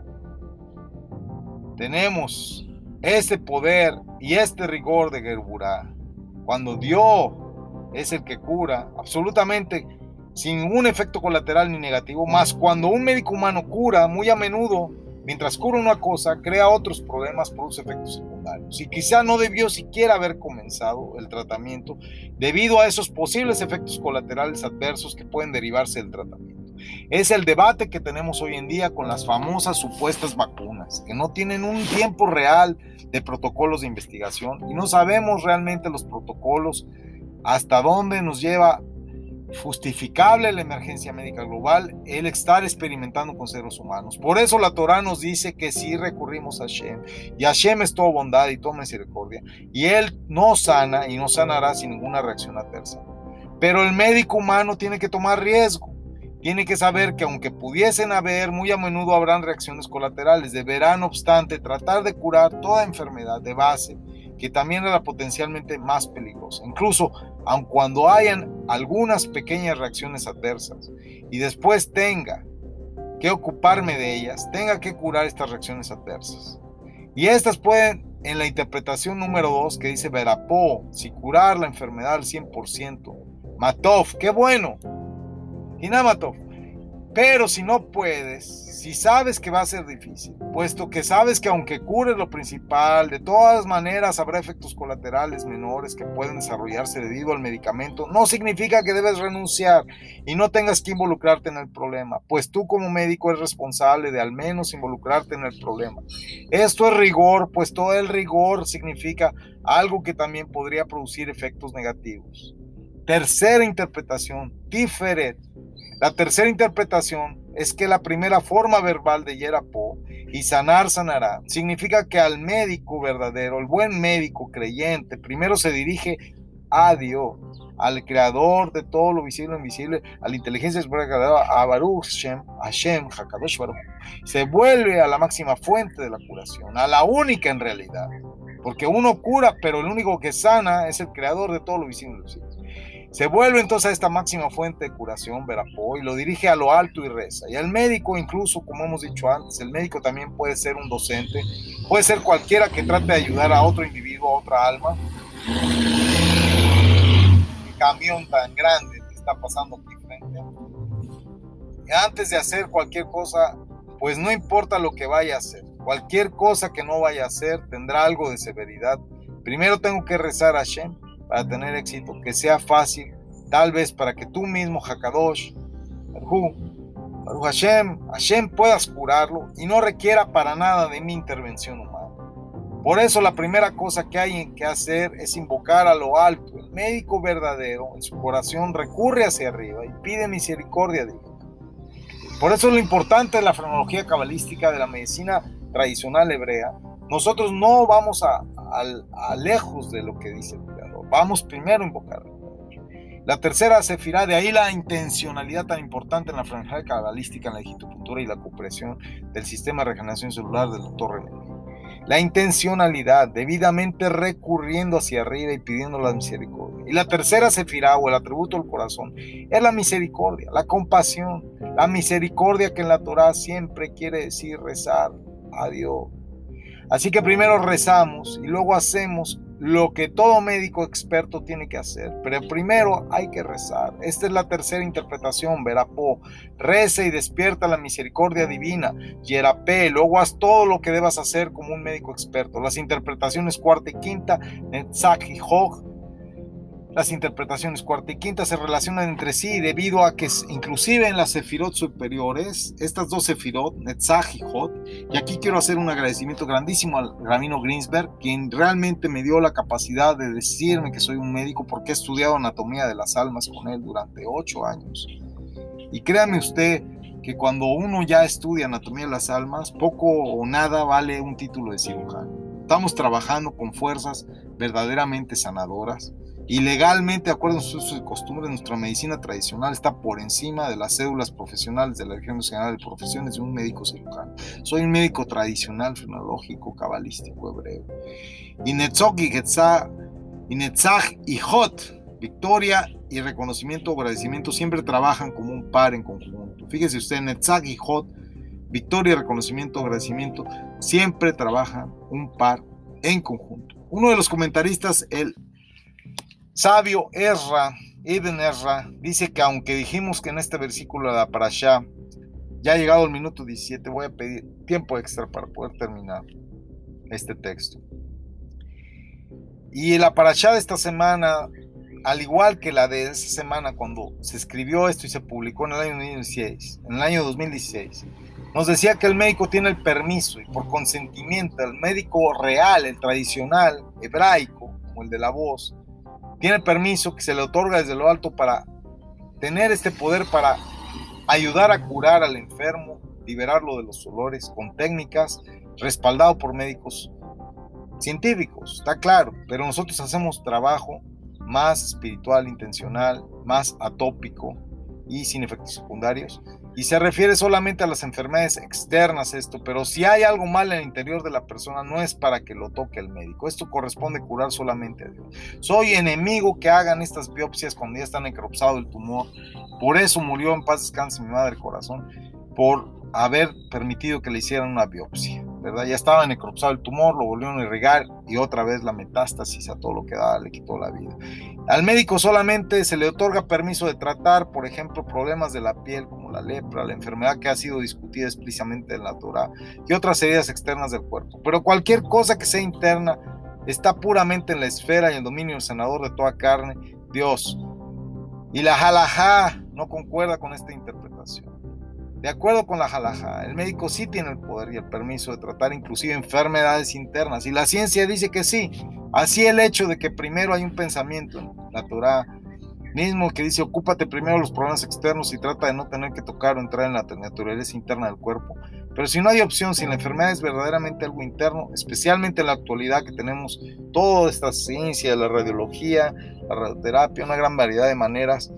tenemos ese poder y este rigor de Gerburá, cuando Dios es el que cura, absolutamente sin ningún efecto colateral ni negativo, más cuando un médico humano cura, muy a menudo, mientras cura una cosa, crea otros problemas, produce efectos secundarios. Y quizá no debió siquiera haber comenzado el tratamiento debido a esos posibles efectos colaterales adversos que pueden derivarse del tratamiento. Es el debate que tenemos hoy en día con las famosas supuestas vacunas, que no tienen un tiempo real de protocolos de investigación y no sabemos realmente los protocolos hasta dónde nos lleva justificable la emergencia médica global el estar experimentando con seres humanos. Por eso la Torah nos dice que si recurrimos a Hashem, y Hashem es toda bondad y toda misericordia, y Él no sana y no sanará sin ninguna reacción adversa. Pero el médico humano tiene que tomar riesgo tiene que saber que aunque pudiesen haber, muy a menudo habrán reacciones colaterales. Deberá, no obstante, tratar de curar toda enfermedad de base, que también era potencialmente más peligrosa. Incluso, aun cuando hayan algunas pequeñas reacciones adversas y después tenga que ocuparme de ellas, tenga que curar estas reacciones adversas. Y estas pueden, en la interpretación número 2 que dice Verapó, si curar la enfermedad al 100%, Matov, qué bueno, Inamatov. Pero si no puedes, si sabes que va a ser difícil, puesto que sabes que aunque cures lo principal, de todas maneras habrá efectos colaterales menores que pueden desarrollarse debido al medicamento, no significa que debes renunciar y no tengas que involucrarte en el problema, pues tú como médico eres responsable de al menos involucrarte en el problema. Esto es rigor, pues todo el rigor significa algo que también podría producir efectos negativos. Tercera interpretación, Tiferet. La tercera interpretación es que la primera forma verbal de Yerapo y sanar sanará significa que al médico verdadero, el buen médico creyente, primero se dirige a Dios, al creador de todo lo visible e invisible, a la inteligencia superior, a Baruch Shem, Hashem, Hakadosh Baruch. Se vuelve a la máxima fuente de la curación, a la única en realidad. Porque uno cura, pero el único que sana es el creador de todo lo visible e invisible. Se vuelve entonces a esta máxima fuente de curación, Verapó, y lo dirige a lo alto y reza. Y al médico, incluso, como hemos dicho antes, el médico también puede ser un docente, puede ser cualquiera que trate de ayudar a otro individuo, a otra alma. El camión tan grande que está pasando aquí frente. Antes de hacer cualquier cosa, pues no importa lo que vaya a hacer, cualquier cosa que no vaya a hacer tendrá algo de severidad. Primero tengo que rezar a Shem para tener éxito, que sea fácil, tal vez para que tú mismo, Hakadosh, Hashem, Hashem puedas curarlo y no requiera para nada de mi intervención humana. Por eso la primera cosa que hay que hacer es invocar a lo alto. El médico verdadero en su corazón recurre hacia arriba y pide misericordia Dios. Por eso es lo importante de la frenología cabalística de la medicina tradicional hebrea. Nosotros no vamos a, a lejos de lo que dice Vamos primero a invocarlo. La tercera sefirá, de ahí la intencionalidad tan importante en la franja cabalística, en la digitopuntura y la compresión del sistema de regeneración celular del doctor René. La intencionalidad, debidamente recurriendo hacia arriba y pidiendo la misericordia. Y la tercera sefirá o el atributo del corazón es la misericordia, la compasión, la misericordia que en la Torah siempre quiere decir rezar a Dios. Así que primero rezamos y luego hacemos lo que todo médico experto tiene que hacer. Pero primero hay que rezar. Esta es la tercera interpretación, Verapó. Reza y despierta la misericordia divina. Yerapé, luego haz todo lo que debas hacer como un médico experto. Las interpretaciones cuarta y quinta, Netzach y Hog, las interpretaciones cuarta y quinta se relacionan entre sí debido a que inclusive en las sefirot superiores, estas dos sefirot, Netzach y Hot, y aquí quiero hacer un agradecimiento grandísimo al Ramino Greensberg, quien realmente me dio la capacidad de decirme que soy un médico porque he estudiado anatomía de las almas con él durante ocho años. Y créame usted que cuando uno ya estudia anatomía de las almas, poco o nada vale un título de cirujano Estamos trabajando con fuerzas verdaderamente sanadoras y legalmente, de acuerdo a sus usos y costumbres, nuestra medicina tradicional está por encima de las cédulas profesionales de la Región Nacional de Profesiones de un médico cirujano. Soy un médico tradicional, fenológico, cabalístico, hebreo. Y y Getzah, y Netzach y Hot, victoria y reconocimiento o agradecimiento siempre trabajan como un par en conjunto. Fíjese usted, Netzach y Hot, victoria, reconocimiento, agradecimiento, siempre trabajan un par en conjunto. Uno de los comentaristas, el sabio Erra, Ibn Erra, dice que aunque dijimos que en este versículo de la Parashá ya ha llegado el minuto 17, voy a pedir tiempo extra para poder terminar este texto. Y la Parashá de esta semana, al igual que la de esa semana cuando se escribió esto y se publicó en el año 2016, en el año 2016, nos decía que el médico tiene el permiso y por consentimiento, el médico real, el tradicional, hebraico, como el de la voz, tiene permiso que se le otorga desde lo alto para tener este poder para ayudar a curar al enfermo, liberarlo de los dolores con técnicas respaldado por médicos científicos, está claro, pero nosotros hacemos trabajo más espiritual, intencional, más atópico y sin efectos secundarios y se refiere solamente a las enfermedades externas esto, pero si hay algo mal en el interior de la persona no es para que lo toque el médico, esto corresponde curar solamente a Dios. Soy enemigo que hagan estas biopsias cuando ya están necropsado el tumor, por eso murió en paz descanse mi madre corazón, por haber permitido que le hicieran una biopsia. Ya estaba necropsado el tumor, lo volvieron a irrigar y otra vez la metástasis a todo lo que da le quitó la vida. Al médico solamente se le otorga permiso de tratar, por ejemplo, problemas de la piel como la lepra, la enfermedad que ha sido discutida explícitamente en la Torah y otras heridas externas del cuerpo. Pero cualquier cosa que sea interna está puramente en la esfera y el dominio del senador de toda carne, Dios. Y la halajá no concuerda con esta interpretación. De acuerdo con la jalaja, el médico sí tiene el poder y el permiso de tratar inclusive enfermedades internas y la ciencia dice que sí. Así el hecho de que primero hay un pensamiento en la Torah mismo que dice ocúpate primero los problemas externos y trata de no tener que tocar o entrar en la naturaleza interna del cuerpo. Pero si no hay opción, si la enfermedad es verdaderamente algo interno, especialmente en la actualidad que tenemos toda esta ciencia, la radiología, la radioterapia, una gran variedad de maneras,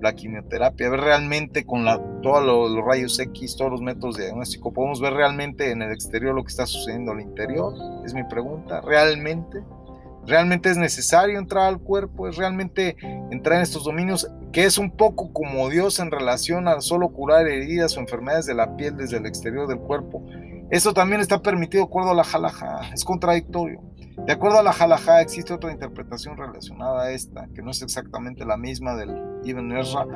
la quimioterapia, ver realmente con la, todos los, rayos X, todos los métodos de diagnóstico, podemos ver realmente en el exterior lo que está sucediendo al interior, es mi pregunta, realmente, realmente es necesario entrar al cuerpo, es realmente entrar en estos dominios, que es un poco como Dios en relación a solo curar heridas o enfermedades de la piel desde el exterior del cuerpo. Eso también está permitido acuerdo a la jalaja, es contradictorio. De acuerdo a la halajá, existe otra interpretación relacionada a esta, que no es exactamente la misma del Ibn Ezra,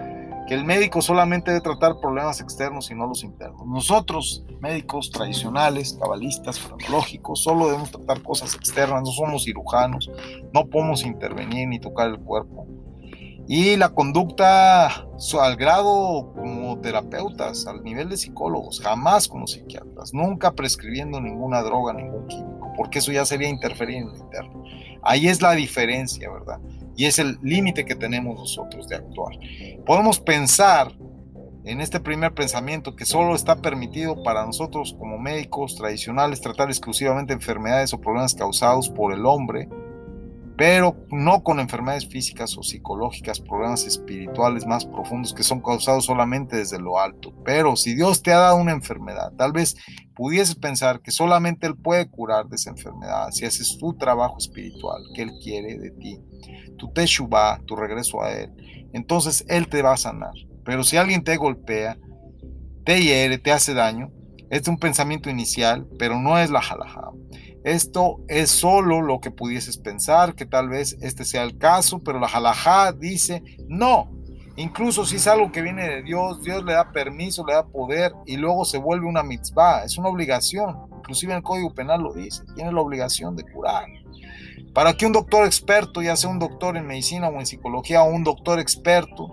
que el médico solamente debe tratar problemas externos y no los internos. Nosotros, médicos tradicionales, cabalistas, cronológicos, solo debemos tratar cosas externas, no somos cirujanos, no podemos intervenir ni tocar el cuerpo. Y la conducta al grado como terapeutas, al nivel de psicólogos, jamás como psiquiatras, nunca prescribiendo ninguna droga, ningún químico, porque eso ya sería interferir en el interno. Ahí es la diferencia, ¿verdad? Y es el límite que tenemos nosotros de actuar. Podemos pensar en este primer pensamiento que solo está permitido para nosotros como médicos tradicionales tratar exclusivamente enfermedades o problemas causados por el hombre, pero no con enfermedades físicas o psicológicas, problemas espirituales más profundos que son causados solamente desde lo alto. Pero si Dios te ha dado una enfermedad, tal vez pudieses pensar que solamente Él puede curar de esa enfermedad si haces tu trabajo espiritual que Él quiere de ti, tu teshuva, tu regreso a Él, entonces Él te va a sanar. Pero si alguien te golpea, te hiere, te hace daño, es un pensamiento inicial, pero no es la halajá. Esto es solo lo que pudieses pensar, que tal vez este sea el caso, pero la halajá dice no. Incluso si es algo que viene de Dios, Dios le da permiso, le da poder y luego se vuelve una mitzvah, es una obligación. Inclusive el Código Penal lo dice, tiene la obligación de curar. Para que un doctor experto, ya sea un doctor en medicina o en psicología o un doctor experto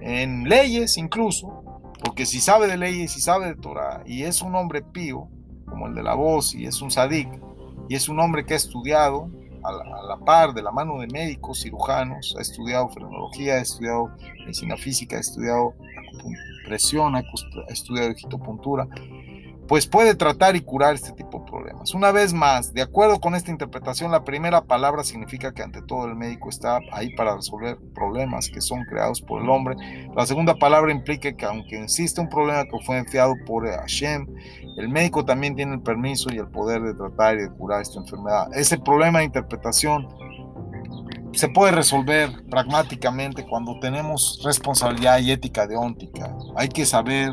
en leyes incluso, porque si sabe de leyes, si sabe de Torah y es un hombre pío, como el de la voz, y es un sadik, y es un hombre que ha estudiado a la, par de la mano de médicos, cirujanos, ha estudiado frenología, ha estudiado medicina física, ha estudiado presión, ha estudiado digitopuntura, pues puede tratar y curar este tipo de problemas. Una vez más, de acuerdo con esta interpretación, la primera palabra significa que ante todo el médico está ahí para resolver problemas que son creados por el hombre. La segunda palabra implica que aunque existe un problema que fue enviado por Hashem, el médico también tiene el permiso y el poder de tratar y de curar esta enfermedad. Ese problema de interpretación se puede resolver pragmáticamente cuando tenemos responsabilidad y ética deóntica. Hay que saber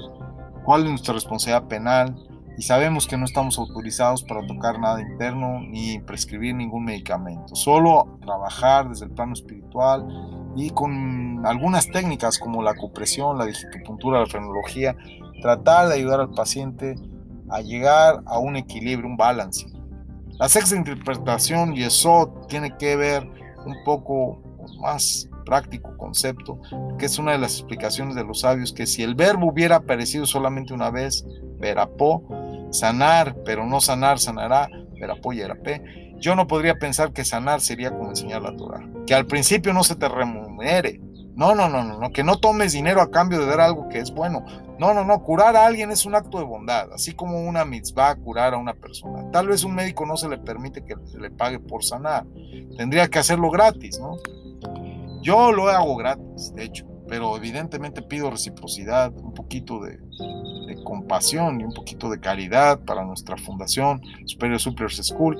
cuál es nuestra responsabilidad penal y sabemos que no estamos autorizados para tocar nada interno ni prescribir ningún medicamento, solo trabajar desde el plano espiritual y con algunas técnicas como la acupresión, la digitopuntura, la frenología, tratar de ayudar al paciente a llegar a un equilibrio, un balance. La sexta interpretación, y eso tiene que ver un poco más práctico concepto, que es una de las explicaciones de los sabios, que si el verbo hubiera aparecido solamente una vez, verapó, sanar, pero no sanar, sanará, verapó y erapé, yo no podría pensar que sanar sería como enseñar la Torah, que al principio no se te remunere, no, no, no, no, no, que no tomes dinero a cambio de dar algo que es bueno. No, no, no, curar a alguien es un acto de bondad, así como una mitzvah curar a una persona. Tal vez un médico no se le permite que se le pague por sanar, tendría que hacerlo gratis, ¿no? Yo lo hago gratis, de hecho, pero evidentemente pido reciprocidad, un poquito de, compasión y un poquito de caridad para nuestra fundación Superior Super School.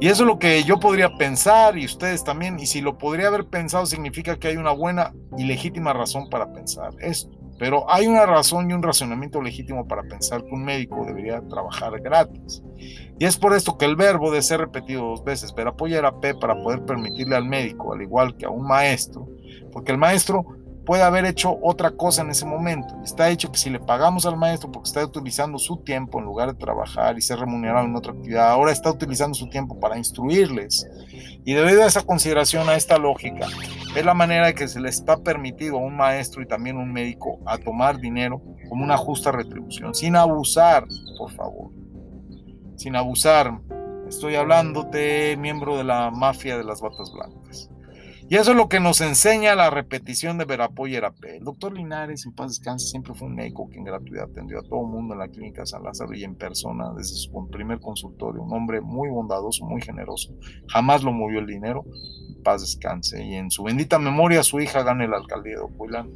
Y eso es lo que yo podría pensar y ustedes también. Y si lo podría haber pensado significa que hay una buena y legítima razón para pensar esto. Pero hay una razón y un razonamiento legítimo para pensar que un médico debería trabajar gratis. Y es por esto que el verbo de ser repetido dos veces, pero apoyar a P para poder permitirle al médico, al igual que a un maestro, porque el maestro puede haber hecho otra cosa en ese momento. Está hecho que si le pagamos al maestro porque está utilizando su tiempo en lugar de trabajar y ser remunerado en otra actividad, ahora está utilizando su tiempo para instruirles. Y debido a esa consideración, a esta lógica, es la manera que se le está permitido a un maestro y también a un médico a tomar dinero como una justa retribución, sin abusar, por favor. Sin abusar. Estoy hablándote, miembro de la mafia de las batas blancas. Y eso es lo que nos enseña la repetición de Verapó y. El doctor Linares, en paz descanse, siempre fue un médico que en gratuidad atendió a todo el mundo en la clínica San Lázaro y en persona desde su primer consultorio. Un hombre muy bondadoso, muy generoso. Jamás lo movió el dinero. En paz descanse. Y en su bendita memoria, su hija gane la alcaldía de Ocuilán,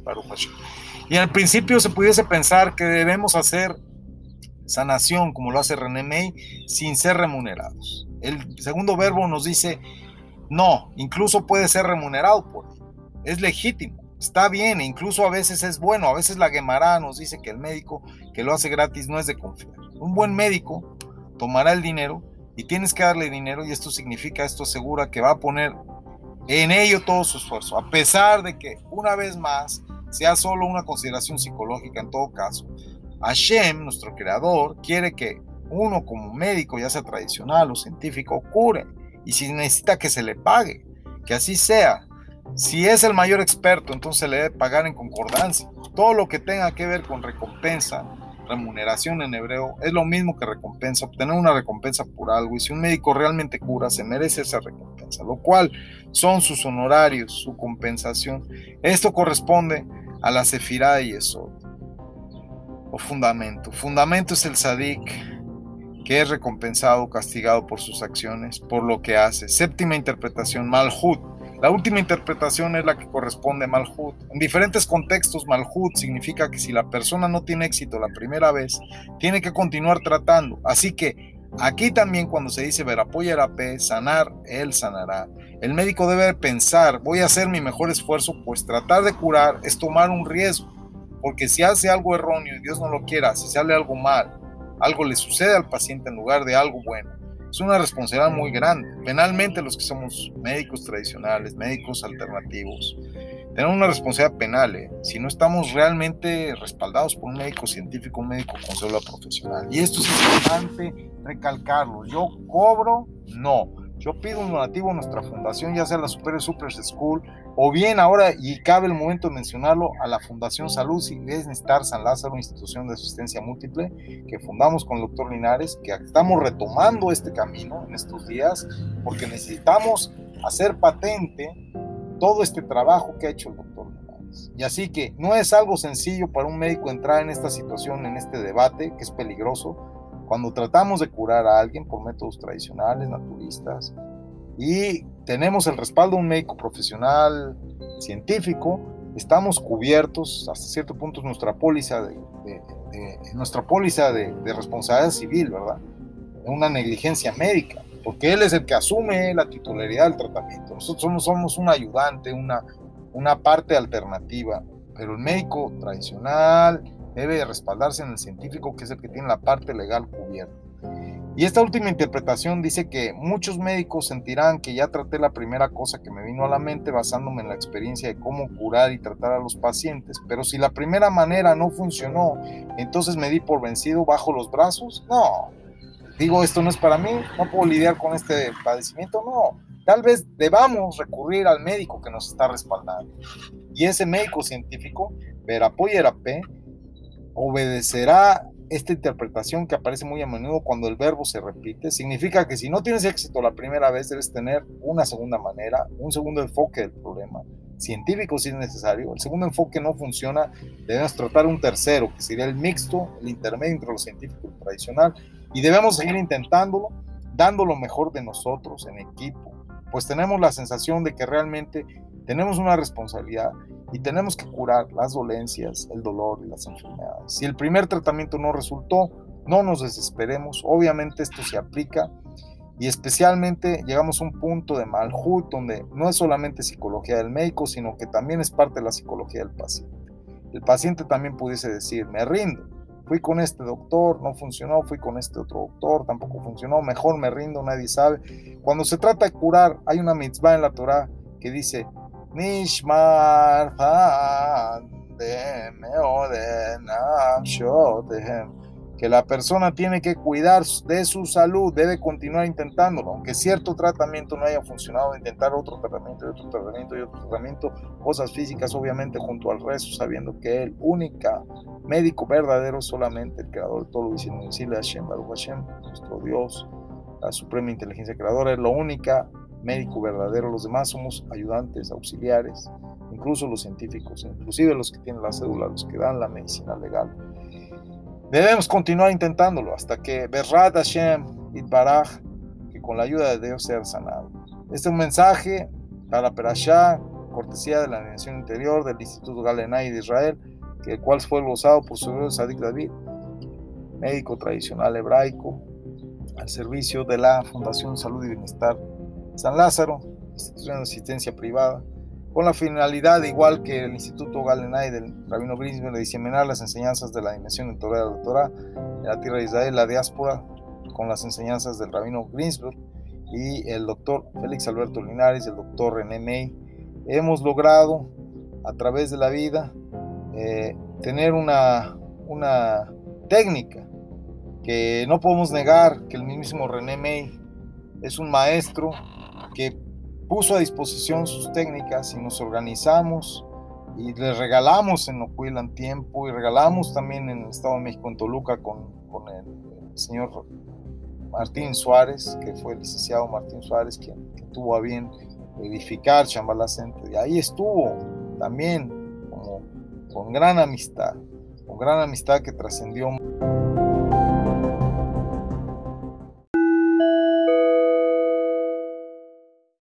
Y al principio se pudiese pensar que debemos hacer sanación, como lo hace René May, sin ser remunerados. El segundo verbo nos dice no, incluso puede ser remunerado por él. Es legítimo, está bien, e incluso a veces es bueno. A veces la Gemara nos dice que el médico que lo hace gratis no es de confiar. Un buen médico tomará el dinero y tienes que darle dinero y esto significa, esto asegura que va a poner en ello todo su esfuerzo, a pesar de que una vez más sea solo una consideración psicológica en todo caso. Hashem, nuestro creador, quiere que uno como médico, ya sea tradicional o científico, cure y si necesita que se le pague, que así sea. Si es el mayor experto, entonces le debe pagar en concordancia. Todo lo que tenga que ver con recompensa, remuneración en hebreo, es lo mismo que recompensa, obtener una recompensa por algo. Y si un médico realmente cura, se merece esa recompensa, lo cual son sus honorarios, su compensación. Esto corresponde a la sefirá y eso o fundamento. Fundamento es el sadik, que es recompensado, castigado por sus acciones, por lo que hace. Séptima interpretación, Malhut. La última interpretación es la que corresponde a Malhut. En diferentes contextos, Malhut significa que si la persona no tiene éxito la primera vez, tiene que continuar tratando. Así que aquí también cuando se dice P, sanar, él sanará. El médico debe pensar, voy a hacer mi mejor esfuerzo, pues tratar de curar es tomar un riesgo. Porque si hace algo erróneo y Dios no lo quiera, si sale algo mal, algo le sucede al paciente en lugar de algo bueno. Es una responsabilidad muy grande. Penalmente los que somos médicos tradicionales, médicos alternativos, tenemos una responsabilidad penal ¿eh? si no estamos realmente respaldados por un médico científico, un médico con cédula profesional. Y esto es importante recalcarlo. Yo cobro, no. Yo pido un donativo a nuestra fundación, ya sea la Super Super School, o bien ahora, y cabe el momento de mencionarlo, a la Fundación Salud Bienestar San Lázaro, institución de asistencia múltiple, que fundamos con el doctor Linares, que estamos retomando este camino en estos días, porque necesitamos hacer patente todo este trabajo que ha hecho el doctor Linares. Y así que no es algo sencillo para un médico entrar en esta situación, en este debate, que es peligroso, Cuando tratamos de curar a alguien por métodos tradicionales, naturistas, y tenemos el respaldo de un médico profesional, científico, estamos cubiertos, hasta cierto punto es nuestra póliza de, nuestra póliza de, responsabilidad civil, ¿verdad? Una negligencia médica, porque él es el que asume la titularidad del tratamiento. Nosotros somos, somos un ayudante, una, una parte alternativa, pero el médico tradicional debe de respaldarse en el científico, que es el que tiene la parte legal cubierta. Y esta última interpretación dice que muchos médicos sentirán que ya traté la primera cosa que me vino a la mente basándome en la experiencia de cómo curar y tratar a los pacientes, pero si la primera manera no funcionó, entonces me di por vencido bajo los brazos. No, digo, esto no es para mí, no puedo lidiar con este padecimiento, no. Tal vez debamos recurrir al médico que nos está respaldando. Y ese médico científico, Verapó Yerapé, obedecerá esta interpretación que aparece muy a menudo cuando el verbo se repite. Significa que si no tienes éxito la primera vez, debes tener una segunda manera, un segundo enfoque del problema, científico si es necesario. El segundo enfoque no funciona, debemos tratar un tercero, que sería el mixto, el intermedio entre lo científico y lo tradicional, y debemos seguir intentándolo, dando lo mejor de nosotros en equipo, pues tenemos la sensación de que realmente tenemos una responsabilidad y tenemos que curar las dolencias, el dolor y las enfermedades. Si el primer tratamiento no resultó, no nos desesperemos. Obviamente esto se aplica y especialmente llegamos a un punto de malhut donde no es solamente psicología del médico, sino que también es parte de la psicología del paciente. El paciente también pudiese decir, me rindo, fui con este doctor, no funcionó, fui con este otro doctor, tampoco funcionó, mejor me rindo, nadie sabe. Cuando se trata de curar, hay una mitzvah en la Torah que dice, Nishmar que la persona tiene que cuidar de su salud, debe continuar intentándolo, aunque cierto tratamiento no haya funcionado, intentar otro tratamiento y otro tratamiento y otro tratamiento, cosas físicas obviamente junto al resto, sabiendo que el única médico verdadero solamente el creador de todo lo Hashem, Baruch Hashem, nuestro Dios, la suprema inteligencia creadora, es lo única médico verdadero, los demás somos ayudantes, auxiliares, incluso los científicos, inclusive los que tienen la cédula, los que dan la medicina legal. Debemos continuar intentándolo hasta que Berrat Hashem Itbaraj, que con la ayuda de Dios sea sanado. Este es un mensaje para Perashá, cortesía de la Nación Interior del Instituto Galenay de Israel, que el cual fue glosado por su Sadik David, médico tradicional hebraico, al servicio de la Fundación Salud y Bienestar San Lázaro, institución de asistencia privada, con la finalidad, igual que el Instituto Galenay del Rabino Grinsberg, de diseminar las enseñanzas de la dimensión en de la Torah en la tierra de Israel, la diáspora, con las enseñanzas del Rabino Grinsberg y el doctor Félix Alberto Linares, el doctor René May. Hemos logrado, a través de la vida, eh, tener una, una técnica que no podemos negar que el mismo René May es un maestro que puso a disposición sus técnicas y nos organizamos y le regalamos en Ocuilan tiempo y regalamos también en el Estado de México, en Toluca, con, con el, señor Martín Suárez, que fue el licenciado Martín Suárez, quien, tuvo a bien edificar Chambala Center. Y ahí estuvo también con gran amistad, con gran amistad que trascendió